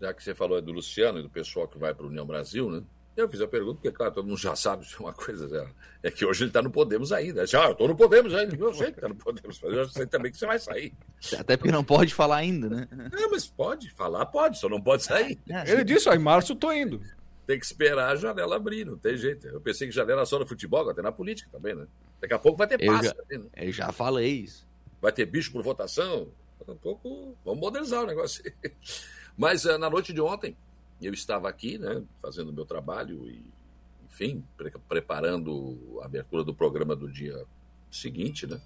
já que você falou do Luciano e do pessoal que vai para a União Brasil, né? Eu fiz a pergunta, porque, claro, todo mundo já sabe de uma coisa, é que hoje ele está no Podemos ainda. Já, ah, eu estou no Podemos ainda. Eu sei que está no Podemos, mas eu sei também que você vai sair. Até porque não pode falar ainda, né? É, mas pode, falar pode, só não pode sair. É, ele disse, ó, em março eu tô indo. Tem que esperar a janela abrir, não tem jeito. Eu pensei que janela só no futebol, agora tem na política também, né? Daqui a pouco vai ter passe. Eu né? eu já falei isso. Vai ter bicho por votação? Daqui a pouco, vamos modernizar o negócio. <laughs> Mas eh, na noite de ontem, eu estava aqui, né, fazendo o meu trabalho e enfim, pre preparando a abertura do programa do dia seguinte, né?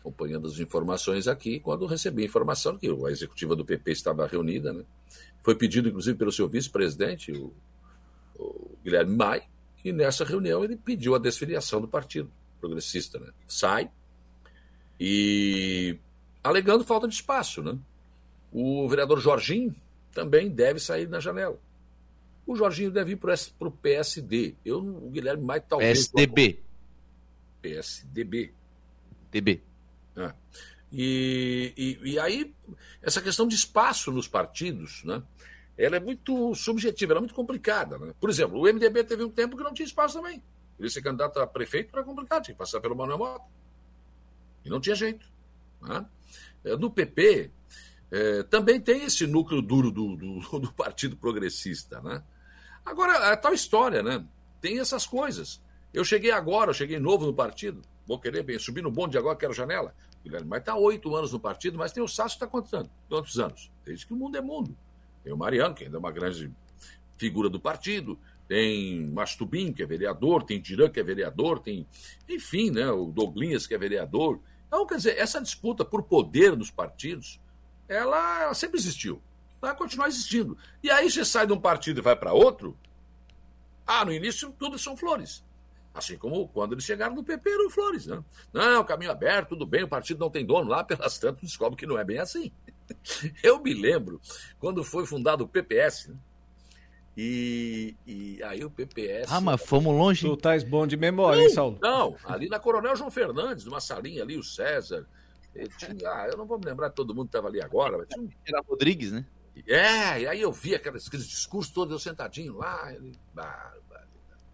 acompanhando as informações aqui, quando recebi a informação que a executiva do PP estava reunida, né? foi pedido inclusive pelo seu vice-presidente, o, Guilherme Mai, e nessa reunião ele pediu a desfiliação do Partido Progressista. Né? Sai e alegando falta de espaço. Né? O vereador Jorginho também deve sair na janela. O Jorginho deve ir para o PSD. Eu, o Guilherme Maia talvez. PSDB. PSDB. DB. É. E, e, e, aí, essa questão de espaço nos partidos, né? Ela é muito subjetiva, ela é muito complicada. Né? Por exemplo, o MDB teve um tempo que não tinha espaço também. Ele ser candidato a prefeito era complicado, tinha que passar pelo Manuel Mota. E não tinha jeito. Né? No PP, é, também tem esse núcleo duro do, do, <laughs> do, Partido Progressista, né? Agora, é tal história, né? Tem essas coisas. Eu cheguei agora, eu cheguei novo no partido, vou querer bem, subir no bonde agora, quero janela. Guilherme, mas está oito anos no partido, mas tem o Sasso está quantos, quantos anos? Desde que o mundo é mundo. Tem o Mariano, que ainda é uma grande figura do partido, tem Mastubim, que é vereador, tem Dirã, que é vereador, tem, enfim, né, o Douglinhas, que é vereador. Então, quer dizer, essa disputa por poder nos partidos, ela sempre existiu. Vai continuar existindo. E aí você sai de um partido e vai para outro. Ah, no início tudo são flores. Assim como quando eles chegaram no PP eram flores. Né? Não, caminho aberto, tudo bem, o partido não tem dono. Lá <laughs> pelas tantas descobre que não é bem assim. <laughs> Eu me lembro quando foi fundado o PPS. Né? E, e, aí o PPS. Ah, mas fomos longe. Tu tais bom de memória, não, hein, Saulo? Não, ali na Coronel João Fernandes, numa salinha ali, o César, tinha, ah, eu não vou me lembrar de todo mundo que estava ali agora. Mas tinha... Era Rodrigues, né? É, e aí eu vi aqueles, aqueles discursos todos, eu sentadinho lá. Ele,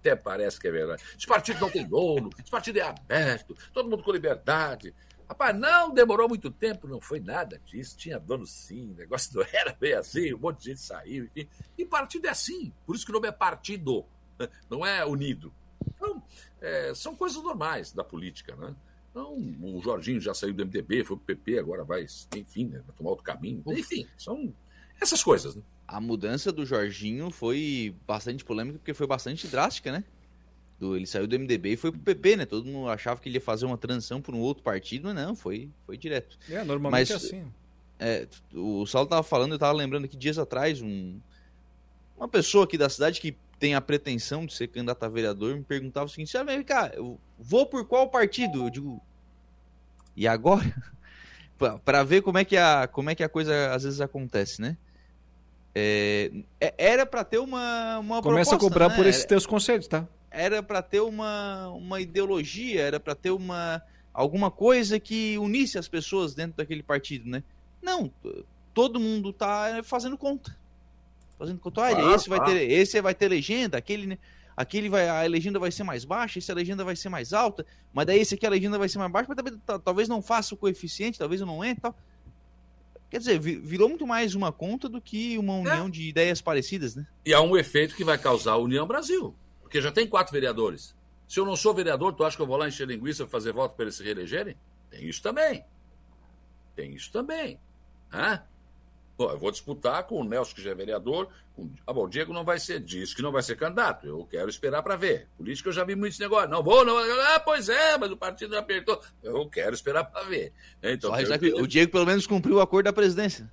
até parece que é verdade. Esse partido não tem dono, esse partido é aberto, todo mundo com liberdade. Rapaz, não demorou muito tempo, não foi nada disso. Tinha dono sim, o negócio não era bem assim, um monte de gente saiu, enfim. E partido é assim, por isso que o nome é partido, <laughs> não é unido. Então, é, são coisas normais da política, né? Então, o Jorginho já saiu do MDB, foi pro PP, agora vai, enfim, né, vai tomar outro caminho. Enfim, são essas coisas, né? A mudança do Jorginho foi bastante polêmica, porque foi bastante drástica, né? Do, ele saiu do MDB e foi pro PP, né? Todo mundo achava que ele ia fazer uma transição para um outro partido, mas não, foi, foi direto. É, normalmente mas, é assim. É, o Saulo tava falando, eu tava lembrando que dias atrás, um, uma pessoa aqui da cidade que tem a pretensão de ser candidato a vereador me perguntava o seguinte: vem cá, eu vou por qual partido? Eu digo, e agora? <laughs> para ver como é, que a, como é que a coisa às vezes acontece, né? É, é era para ter uma, uma Começa proposta, a cobrar né? por esses teus conselhos, tá? Era para ter uma, uma ideologia, era para ter uma alguma coisa que unisse as pessoas dentro daquele partido, né? Não, todo mundo tá fazendo conta. Fazendo conta, olha, ah, esse vai ter, esse vai ter legenda, aquele, né? aquele vai, a legenda vai ser mais baixa, esse a legenda vai ser mais alta, mas daí esse aqui a legenda vai ser mais baixa, mas talvez, talvez não faça o coeficiente, talvez eu não entre tal. Quer dizer, virou muito mais uma conta do que uma união é. de ideias parecidas, né? E há um efeito que vai causar a União Brasil, porque já tem quatro vereadores. Se eu não sou vereador, tu acha que eu vou lá encher linguiça e fazer voto para eles se reelegerem? Tem isso também. Tem isso também. Hã? Bom, eu vou disputar com o Nelson, que já é vereador. Com... Ah, bom, o Diego não vai ser, diz que não vai ser candidato. Eu quero esperar para ver. Política eu já vi muitos negócios. Não vou, não. Ah, pois é, mas o partido apertou. Eu quero esperar para ver. Então. O Diego pelo menos cumpriu o acordo da presidência.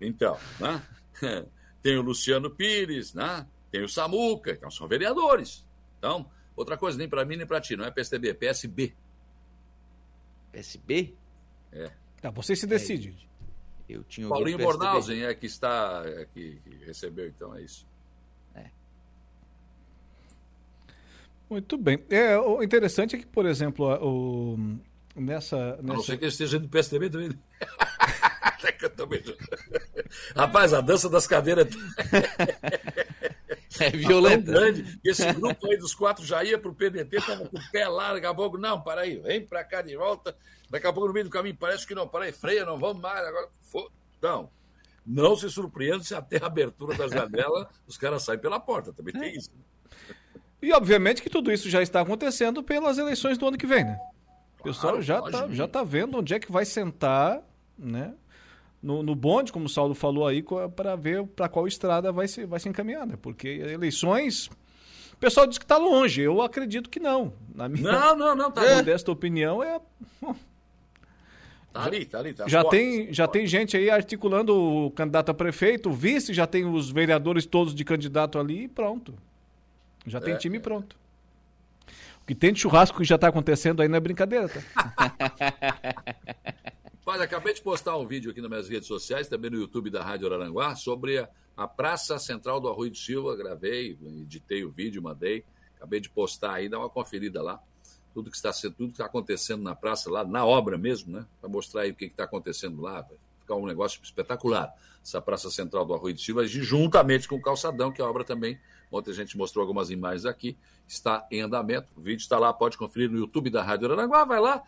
Então, né? <laughs> tem o Luciano Pires, né? Tem o Samuca, então são vereadores. Então, outra coisa, nem para mim nem para ti, não é PSDB, é PSB. PSB? É. Tá, você se decide. É. Eu tinha Paulinho Bornhausen é que está é que, que, recebeu, então é isso. É. Muito bem. É, o interessante é que, por exemplo, o, nessa, nessa. não sei que ele esteja do PSDB também. <laughs> Rapaz, a dança das cadeiras <laughs> é violenta. grande. Esse grupo aí dos quatro já ia para o PDT, estava com o pé lá, daqui a pouco, não, para aí, vem para cá de volta. Daqui a pouco no meio do caminho parece que não, para aí, freia, não vamos mais. Agora, Então, não se surpreenda se até a abertura da janela os caras saem pela porta, também tem isso. E obviamente que tudo isso já está acontecendo pelas eleições do ano que vem, né? O pessoal claro, já está já tá vendo onde é que vai sentar, né? No, no bonde, como o Saulo falou aí, para ver para qual estrada vai se, vai se encaminhar, né? Porque eleições. O pessoal diz que está longe, eu acredito que não. Na minha não, não, não, tá <laughs> modesta opinião é. Tá ali, tá ali. Tá já tem, já tem gente aí articulando o candidato a prefeito, o vice, já tem os vereadores todos de candidato ali e pronto. Já tem é, time é. pronto. O que tem de churrasco que já está acontecendo aí não é brincadeira, tá? <laughs> Mas acabei de postar um vídeo aqui nas minhas redes sociais, também no YouTube da Rádio Araranguá, sobre a, a Praça Central do Arroio do Silva. Gravei, editei o vídeo, mandei. Acabei de postar aí, dá uma conferida lá tudo que está tudo que está acontecendo na praça lá, na obra mesmo, né? Para mostrar aí o que está acontecendo lá. Vai ficar um negócio espetacular. Essa Praça Central do Arroio de Silva, juntamente com o Calçadão, que a obra também. Ontem a gente mostrou algumas imagens aqui, está em andamento. O vídeo está lá, pode conferir no YouTube da Rádio Aranaguá, vai lá,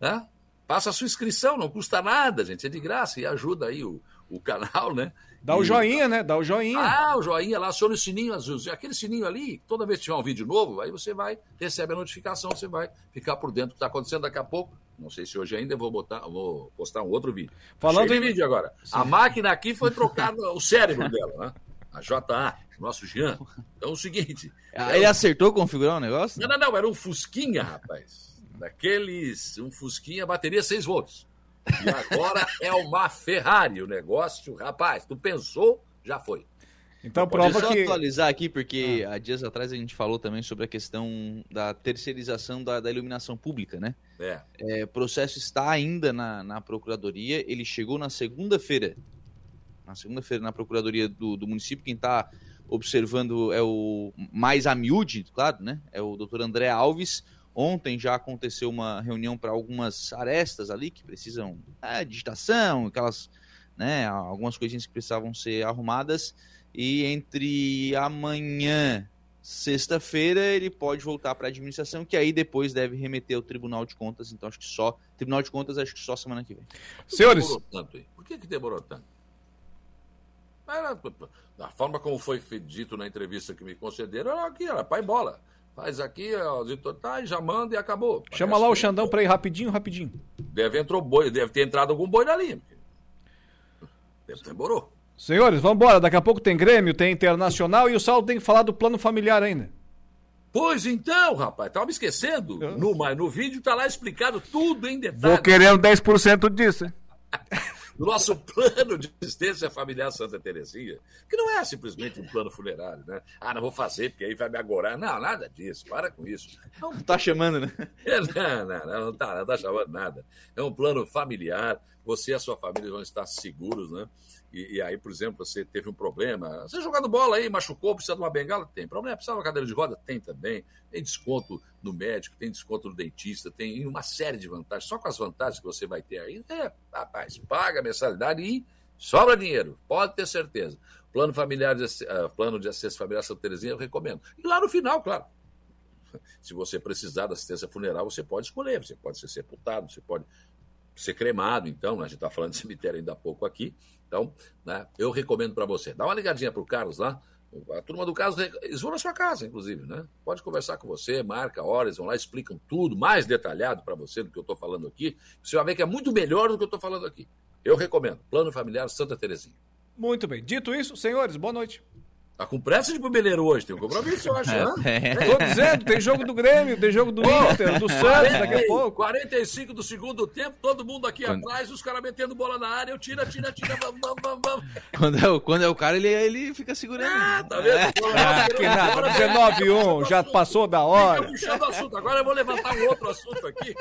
né? Passa a sua inscrição, não custa nada, gente, é de graça e ajuda aí o, o canal, né? Dá o joinha, né? Dá o joinha. Ah, o joinha lá, aciona o sininho azul. Aquele sininho ali, toda vez que tiver um vídeo novo, aí você vai, recebe a notificação, você vai ficar por dentro do que está acontosendo daqui a pouco. Não sei se hoje ainda vou botar, vou postar um outro vídeo. Falando Cheio em vídeo agora. Sim. A máquina aqui foi trocada <laughs> o cérebro dela, né? A JA, nosso Jean. Então é o seguinte. Ah, ele acertou configurar o negócio? Não, não, não, era um Fusquinha, rapaz. Daqueles, um Fusquinha, bateria 6 volts. E agora é uma Ferrari o negócio. Rapaz, tu pensou, já foi. Então prova só que... atualizar aqui, porque ah. há dias atrás a gente falou também sobre a questão da terceirização da, da iluminação pública, né? É. é. O processo está ainda na, na Procuradoria, ele chegou na segunda-feira. Na segunda-feira, na Procuradoria do, do município, quem está observando é o mais a miúde, claro, né? É o doutor André Alves, Ontem já aconteceu uma reunião para algumas arestas ali que precisam é, digitação, aquelas, né, algumas coisinhas que precisavam ser arrumadas. E entre amanhã, sexta-feira, ele pode voltar para a administração, que aí depois deve remeter ao Tribunal de Contas. Então acho que só Tribunal de Contas acho que só semana que vem. Senhores, demorou tanto, hein? por que, que demorou tanto? Era, da forma como foi dito na entrevista que me concederam, era aqui, era pai bola. Faz aqui, ó, tá, já manda e acabou. Parece Chama lá o Xandão para ir rapidinho, rapidinho. Deve entrou boi, deve ter entrado algum boi na linha. Demorou. Senhores, vamos embora. Daqui a pouco tem Grêmio, tem Internacional e o Saulo tem que falar do plano familiar ainda. Pois então, rapaz, tava me esquecendo. No, mas no vídeo tá lá explicado tudo em detalhes. Vou querer um 10% disso, <laughs> nosso <laughs> plano de assistência familiar Santa Terezinha, que não é simplesmente um plano funerário, né? Ah, não vou fazer porque aí vai me agorar. Não, nada disso, para com isso. Não <laughs> tá chamando, né? É, não, não, não, não tá, não tá chamando nada. É um plano familiar, você e a sua família vão estar seguros, né? E, e, aí, por exemplo, você teve um problema, você jogando bola aí, machucou, precisa de uma bengala? Tem problema. Precisa de uma cadeira de roda? Tem também. Tem desconto no médico, tem desconto no dentista, tem uma série de vantagens. Só com as vantagens que você vai ter aí, é, rapaz, paga a mensalidade e Sobra dinheiro, pode ter certeza. Plano familiar de, uh, plano de assistência familiar Santa Terezinha eu recomendo. E lá no final, claro, <laughs> se você precisar da assistência funeral, você pode escolher, você pode ser sepultado, você pode ser cremado, então, né? a gente está falando de cemitério ainda há pouco aqui, então, né, eu recomendo para você. Dá uma ligadinha para o Carlos lá, a turma do Carlos, eles vão na sua casa, inclusive, né? Pode conversar com você, marca horas, vão lá, explicam tudo, mais detalhado para você do que eu estou falando aqui. Você vai ver que é muito melhor do que eu estou falando aqui. Eu recomendo. Plano Familiar Santa Terezinha. Muito bem. Dito isso, senhores, boa noite. Tá com pressa de ir pro Beleiro hoje, tem um compromisso, eu acho, né? É. Tô dizendo, tem jogo do Grêmio, tem jogo do Inter, do Santos daqui a pouco. 45 do segundo tempo, todo mundo aqui quando... atrás, os caras metendo bola na área, eu tira, tira, tira, vamos, vamos, vamos. Quando é, o, quando é o cara, ele, ele fica segurando. Ah, tá vendo? É. Ah, que nada, 19 1 já passou da hora. puxando assunto, agora eu vou levantar um outro assunto aqui.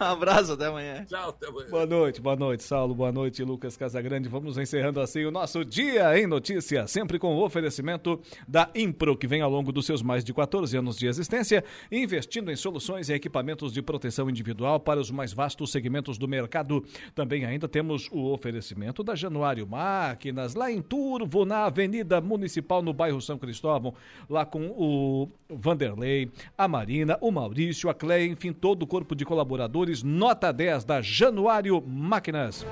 Um <laughs> abraço, até amanhã. Tchau, até amanhã. Boa noite, boa noite, Saulo, boa noite, Lucas Casagrande. Vamos encerrando assim o nosso Dia em Notícia, sempre com o oferecimento da Impro, que vem ao longo dos seus mais de 14 anos de existência, investindo em soluções e equipamentos de proteção individual para os mais vastos segmentos do mercado. Também ainda temos o oferecimento da Januário Máquinas, lá em Turvo, na Avenida Municipal, no bairro São Cristóvão, lá com o Vanderlei, a Marina, o Maurício, a Cleia, enfim, todo o corpo de colaboradores nota 10 da Januário Máquinas.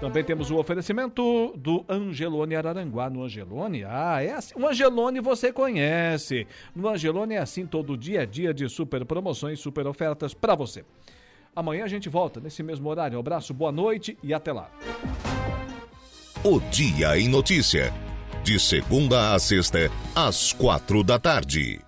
Também temos o oferecimento do Angelone Araranguá. No Angelone, ah, é assim. O Angelone você conhece. No Angelone é assim todo dia a dia de super promoções, super ofertas para você. Amanhã a gente volta nesse mesmo horário. Um abraço, boa noite e até lá. O Dia em Notícia. De segunda a sexta, às quatro da tarde.